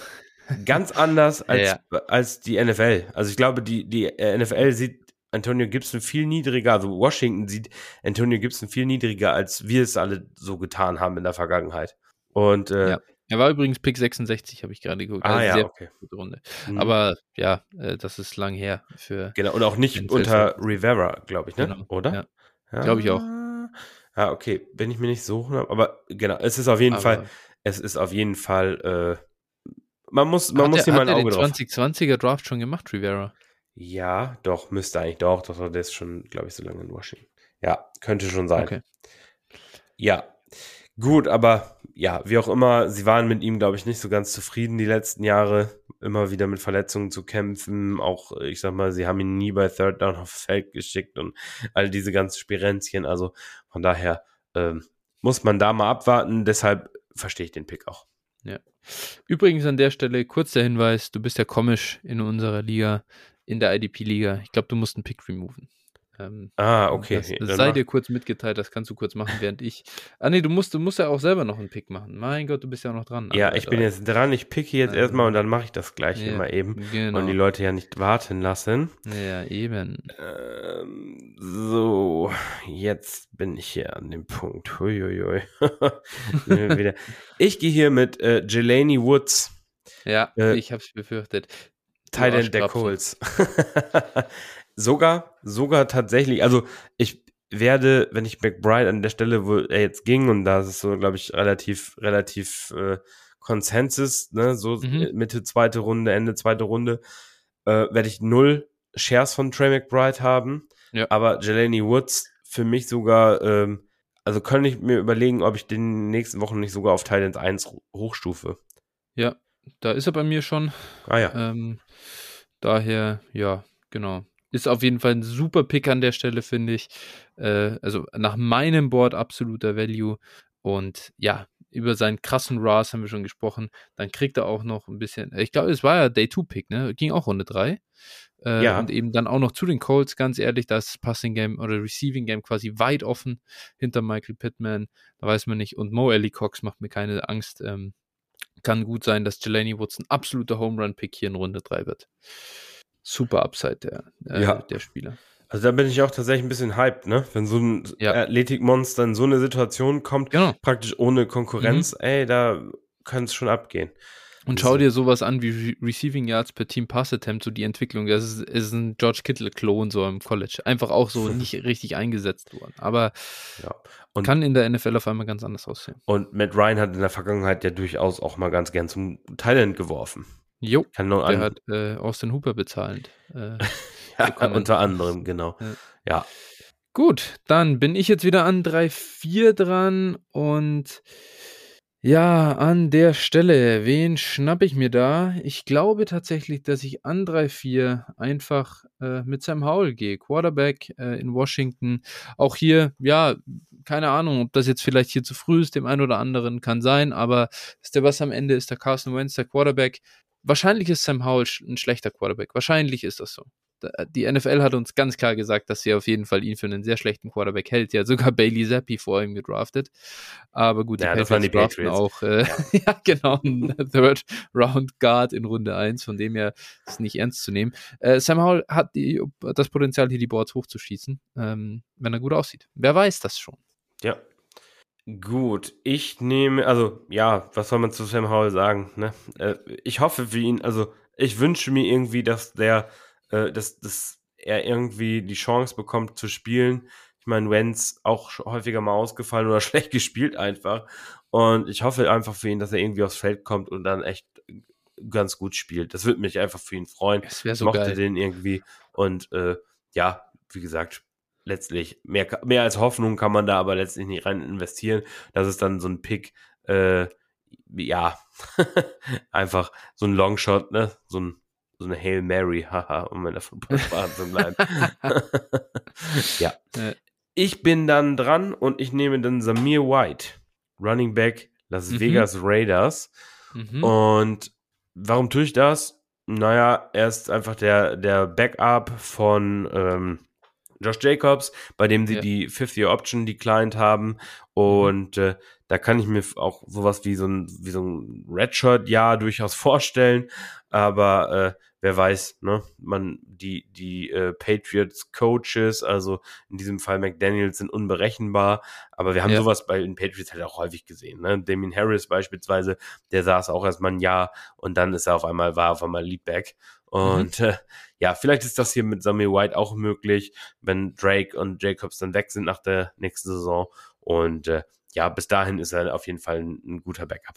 ganz anders als, als die NFL. Also ich glaube, die, die äh, NFL sieht Antonio Gibson viel niedriger, also Washington sieht Antonio Gibson viel niedriger, als wir es alle so getan haben in der Vergangenheit. Und äh, Ja. Er war übrigens Pick 66, habe ich gerade geguckt. ah Also ja, sehr okay. Runde. Mhm. Aber ja, äh, das ist lang her für. Genau, und auch nicht unter Rivera, glaube ich, ne? Genau, Oder? ja. Glaub ich auch. Ja, okay, bin ich mir nicht so, aber genau, es ist auf jeden aber Fall, es ist auf jeden Fall, äh, man muss, man hat muss er, hier mal hat ein er Auge den drauf. 2020er Draft schon gemacht, Rivera? Ja, doch, müsste eigentlich doch, doch, doch, der ist schon, glaube ich, so lange in Washington. Ja, könnte schon sein. Okay. Ja, gut, aber ja, wie auch immer, sie waren mit ihm, glaube ich, nicht so ganz zufrieden die letzten Jahre. Immer wieder mit Verletzungen zu kämpfen. Auch, ich sag mal, sie haben ihn nie bei Third Down aufs Feld geschickt und all diese ganzen Spirenzchen. Also von daher ähm, muss man da mal abwarten. Deshalb verstehe ich den Pick auch. Übrigens an der Stelle kurzer Hinweis: Du bist ja komisch in unserer Liga, in der IDP-Liga. Ich glaube, du musst einen Pick removen. Ähm, Ah, okay. Das, das sei dir kurz mitgeteilt, das kannst du kurz machen, während ich. Ah, nee, du musst, du musst ja auch selber noch einen Pick machen. Mein Gott, du bist ja auch noch dran. ja, Alter. ich bin jetzt dran. Ich picke jetzt Also- erstmal und dann mache ich das gleich Ja, immer eben. Genau. Und die Leute ja nicht warten lassen. ja, eben. Ähm, so, jetzt bin ich hier an dem Punkt. Huiuiui. Wieder. ich gehe hier mit äh, Jelani Woods, Ja, Äh, ich hab's befürchtet. Du Titan der Arschkrapfen. Sogar, sogar tatsächlich, also ich werde, wenn ich McBride an der Stelle, wo er jetzt ging, und da ist es so, glaube ich, relativ, relativ äh, Konsensus, ne, so Mhm. äh, Mitte zweite Runde, Ende zweite Runde, äh, werde ich null Shares von Trey McBride haben. Ja. Aber Jelani Woods für mich sogar, ähm, also kann ich mir überlegen, ob ich den in den nächsten Wochen nicht sogar auf Titan 1 ho- hochstufe. Ja, da ist er bei mir schon. Ah ja. Ähm, daher, ja, genau. Ist auf jeden Fall ein super Pick an der Stelle, finde ich. Äh, also nach meinem Board absoluter Value. Und ja, über seinen krassen RAS haben wir schon gesprochen. Dann kriegt er auch noch ein bisschen, ich glaube, es war ja Day-2-Pick, ne? Ging auch Runde 3. Äh, Ja. Und eben dann auch noch zu den Colts, ganz ehrlich, da ist das Passing Game oder Receiving Game quasi weit offen hinter Michael Pittman. Da weiß man nicht. Und Mo Ellie Cox macht mir keine Angst. Ähm, kann gut sein, dass Jelani Woods ein absoluter Home Run Pick hier in Runde 3 wird. Super Upside der, äh, Ja. der Spieler. Also da bin ich auch tatsächlich ein bisschen hyped, ne? Wenn so ein Ja. Athletikmonster in so eine Situation kommt, Genau. praktisch ohne Konkurrenz, ey, da kann es schon abgehen. Und schau dir sowas an wie Re Receiving Yards per Team Pass Attempt, so die Entwicklung. Das ist, ist ein George Kittle-Klon so im College. Einfach auch so nicht richtig eingesetzt worden. Aber Ja. Kann in der NFL auf einmal ganz anders aussehen. und Matt Ryan hat in der Vergangenheit ja durchaus auch mal ganz gern zum Thailand geworfen. Jo, Kann nur der hat äh, Austin Hooper bezahlend. Äh, ja, unter anderem, genau. Ja. Ja. Gut, dann bin ich jetzt wieder an 3-4 dran und ja, an der Stelle, wen schnapp ich mir da? Ich glaube tatsächlich, dass ich an 3-4 einfach äh, mit Sam Howell gehe. Quarterback äh, in Washington. Auch hier, ja, keine Ahnung, ob das jetzt vielleicht hier zu früh ist, dem einen oder anderen kann sein, aber ist der was am Ende ist der Carson Wentz der Quarterback. Wahrscheinlich ist Sam Howell ein schlechter Quarterback. Wahrscheinlich ist das so. Da- Die NFL hat uns ganz klar gesagt, dass sie auf jeden Fall ihn für einen sehr schlechten Quarterback hält. Ja, sogar Bailey Zappi vor ihm gedraftet. Aber gut, Ja, das waren die Patriots. auch, äh, ja. genau, ein Third Round Guard in Runde 1, von dem her ist nicht ernst zu nehmen. Äh, Sam Howell hat die, das Potenzial, hier die Boards hochzuschießen, ähm, wenn er gut aussieht. Wer weiß das schon? Ja. Gut, ich nehme, also ja, was soll man zu Sam Howell sagen? Ne? Äh, ich hoffe für ihn, also ich wünsche mir irgendwie, dass der, äh, dass, dass er irgendwie die Chance bekommt zu spielen. Ich meine, Wenz auch häufiger mal ausgefallen oder schlecht gespielt einfach. Und ich hoffe einfach für ihn, dass er irgendwie aufs Feld kommt und dann echt ganz gut spielt. Das würde mich einfach für ihn freuen. Das wäre Ich so mochte geil. den irgendwie. Und äh, ja, wie gesagt, letztlich mehr, mehr als Hoffnung kann man da aber letztlich nicht rein investieren. Das ist dann so ein Pick, äh, ja, einfach so ein Longshot, ne? So ein so eine Hail Mary, haha, um in der Footballsprache zu bleiben. ja. Ich bin dann dran und ich nehme dann Samir White, Running Back Las mhm. Vegas Raiders. Mhm. Und warum tue ich das? Naja, er ist einfach der, der Backup von ähm, Josh Jacobs, bei dem sie ja. die Fifth-Year-Option declined haben. Mhm. Und äh, da kann ich mir auch sowas wie so ein, wie so ein Redshirt-Jahr durchaus vorstellen. Aber äh, wer weiß, ne? Man, die, die äh, Patriots Coaches, also in diesem Fall McDaniels, sind unberechenbar. Aber wir haben ja. sowas bei den Patriots halt auch häufig gesehen. Ne? Damien Harris beispielsweise, der saß auch erstmal ein Jahr und dann ist er auf einmal, war auf einmal Leadback. Und mhm. äh, ja, vielleicht ist das hier mit Sammy White auch möglich, wenn Drake und Jacobs dann weg sind nach der nächsten Saison. Und äh, ja, bis dahin ist er auf jeden Fall ein, ein guter Backup.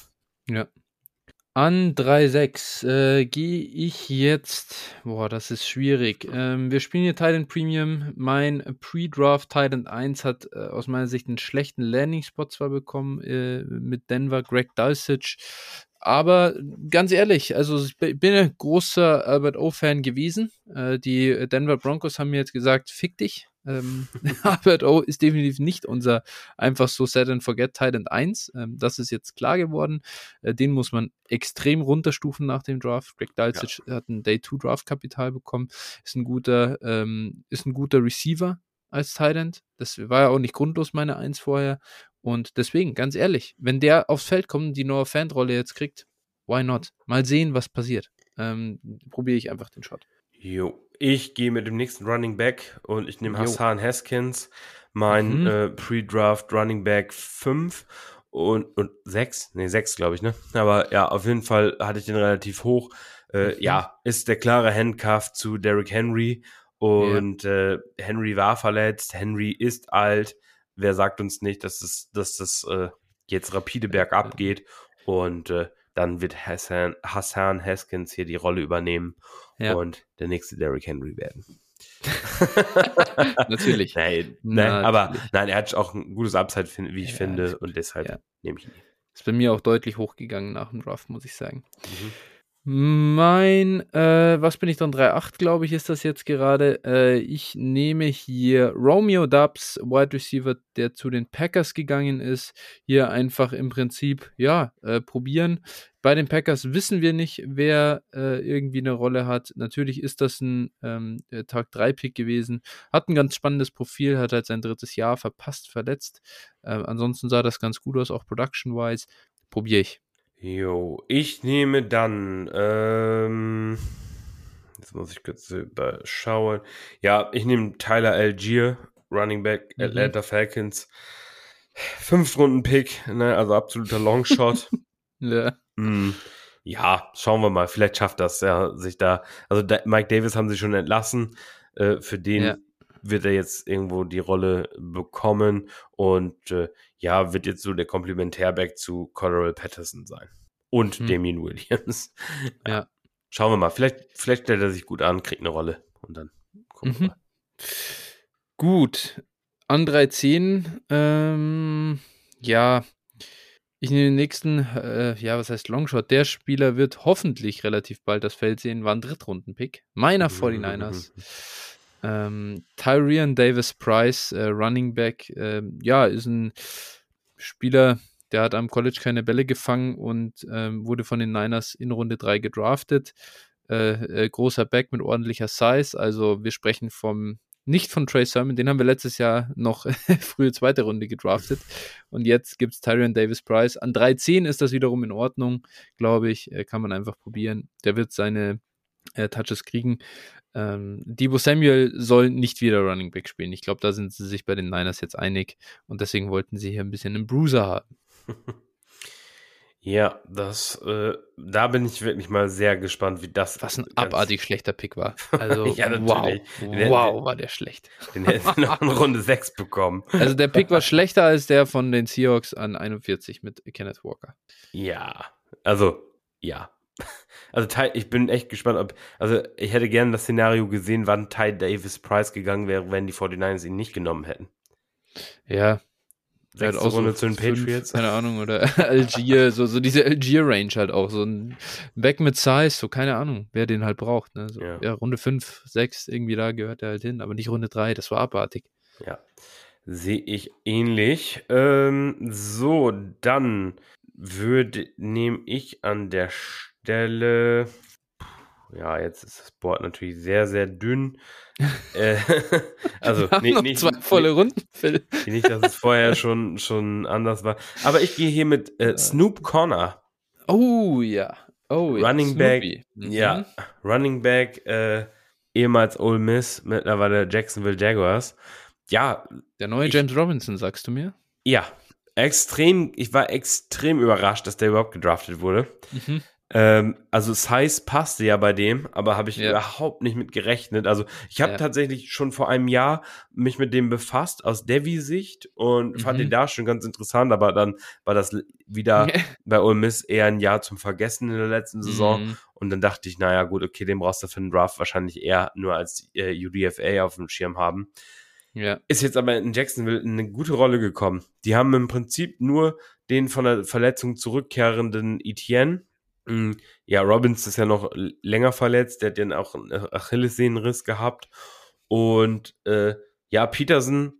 Ja. An 3.6 äh, gehe ich jetzt. Boah, das ist schwierig. Ähm, wir spielen hier Titan Premium. Mein Pre-Draft Titan 1 hat äh, aus meiner Sicht einen schlechten Landing-Spot zwar bekommen äh, mit Denver, Greg Dulcich. Aber ganz ehrlich, also ich bin ein großer Albert O-Fan gewesen. Äh, die Denver Broncos haben mir jetzt gesagt, fick dich. Ähm, Albert O ist definitiv nicht unser einfach so Set and Forget Titan 1. Ähm, das ist jetzt klar geworden. Äh, den muss man extrem runterstufen nach dem Draft. Greg Dulcich ja. hat ein Day 2 Draft Kapital bekommen. Ist ein guter, ähm, ist ein guter Receiver als Titan. Das war ja auch nicht grundlos meine 1 vorher. Und deswegen, ganz ehrlich, wenn der aufs Feld kommt, die Noah Fan-Rolle jetzt kriegt, why not? Mal sehen, was passiert. Ähm, Probiere ich einfach den Shot. Jo, ich gehe mit dem nächsten Running Back und ich nehme Hassan Haskins, mein mhm. äh, Pre-Draft Running Back 5 und, und 6, nee, 6 glaube ich, ne? Aber ja, auf jeden Fall hatte ich den relativ hoch. Äh, mhm. Ja, ist der klare Handcuff zu Derrick Henry und ja. äh, Henry war verletzt, Henry ist alt. Wer sagt uns nicht, dass es, dass das äh, jetzt rapide bergab geht und äh, dann wird Hassan, Hassan Haskins hier die Rolle übernehmen ja. und der nächste Derrick Henry werden. Natürlich. Nein, nein aber nein, er hat auch ein gutes Upside, wie ich ja, finde, und deshalb ja. nehme ich ihn. Ist bei mir auch deutlich hochgegangen nach dem Draft, muss ich sagen. Mhm. Mein, äh, was bin ich dann? 3.8, glaube ich, ist das jetzt gerade. Äh, ich nehme hier Romeo Dubs, Wide Receiver, der zu den Packers gegangen ist. Hier einfach im Prinzip, ja, äh, probieren. Bei den Packers wissen wir nicht, wer äh, irgendwie eine Rolle hat. Natürlich ist das ein ähm, Tag 3-Pick gewesen. Hat ein ganz spannendes Profil, hat halt sein drittes Jahr verpasst, verletzt. Äh, ansonsten sah das ganz gut aus, auch production-wise. Probiere ich. Jo, ich nehme dann, ähm, jetzt muss ich kurz schauen. Ja, ich nehme Tyler Algier, Running Back, mhm. Atlanta Falcons. Fünf Runden Pick, ne, also absoluter Longshot. ja. Mm, ja, schauen wir mal. Vielleicht schafft das ja sich da. Also da, Mike Davis haben sie schon entlassen. Äh, für den ja. wird er jetzt irgendwo die Rolle bekommen und äh, ja, wird jetzt so der Komplementärback zu Coral Patterson sein. Und hm. Damien Williams. Ja. ja. Schauen wir mal. Vielleicht, vielleicht stellt er sich gut an, kriegt eine Rolle und dann gucken mhm. wir mal. Gut. An 13, ähm, ja, ich nehme den nächsten, äh, ja, was heißt Longshot? Der Spieler wird hoffentlich relativ bald das Feld sehen, war ein Drittrunden-Pick meiner 49ers. Ähm, Tyrion Davis Price, äh, Running Back, äh, ja, ist ein Spieler, der hat am College keine Bälle gefangen und ähm, wurde von den Niners in Runde 3 gedraftet. Äh, äh, großer Back mit ordentlicher Size, also wir sprechen vom nicht von Trey Sermon, den haben wir letztes Jahr noch frühe zweite Runde gedraftet. Und jetzt gibt es Tyrion Davis Price. An 3.10 ist das wiederum in Ordnung, glaube ich. Äh, kann man einfach probieren. Der wird seine äh, Touches kriegen. Ähm, Debo Samuel soll nicht wieder Running Back spielen. Ich glaube, da sind sie sich bei den Niners jetzt einig. Und deswegen wollten sie hier ein bisschen einen Bruiser haben. Ja, das, äh, da bin ich wirklich mal sehr gespannt, wie das. Was ein abartig schlechter Pick war. Also, ja, wow, wow, war der schlecht. Den hätten sie noch in Runde 6 bekommen. Also, der Pick war schlechter als der von den Seahawks an 41 mit Kenneth Walker. Ja, also, ja. Also, ich bin echt gespannt, ob, also, ich hätte gerne das Szenario gesehen, wann Ty Davis Price gegangen wäre, wenn die 49ers ihn nicht genommen hätten. Ja, Sechste halt Runde so zu den fünf, Patriots. Keine Ahnung, oder Algier, so, so diese Algier-Range halt auch. So ein Back mit Size, so keine Ahnung, wer den halt braucht. Ne? So, ja. ja. Runde 5, 6, irgendwie da gehört er halt hin, aber nicht Runde 3, das war abartig. Ja, sehe ich ähnlich. Ähm, so, dann würde, nehme ich an der Stelle ja, jetzt ist das Board natürlich sehr, sehr dünn. äh, also Wir nee, noch nicht, zwei volle Runden, Phil. Nicht, dass es vorher schon, schon anders war. Aber ich gehe hier mit äh, Snoop Connor. Oh ja. Oh, ja. Running Back. Mhm. Ja, Running Back, äh, ehemals Ole Miss, mittlerweile Jacksonville Jaguars. Ja. Der neue ich, James Robinson, sagst du mir? Ja, extrem, ich war extrem überrascht, dass der überhaupt gedraftet wurde. Mhm. Ähm, also Size passte ja bei dem, aber habe ich ja. überhaupt nicht mit gerechnet. Also ich habe ja. tatsächlich schon vor einem Jahr mich mit dem befasst aus Devi-Sicht und mhm. fand ihn da schon ganz interessant, aber dann war das wieder bei Ole Miss eher ein Jahr zum Vergessen in der letzten Saison. Mhm. Und dann dachte ich, naja gut, okay, den brauchst du für den Draft wahrscheinlich eher nur als äh, UDFA auf dem Schirm haben. Ja. Ist jetzt aber in Jacksonville eine gute Rolle gekommen. Die haben im Prinzip nur den von der Verletzung zurückkehrenden Etienne ja, Robbins ist ja noch länger verletzt, der hat dann auch einen Achillessehnenriss gehabt. Und äh, ja, Peterson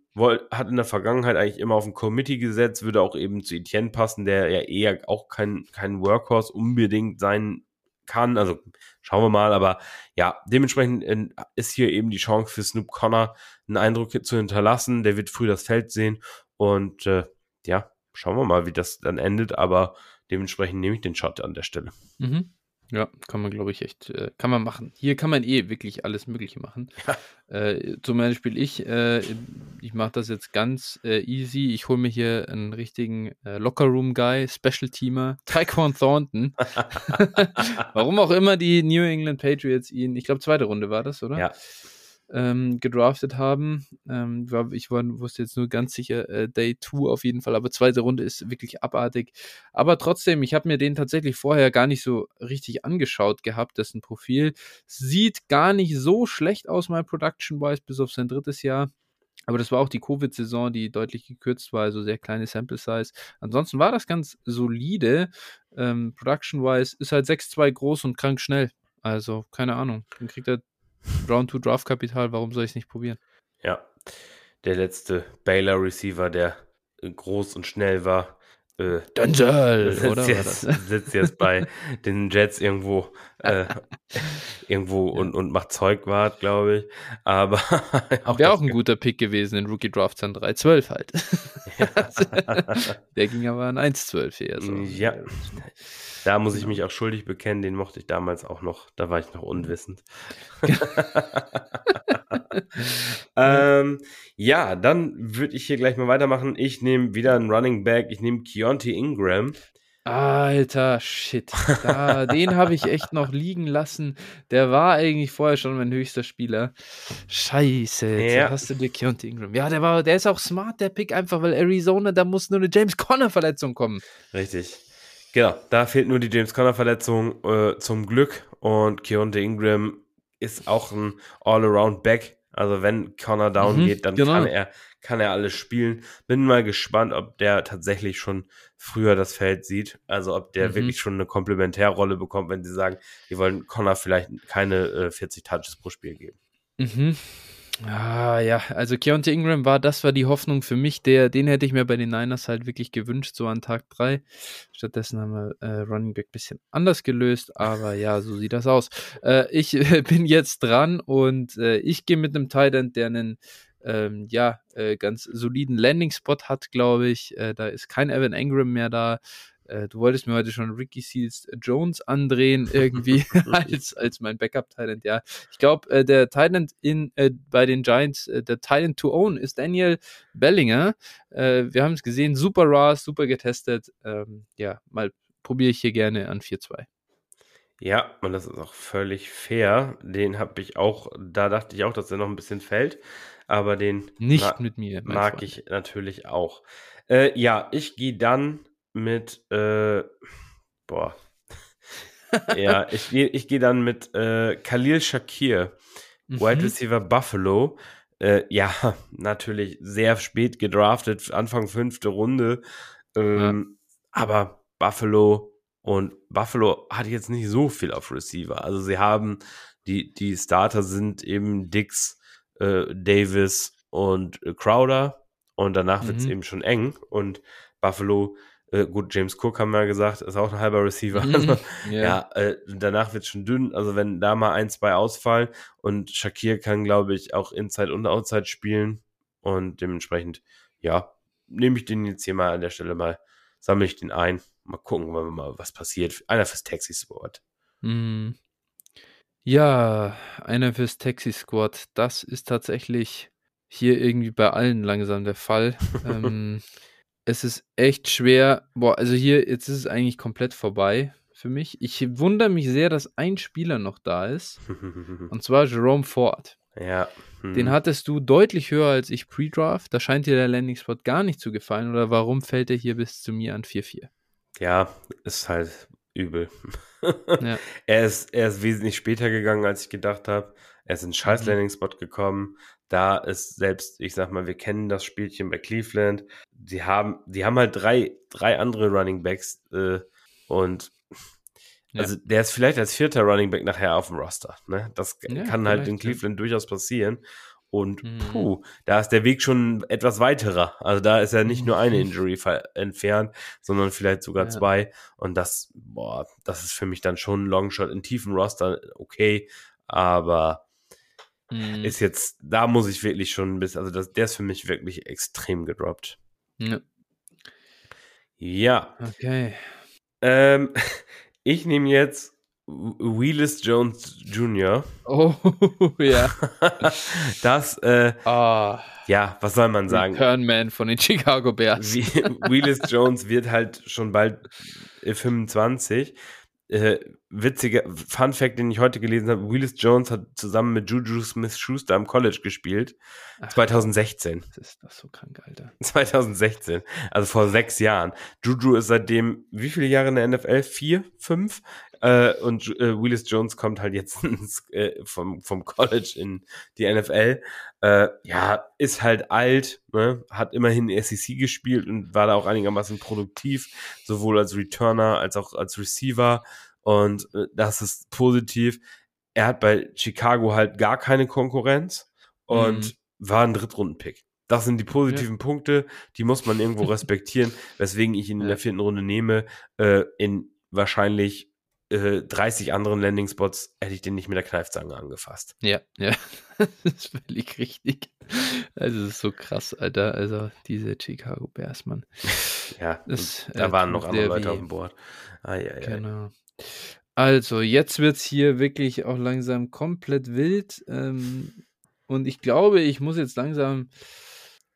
hat in der Vergangenheit eigentlich immer auf ein Committee gesetzt, würde auch eben zu Etienne passen, der ja eher auch kein, kein Workhorse unbedingt sein kann. Also schauen wir mal, aber ja, dementsprechend äh, ist hier eben die Chance für Snoop Connor, einen Eindruck zu hinterlassen. Der wird früh das Feld sehen und äh, ja, schauen wir mal, wie das dann endet, aber Dementsprechend nehme ich den Shot an der Stelle. Mhm. Ja, kann man, glaube ich, echt, äh, kann man machen. Hier kann man eh wirklich alles Mögliche machen. Ja. Äh, zum Beispiel ich, äh, ich mache das jetzt ganz äh, easy. Ich hole mir hier einen richtigen äh, Lockerroom-Guy, Special-Teamer, Tyquan Thornton. Warum auch immer die New England Patriots ihn, ich glaube, zweite Runde war das, oder? Ja ähm, gedraftet haben. Ähm, ich war, wusste jetzt nur ganz sicher äh, Day 2 auf jeden Fall, aber zweite Runde ist wirklich abartig. Aber trotzdem, ich habe mir den tatsächlich vorher gar nicht so richtig angeschaut gehabt, dessen Profil. Sieht gar nicht so schlecht aus, mein Production-wise, bis auf sein drittes Jahr. Aber das war auch die Covid-Saison, die deutlich gekürzt war, also sehr kleine Sample Size. Ansonsten war das ganz solide. Ähm, Production-wise ist halt 6-2 groß und krank schnell. Also, keine Ahnung. Dann kriegt er Round 2 Draft Kapital, warum soll ich es nicht probieren? Ja, der letzte Baylor Receiver, der groß und schnell war. Äh, Denzel, sitzt oder? Jetzt, sitzt jetzt bei den Jets irgendwo, äh, irgendwo und, und macht Zeugwart, glaube ich. Aber auch wäre auch ein guter Pick gewesen in Rookie Draft dann 3-12 halt. Ja. der ging aber an 1-12 eher so. Ja. Da muss ich mich auch schuldig bekennen, den mochte ich damals auch noch, da war ich noch unwissend. ähm, ja, dann würde ich hier gleich mal weitermachen. Ich nehme wieder einen Running Back, ich nehme Keontae Ingram. Alter, shit. Da, den habe ich echt noch liegen lassen. Der war eigentlich vorher schon mein höchster Spieler. Scheiße, jetzt ja. hast du dir Keontae Ingram. Ja, der, war, der ist auch smart, der Pick, einfach weil Arizona, da muss nur eine James Conner-Verletzung kommen. Richtig. Genau, da fehlt nur die James Conner-Verletzung äh, zum Glück und Keontae Ingram ist auch ein All-Around-Back. Also wenn Connor down mhm, geht, dann genau. kann er kann er alles spielen. Bin mal gespannt, ob der tatsächlich schon früher das Feld sieht. Also ob der mhm. wirklich schon eine Komplementärrolle bekommt, wenn sie sagen, wir wollen Connor vielleicht keine äh, 40 Touches pro Spiel geben. Mhm. Ah, ja, also Keontae Ingram war, das war die Hoffnung für mich, der, den hätte ich mir bei den Niners halt wirklich gewünscht, so an Tag 3. Stattdessen haben wir äh, Running Back ein bisschen anders gelöst, aber ja, so sieht das aus. Äh, ich äh, bin jetzt dran und äh, ich gehe mit einem Tight End, der einen ähm, ja, äh, ganz soliden Landing-Spot hat, glaube ich. Äh, da ist kein Evan Ingram mehr da. Äh, du wolltest mir heute schon Ricky Seals Jones andrehen, irgendwie, als, als mein Backup-Talent, ja. Ich glaube, äh, der Talent in, äh, bei den Giants, äh, der Talent to own ist Daniel Bellinger. Äh, wir haben es gesehen, super raw, super getestet. Ähm, ja, mal probiere ich hier gerne an 4-2. Ja, und das ist auch völlig fair. Den habe ich auch, da dachte ich auch, dass er noch ein bisschen fällt. Aber den nicht mit mir. Mag Freund. ich natürlich auch. Äh, ja, ich gehe dann mit, äh, boah. ja, ich gehe ich geh dann mit äh, Khalil Shakir, mhm. Wide Receiver Buffalo. äh, ja, natürlich sehr spät gedraftet, Anfang fünfte Runde. Ähm, ja. Aber Buffalo und Buffalo hat jetzt nicht so viel auf Receiver. Also sie haben, die, die Starter sind eben Dix, äh, Davis und äh, Crowder. Und danach mhm. wird es eben schon eng. Und Buffalo äh, gut, James Cook haben wir ja gesagt, ist auch ein halber Receiver. Mhm, also, yeah. Ja, äh, danach wird es schon dünn. Also wenn da mal ein, zwei ausfallen und Shakir kann, glaube ich, auch Inside und Outside spielen. Und dementsprechend, ja, nehme ich den jetzt hier mal an der Stelle mal, sammle ich den ein. Mal gucken, mal, was passiert. Einer fürs Taxi Squad. Ja, einer fürs Taxi Squad. Das ist tatsächlich hier irgendwie bei allen langsam der Fall. ähm, es ist echt schwer. Boah, also hier, jetzt ist es eigentlich komplett vorbei für mich. Ich wundere mich sehr, dass ein Spieler noch da ist. und zwar Jerome Ford. Ja. Hm. Den hattest du deutlich höher als ich pre-draft. Da scheint dir der Landing-Spot gar nicht zu gefallen. Oder warum fällt er hier bis zu mir an 4-4? Ja, ist halt übel. ja. er, ist, er ist wesentlich später gegangen, als ich gedacht habe. Er ist in scheiß mhm. Landing-Spot gekommen. Da ist selbst, ich sag mal, wir kennen das Spielchen bei Cleveland. Die haben, die haben halt drei, drei andere Running Backs äh, und ja. also der ist vielleicht als vierter Running Back nachher auf dem Roster. Ne? Das ja, kann halt in Cleveland durchaus passieren. Und mhm. puh, da ist der Weg schon etwas weiterer. Also da ist ja nicht nur eine Injury entfernt, sondern vielleicht sogar ja. zwei. Und das, boah, das ist für mich dann schon ein Longshot in tiefen Roster, okay. Aber Mhm. Ist jetzt, da muss ich wirklich schon ein bisschen, also das, der ist für mich wirklich extrem gedroppt. Ja. Ja. Okay. Ähm, ich nehme jetzt Willis Jones Jr. Oh, ja. das, äh, oh. ja, was soll man sagen? Turnman von den Chicago Bears. Willis Jones wird halt schon bald 25 äh, witziger Fun Fact, den ich heute gelesen habe: Willis Jones hat zusammen mit Juju Smith Schuster am College gespielt. Ach, 2016. Das ist doch so krank, Alter. 2016. Also vor sechs Jahren. Juju ist seitdem wie viele Jahre in der NFL? Vier? Fünf? Äh, und äh, Willis Jones kommt halt jetzt ins, äh, vom, vom College in die NFL. Äh, ja, ist halt alt, ne? hat immerhin SEC gespielt und war da auch einigermaßen produktiv, sowohl als Returner als auch als Receiver. Und äh, das ist positiv. Er hat bei Chicago halt gar keine Konkurrenz und mhm. war ein Drittrunden-Pick. Das sind die positiven ja. Punkte, die muss man irgendwo respektieren, weswegen ich ihn in der vierten Runde nehme. Äh, in wahrscheinlich 30 äh, anderen Landing-Spots hätte ich den nicht mit der Kneifzange angefasst. Ja, ja, das ist völlig richtig. Also, es ist so krass, Alter. Also, diese Chicago Bears, Mann. ja, das, da äh, waren noch andere Leute auf dem Board. Ah, ja, ja. Genau. Also, jetzt wird es hier wirklich auch langsam komplett wild. Ähm, und ich glaube, ich muss jetzt langsam.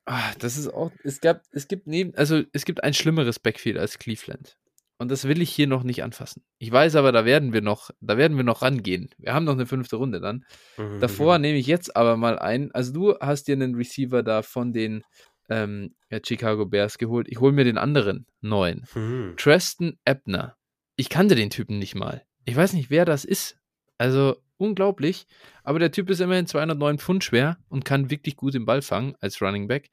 Ah, das ist auch. Es gab, es gibt neben, also es gibt ein schlimmeres Backfield als Cleveland. Und das will ich hier noch nicht anfassen. Ich weiß aber, da werden wir noch, da werden wir noch rangehen. Wir haben noch eine fünfte Runde dann. Mhm. Davor nehme ich jetzt aber mal ein. Also du hast dir einen Receiver da von den ähm, Chicago Bears geholt. Ich hole mir den anderen neuen. Mhm. Treston Ebner. Ich kannte den Typen nicht mal. Ich weiß nicht, wer das ist. Also unglaublich. Aber der Typ ist immerhin 209 Pfund schwer und kann wirklich gut den Ball fangen als Running Back.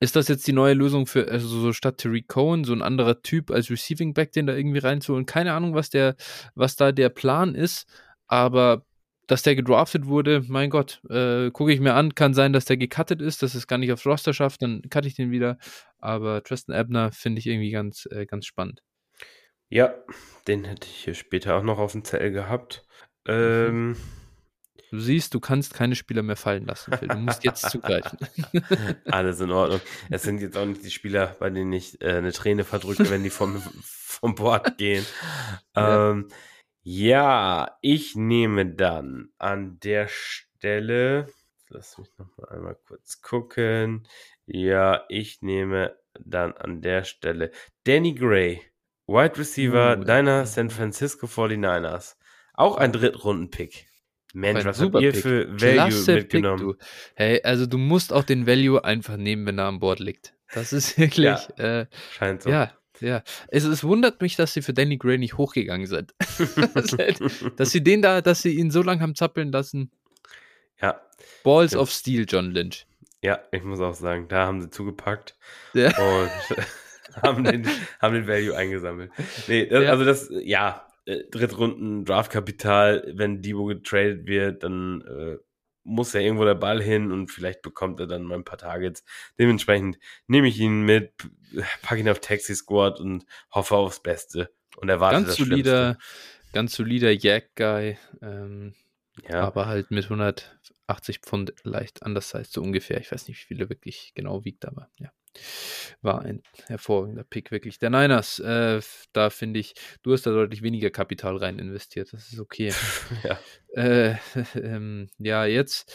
Ist das jetzt die neue Lösung für, also so statt Tariq Cohen, so ein anderer Typ als Receiving Back, den da irgendwie reinzuholen? Keine Ahnung, was der, was da der Plan ist, aber dass der gedraftet wurde, mein Gott, äh, gucke ich mir an, kann sein, dass der gecuttet ist, dass es gar nicht aufs Roster schafft, dann cutte ich den wieder. Aber Tristan Ebner finde ich irgendwie ganz, äh, ganz spannend. Ja, den hätte ich hier später auch noch auf dem Zettel gehabt. Mhm. Ähm, Du siehst, du kannst keine Spieler mehr fallen lassen, Phil. Du musst jetzt zugreifen. Alles in Ordnung. Es sind jetzt auch nicht die Spieler, bei denen ich äh, eine Träne verdrücke, wenn die vom, vom Board gehen. Ja. Ähm, ja, ich nehme dann an der Stelle, lass mich noch mal einmal kurz gucken. Ja, ich nehme dann an der Stelle Danny Gray, Wide Receiver uh, deiner San Francisco 49ers. Auch ein Drittrunden-Pick. Mensch, was habt ihr für Value Klasse mitgenommen? Pick, hey, also du musst auch den Value einfach nehmen, wenn er an Bord liegt. Das ist wirklich. Ja, äh, scheint so. Ja, ja. Es, es, wundert mich, dass sie für Danny Gray nicht hochgegangen sind. dass sie den da, dass sie ihn so lange haben zappeln lassen. Ja. Balls ja. of Steel, John Lynch. Ja, ich muss auch sagen, da haben sie zugepackt Ja. und haben, den, haben den Value eingesammelt. Nee, das, Ja. also das, ja, äh, Drittrunden Draftkapital, wenn Debo getradet wird, dann äh, muss ja irgendwo der Ball hin und vielleicht bekommt er dann mal ein paar Targets. Dementsprechend nehme ich ihn mit, packe ihn auf Taxi Squad und hoffe aufs Beste und erwarte Ganz das solider, ganz solider Yak-Guy, ähm, Schlimmste. Ja. aber halt mit 180 Pfund leicht anders heißt so ungefähr. Ich weiß nicht, wie viel er wirklich genau wiegt, aber ja. War ein hervorragender Pick, wirklich. Der Niners, äh, da finde ich, du hast da deutlich weniger Kapital rein investiert. Das ist okay. ja. Äh, ähm, ja, jetzt,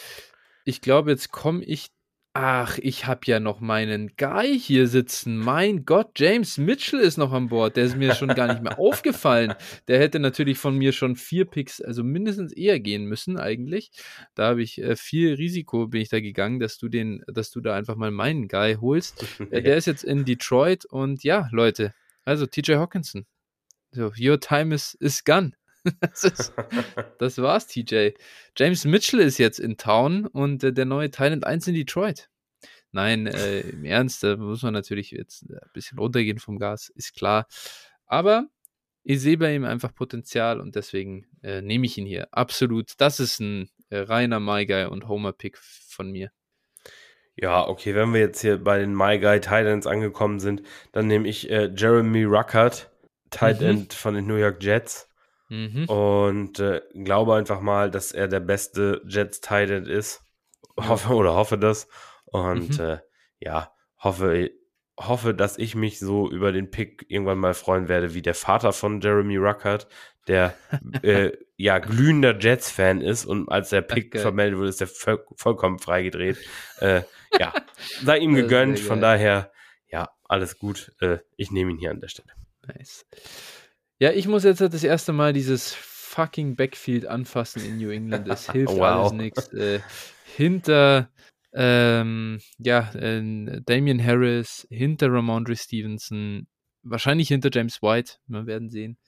ich glaube, jetzt komme ich. Ach, ich habe ja noch meinen Guy hier sitzen. Mein Gott, James Mitchell ist noch an Bord. Der ist mir schon gar nicht mehr aufgefallen. Der hätte natürlich von mir schon vier Picks, also mindestens eher gehen müssen eigentlich. Da habe ich äh, viel Risiko bin ich da gegangen, dass du den, dass du da einfach mal meinen Guy holst. Äh, der ist jetzt in Detroit und ja, Leute, also TJ Hawkinson. So, your time is, is gone. das, ist, das war's, TJ. James Mitchell ist jetzt in Town und äh, der neue Thailand 1 in Detroit. Nein, äh, im Ernst, da muss man natürlich jetzt ein bisschen runtergehen vom Gas, ist klar. Aber ich sehe bei ihm einfach Potenzial und deswegen äh, nehme ich ihn hier. Absolut. Das ist ein äh, reiner My Guy und Homer-Pick von mir. Ja, okay, wenn wir jetzt hier bei den My Guy Titans angekommen sind, dann nehme ich äh, Jeremy Ruckert, Tight Mhm. Von den New York Jets. Mhm. Und äh, glaube einfach mal, dass er der beste Jets Tight End ist. Hoffe oder hoffe das. Und Mhm. äh, ja, hoffe, hoffe, dass ich mich so über den Pick irgendwann mal freuen werde, wie der Vater von Jeremy Ruckert, der äh, ja glühender Jets-Fan ist und als der Pick geil. vermeldet wurde, ist er voll, vollkommen freigedreht. äh, ja, sei ihm gegönnt. Von daher, ja, alles gut. Äh, ich nehme ihn hier an der Stelle. Nice. Ja, ich muss jetzt das erste Mal dieses fucking Backfield anfassen in New England. Es hilft Wow. alles nichts. Äh, hinter ähm, ja, äh, Damian Harris, hinter Ramondre Stevenson, wahrscheinlich hinter James White, wir werden sehen.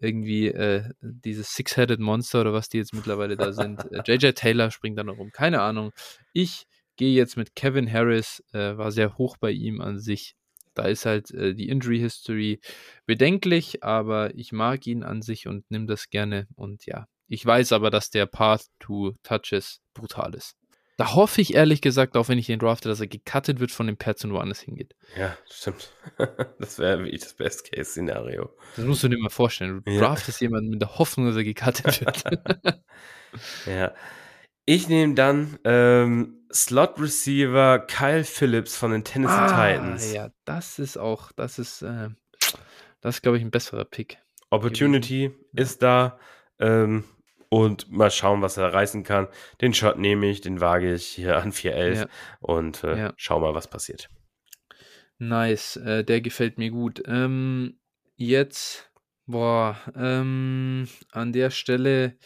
Irgendwie äh, dieses Six-Headed Monster oder was die jetzt mittlerweile da sind. Äh, JJ Taylor springt da noch rum, keine Ahnung. Ich gehe jetzt mit Kevin Harris, äh, war sehr hoch bei ihm an sich. Da ist halt äh, die Injury History bedenklich, aber ich mag ihn an sich und nimm das gerne. Und ja, ich weiß aber, dass der Path to Touches brutal ist. Da hoffe ich ehrlich gesagt, auch wenn ich den drafte, dass er gecuttet wird von den Pets und woanders hingeht. Ja, stimmt. das wäre wirklich das Best-Case-Szenario. Das musst du dir mal vorstellen. Du Ja. draftest jemanden mit der Hoffnung, dass er gecuttet wird. Ja. Ich nehme dann ähm, Slot-Receiver Kyle Phillips von den Tennessee Titans. Ah, ja, das ist auch, das ist, äh, das ist, glaube ich, ein besserer Pick. Opportunity ist da. Ähm, und mal schauen, was er reißen kann. Den Shot nehme ich, den wage ich hier an 411 Ja. und äh, Ja. schau mal, was passiert. Nice, äh, der gefällt mir gut. Ähm, jetzt, boah, ähm, an der Stelle,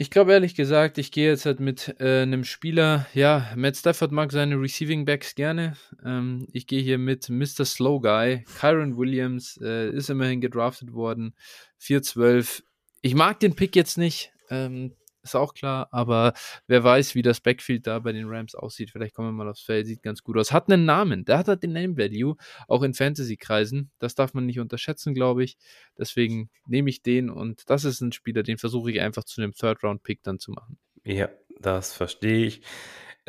ich glaube ehrlich gesagt, ich gehe jetzt halt mit äh, einem Spieler, ja, Matt Stafford mag seine Receiving Backs gerne. Ähm, ich gehe hier mit Mr. Slow Guy, Kyron Williams, äh, ist immerhin gedraftet worden, 412. Ich mag den Pick jetzt nicht, ähm, ist auch klar, aber wer weiß, wie das Backfield da bei den Rams aussieht. Vielleicht kommen wir mal aufs Feld, sieht ganz gut aus. Hat einen Namen, der hat halt den Name Value, auch in Fantasy-Kreisen. Das darf man nicht unterschätzen, glaube ich. Deswegen nehme ich den und das ist ein Spieler, den versuche ich einfach zu einem Third-Round-Pick dann zu machen. Ja, das verstehe ich.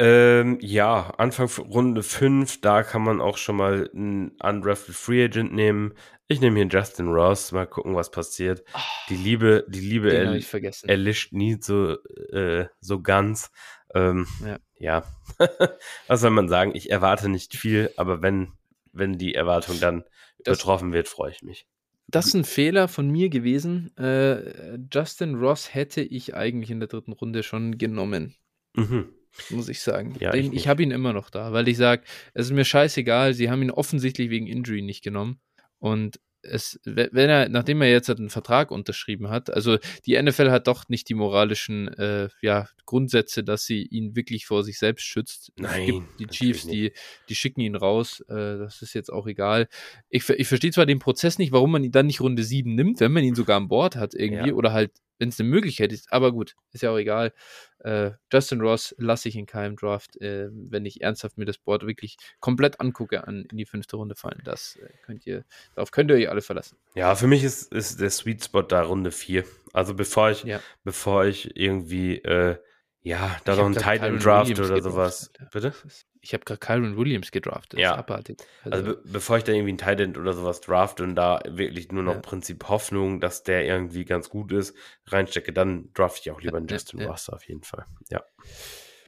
Ähm, ja, Anfang Runde 5, da kann man auch schon mal einen undrafted Free Agent nehmen. Ich nehme hier Justin Ross, mal gucken, was passiert. Die Liebe, die Liebe erl erlischt nie so, äh, so ganz. Ähm, Ja. ja, was soll man sagen? Ich erwarte nicht viel, aber wenn, wenn die Erwartung dann Das- übertroffen wird, freue ich mich. Das ist ein Fehler von mir gewesen. Äh, Justin Ross hätte ich eigentlich in der dritten Runde schon genommen. Mhm. Muss ich sagen. Ja, Den, ich ich habe ihn immer noch da, weil ich sage, es ist mir scheißegal, sie haben ihn offensichtlich wegen Injury nicht genommen. Und es, we- wenn er, nachdem er jetzt halt einen Vertrag unterschrieben hat, also die NFL hat doch nicht die moralischen äh, ja, Grundsätze, dass sie ihn wirklich vor sich selbst schützt. Nein, die Chiefs, die, die schicken ihn raus, äh, das ist jetzt auch egal. Ich, ich verstehe zwar den Prozess nicht, warum man ihn dann nicht Runde 7 nimmt, wenn man ihn sogar an Bord hat irgendwie, Ja. oder halt wenn es eine Möglichkeit ist. Aber gut, ist ja auch egal. Äh, Justin Ross lasse ich in keinem Draft, äh, wenn ich ernsthaft mir das Board wirklich komplett angucke, an, in die fünfte Runde fallen. Das äh, könnt ihr, darauf könnt ihr euch alle verlassen. Ja, für mich ist, ist der Sweet Spot da Runde 4. Also bevor ich, ja. bevor ich irgendwie äh, ja, da noch ein Titan Draft oder sowas. Bitte? Ich habe gerade Kyron Williams gedraftet. Ja. Also, also be bevor ich da irgendwie ein Titan oder sowas draft und da wirklich nur noch ja. Prinzip Hoffnung, dass der irgendwie ganz gut ist, reinstecke, dann draft ich auch lieber einen ja, Justin ja, Ross auf jeden Fall. Ja.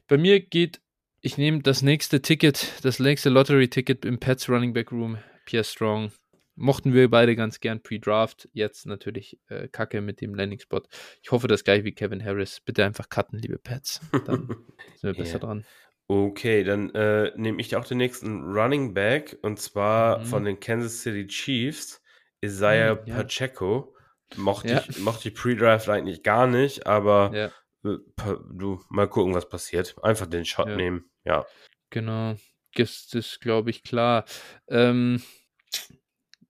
Bei mir geht, ich nehme das nächste Ticket, das nächste Lottery-Ticket im Pets Running Back Room, Pierre Strong mochten wir beide ganz gern pre-Draft. Jetzt natürlich äh, Kacke mit dem Landing-Spot. Ich hoffe das gleich wie Kevin Harris. Bitte einfach cutten, liebe Pets. Dann sind wir besser yeah. dran. Okay, dann äh, nehme ich auch den nächsten Running Back und zwar mhm. von den Kansas City Chiefs, Isaiah mhm, ja. Pacheco. Mochte ja. ich, mochte ich Pre-Draft eigentlich gar nicht, aber ja. äh, du, mal gucken, was passiert. Einfach den Shot nehmen, ja. Genau, das ist, glaube ich, klar. Ähm,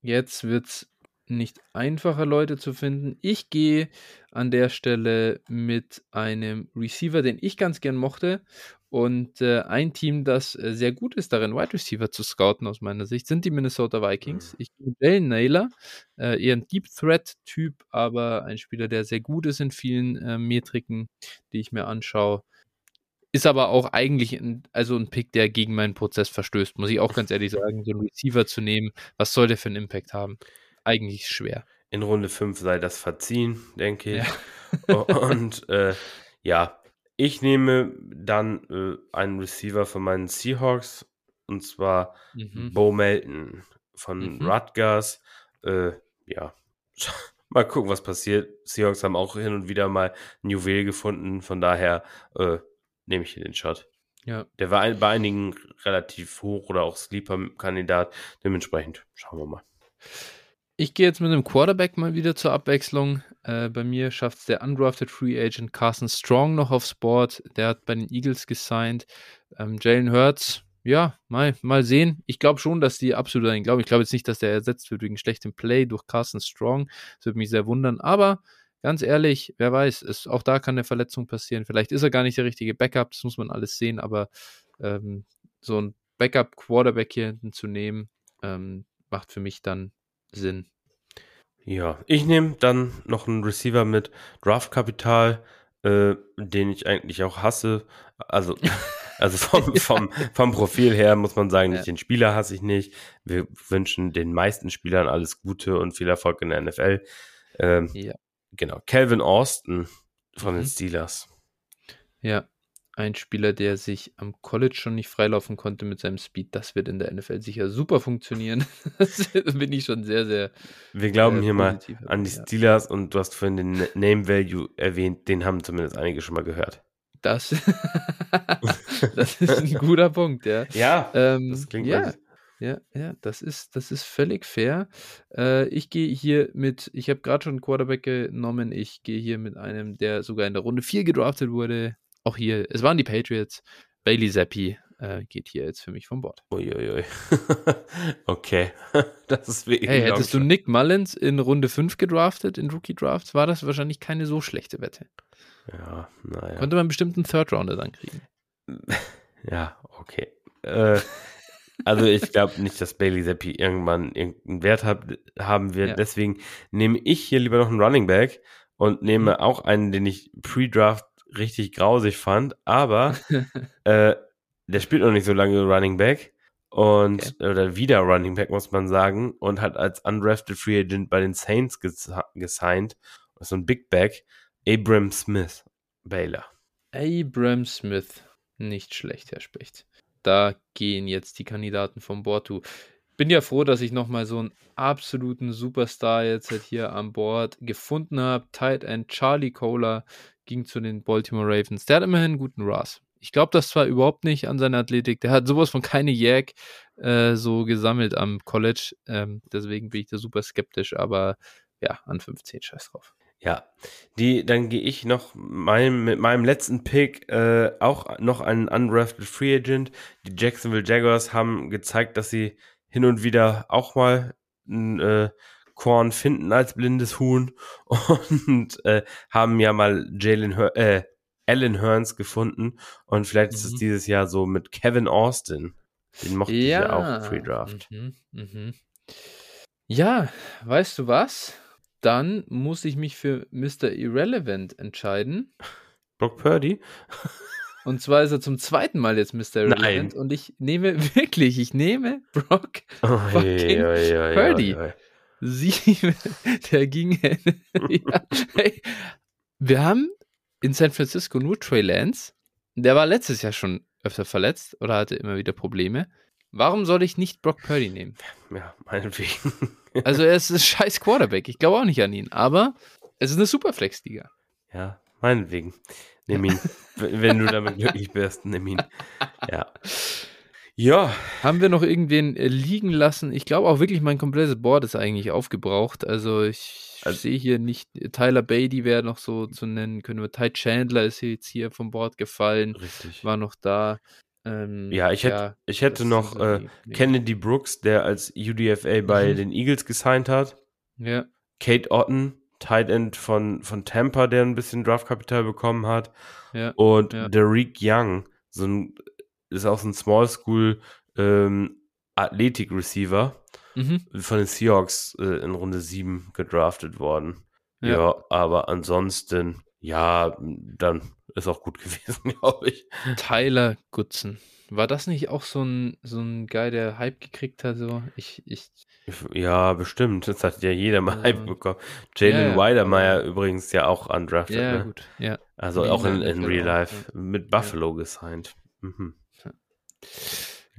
Jetzt wird es nicht einfacher, Leute zu finden. Ich gehe an der Stelle mit einem Receiver, den ich ganz gern mochte. Und äh, ein Team, das äh, sehr gut ist darin, Wide Receiver zu scouten, aus meiner Sicht, sind die Minnesota Vikings. Mhm. Ich bin Jalen Naylor, äh, eher ein Deep Threat-Typ, aber ein Spieler, der sehr gut ist in vielen äh, Metriken, die ich mir anschaue. Ist aber auch eigentlich ein, also ein Pick, der gegen meinen Prozess verstößt, muss ich auch ganz ehrlich sagen. So einen Receiver zu nehmen, was soll der für einen Impact haben? Eigentlich schwer. In Runde 5 sei das verziehen, denke ich. Ja. Und äh, ja, ich nehme dann äh, einen Receiver von meinen Seahawks und zwar mhm. Bo Melton von mhm. Rutgers. Äh, ja, mal gucken, was passiert. Seahawks haben auch hin und wieder mal ein Juwel gefunden, von daher äh, nehme ich hier den Shot. Ja. Der war bei einigen relativ hoch oder auch Sleeper-Kandidat. Dementsprechend schauen wir mal. Ich gehe jetzt mit einem Quarterback mal wieder zur Abwechslung. Äh, bei mir schafft es der undrafted Free Agent Carson Strong noch aufs Board. Der hat bei den Eagles gesigned. Ähm, Jalen Hurts, ja, mal, mal sehen. Ich glaube schon, dass die absolut dahin glauben. Ich glaube jetzt nicht, dass der ersetzt wird wegen schlechtem Play durch Carson Strong. Das würde mich sehr wundern. Aber ganz ehrlich, wer weiß, es, auch da kann eine Verletzung passieren. Vielleicht ist er gar nicht der richtige Backup, das muss man alles sehen, aber ähm, so ein Backup-Quarterback hier hinten zu nehmen, ähm, macht für mich dann Sinn. Ja, ich nehme dann noch einen Receiver mit Draftkapital, äh, den ich eigentlich auch hasse. Also, also vom, vom, vom Profil her muss man sagen, ja. den Spieler hasse ich nicht. Wir wünschen den meisten Spielern alles Gute und viel Erfolg in der NFL. Ähm, ja. Genau, Calvin Austin von mhm. den Steelers. Ja, ein Spieler, der sich am College schon nicht freilaufen konnte mit seinem Speed. Das wird in der NFL sicher super funktionieren. da bin ich schon sehr, sehr. Wir glauben sehr hier mal an die Steelers ja. und du hast vorhin den Name Value erwähnt. Den haben zumindest einige schon mal gehört. Das, das ist ein guter Punkt, ja. Ja, ähm, das klingt ja. Ja, ja, das ist, das ist völlig fair. Äh, ich gehe hier mit, ich habe gerade schon einen Quarterback genommen, ich gehe hier mit einem, der sogar in der Runde 4 gedraftet wurde. Auch hier, es waren die Patriots. Bailey Zappi äh, geht hier jetzt für mich vom Bord. Uiuiui. okay, das ist wirklich. Hey, hättest du Nick Mullins in Runde 5 gedraftet, in Rookie Drafts, war das wahrscheinlich keine so schlechte Wette. Ja, naja. Konnte man bestimmt einen Third Rounder dann kriegen. Ja, okay. Äh, also ich glaube nicht, dass Bailey Zappi irgendwann irgendeinen Wert hab, haben wird. Ja. Deswegen nehme ich hier lieber noch einen Running Back und nehme mhm. auch einen, den ich pre-draft richtig grausig fand, aber äh, der spielt noch nicht so lange Running Back und okay. oder wieder Running Back muss man sagen und hat als undrafted Free Agent bei den Saints ges gesigned, so ein Big Back, Abram Smith, Baylor. Abram Smith, nicht schlecht, Herr Specht da gehen jetzt die Kandidaten vom Bord zu. Bin ja froh, dass ich nochmal so einen absoluten Superstar jetzt halt hier an Bord gefunden habe. Tight End Charlie Kohler ging zu den Baltimore Ravens. Der hat immerhin einen guten Ras. Ich glaube das zwar überhaupt nicht an seiner Athletik. Der hat sowas von keine Jack äh, so gesammelt am College. Ähm, deswegen bin ich da super skeptisch, aber ja, an 15 scheiß drauf. Ja, die, dann gehe ich noch mein, mit meinem letzten Pick äh, auch noch einen undrafted Free Agent. Die Jacksonville Jaguars haben gezeigt, dass sie hin und wieder auch mal einen äh, Korn finden als blindes Huhn und äh, haben ja mal Jalen Hur äh, Alan Hearns gefunden und vielleicht ist es Mhm. dieses Jahr so mit Kevin Austin. Den mochte ich ja auch Pre-Draft. Mhm, mhm. Ja, weißt du was? Dann muss ich mich für Mr. Irrelevant entscheiden. Brock Purdy? Und zwar ist er zum zweiten Mal jetzt Mr. Irrelevant. Nein. Und ich nehme wirklich, ich nehme Brock Oh, Fucking Purdy. Sieben. Der ging. ja, hey, wir haben in San Francisco nur Trey Lance. Der war letztes Jahr schon öfter verletzt oder hatte immer wieder Probleme. Warum soll ich nicht Brock Purdy nehmen? Ja, meinetwegen. Also er ist ein scheiß Quarterback. Ich glaube auch nicht an ihn. Aber es ist eine Superflex-Liga. Ja, meinetwegen. Nimm ihn. Wenn du damit glücklich bist, nimm ihn. Ja. Ja, Haben wir noch irgendwen äh, liegen lassen? Ich glaube auch wirklich, mein komplettes Board ist eigentlich aufgebraucht. Also ich Also- sehe hier nicht, Tyler Beatty wäre noch so zu nennen, können wir. Ty Chandler ist jetzt hier vom Board gefallen, richtig. war noch da. Ähm, Ja, ich hätte, ich hätte noch so äh, die- die- Kennedy Brooks, der als UDFA bei Mhm. den Eagles gesigned hat. Ja, Kate Otten, Tight End von, von Tampa, der ein bisschen Draftkapital bekommen hat. ja. Und Ja. Derek Young, so ein, ist auch so ein Small School ähm, Athletik-Receiver Mhm. von den Seahawks äh, in Runde 7 gedraftet worden. Ja. Ja. aber ansonsten, ja, dann ist auch gut gewesen, glaube ich. Tyler Goodson. War das nicht auch so ein, so ein Guy, der Hype gekriegt hat? So? Ich, ich, Ja, bestimmt. Das hat ja jeder mal Ja. Hype bekommen. Jalen ja, Weidermeyer übrigens ja auch undrafted. ja, ne? gut. Ja. Also In auch in, in Real Life mit Buffalo gesigned. Mhm.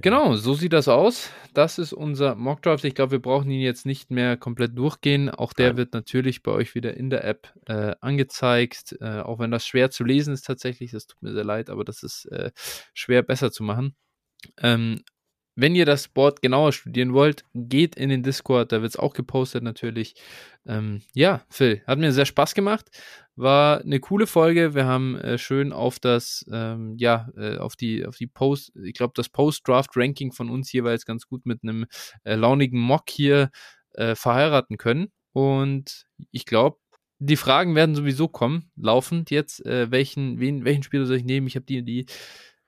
Genau, so sieht das aus. Das ist unser Mockdraft. Ich glaube, wir brauchen ihn jetzt nicht mehr komplett durchgehen. Auch der Nein. wird natürlich bei euch wieder in der App äh, angezeigt. Äh, auch wenn das schwer zu lesen ist tatsächlich. Das tut mir sehr leid, aber das ist äh, schwer besser zu machen. Ähm, wenn ihr das Board genauer studieren wollt, geht in den Discord, da wird es auch gepostet natürlich. Ähm, ja, Phil, hat mir sehr Spaß gemacht. War eine coole Folge. Wir haben äh, schön auf das, ähm, ja, äh, auf die, auf die Post, ich glaube, das Post-Draft-Ranking von uns jeweils ganz gut mit einem äh, launigen Mock hier äh, verheiraten können. Und ich glaube, die Fragen werden sowieso kommen, laufend jetzt. Äh, welchen, wen, welchen Spieler soll ich nehmen? Ich habe die, die.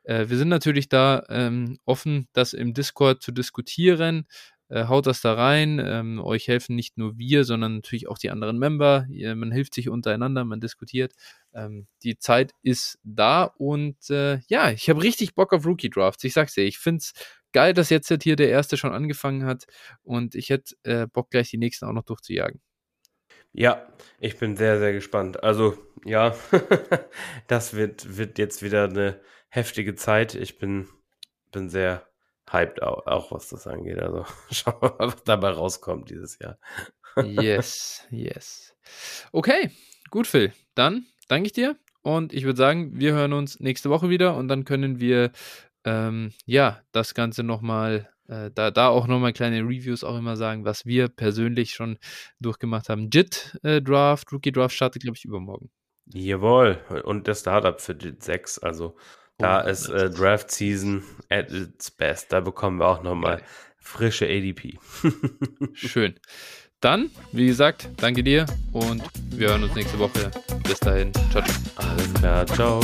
Äh, wir sind natürlich da ähm, offen, das im Discord zu diskutieren. Äh, haut das da rein. Ähm, euch helfen nicht nur wir, sondern natürlich auch die anderen Member. Ihr, man hilft sich untereinander, man diskutiert. Ähm, die Zeit ist da und äh, ja, ich habe richtig Bock auf Rookie Drafts. Ich sag's dir, ich find's geil, dass jetzt hier der erste schon angefangen hat und ich hätte äh, Bock gleich die nächsten auch noch durchzujagen. Ja, ich bin sehr, sehr gespannt. Also, ja, das wird, wird jetzt wieder eine heftige Zeit. Ich bin, bin sehr hyped, auch, auch was das angeht. Also, schauen wir mal, was dabei rauskommt dieses Jahr. Yes, yes. Okay, gut, Phil. Dann danke ich dir und ich würde sagen, wir hören uns nächste Woche wieder und dann können wir ähm, ja das Ganze nochmal, äh, da, da auch nochmal kleine Reviews auch immer sagen, was wir persönlich schon durchgemacht haben. JIT äh, Draft, Rookie Draft startet, glaube ich, übermorgen. Jawohl. Und der Startup für die 6. Also, da Oh, ist äh, Draft Season at its best. Da bekommen wir auch nochmal frische ADP. Schön. Dann, wie gesagt, danke dir und wir hören uns nächste Woche. Bis dahin. Ciao, ciao. Alles klar. Ciao.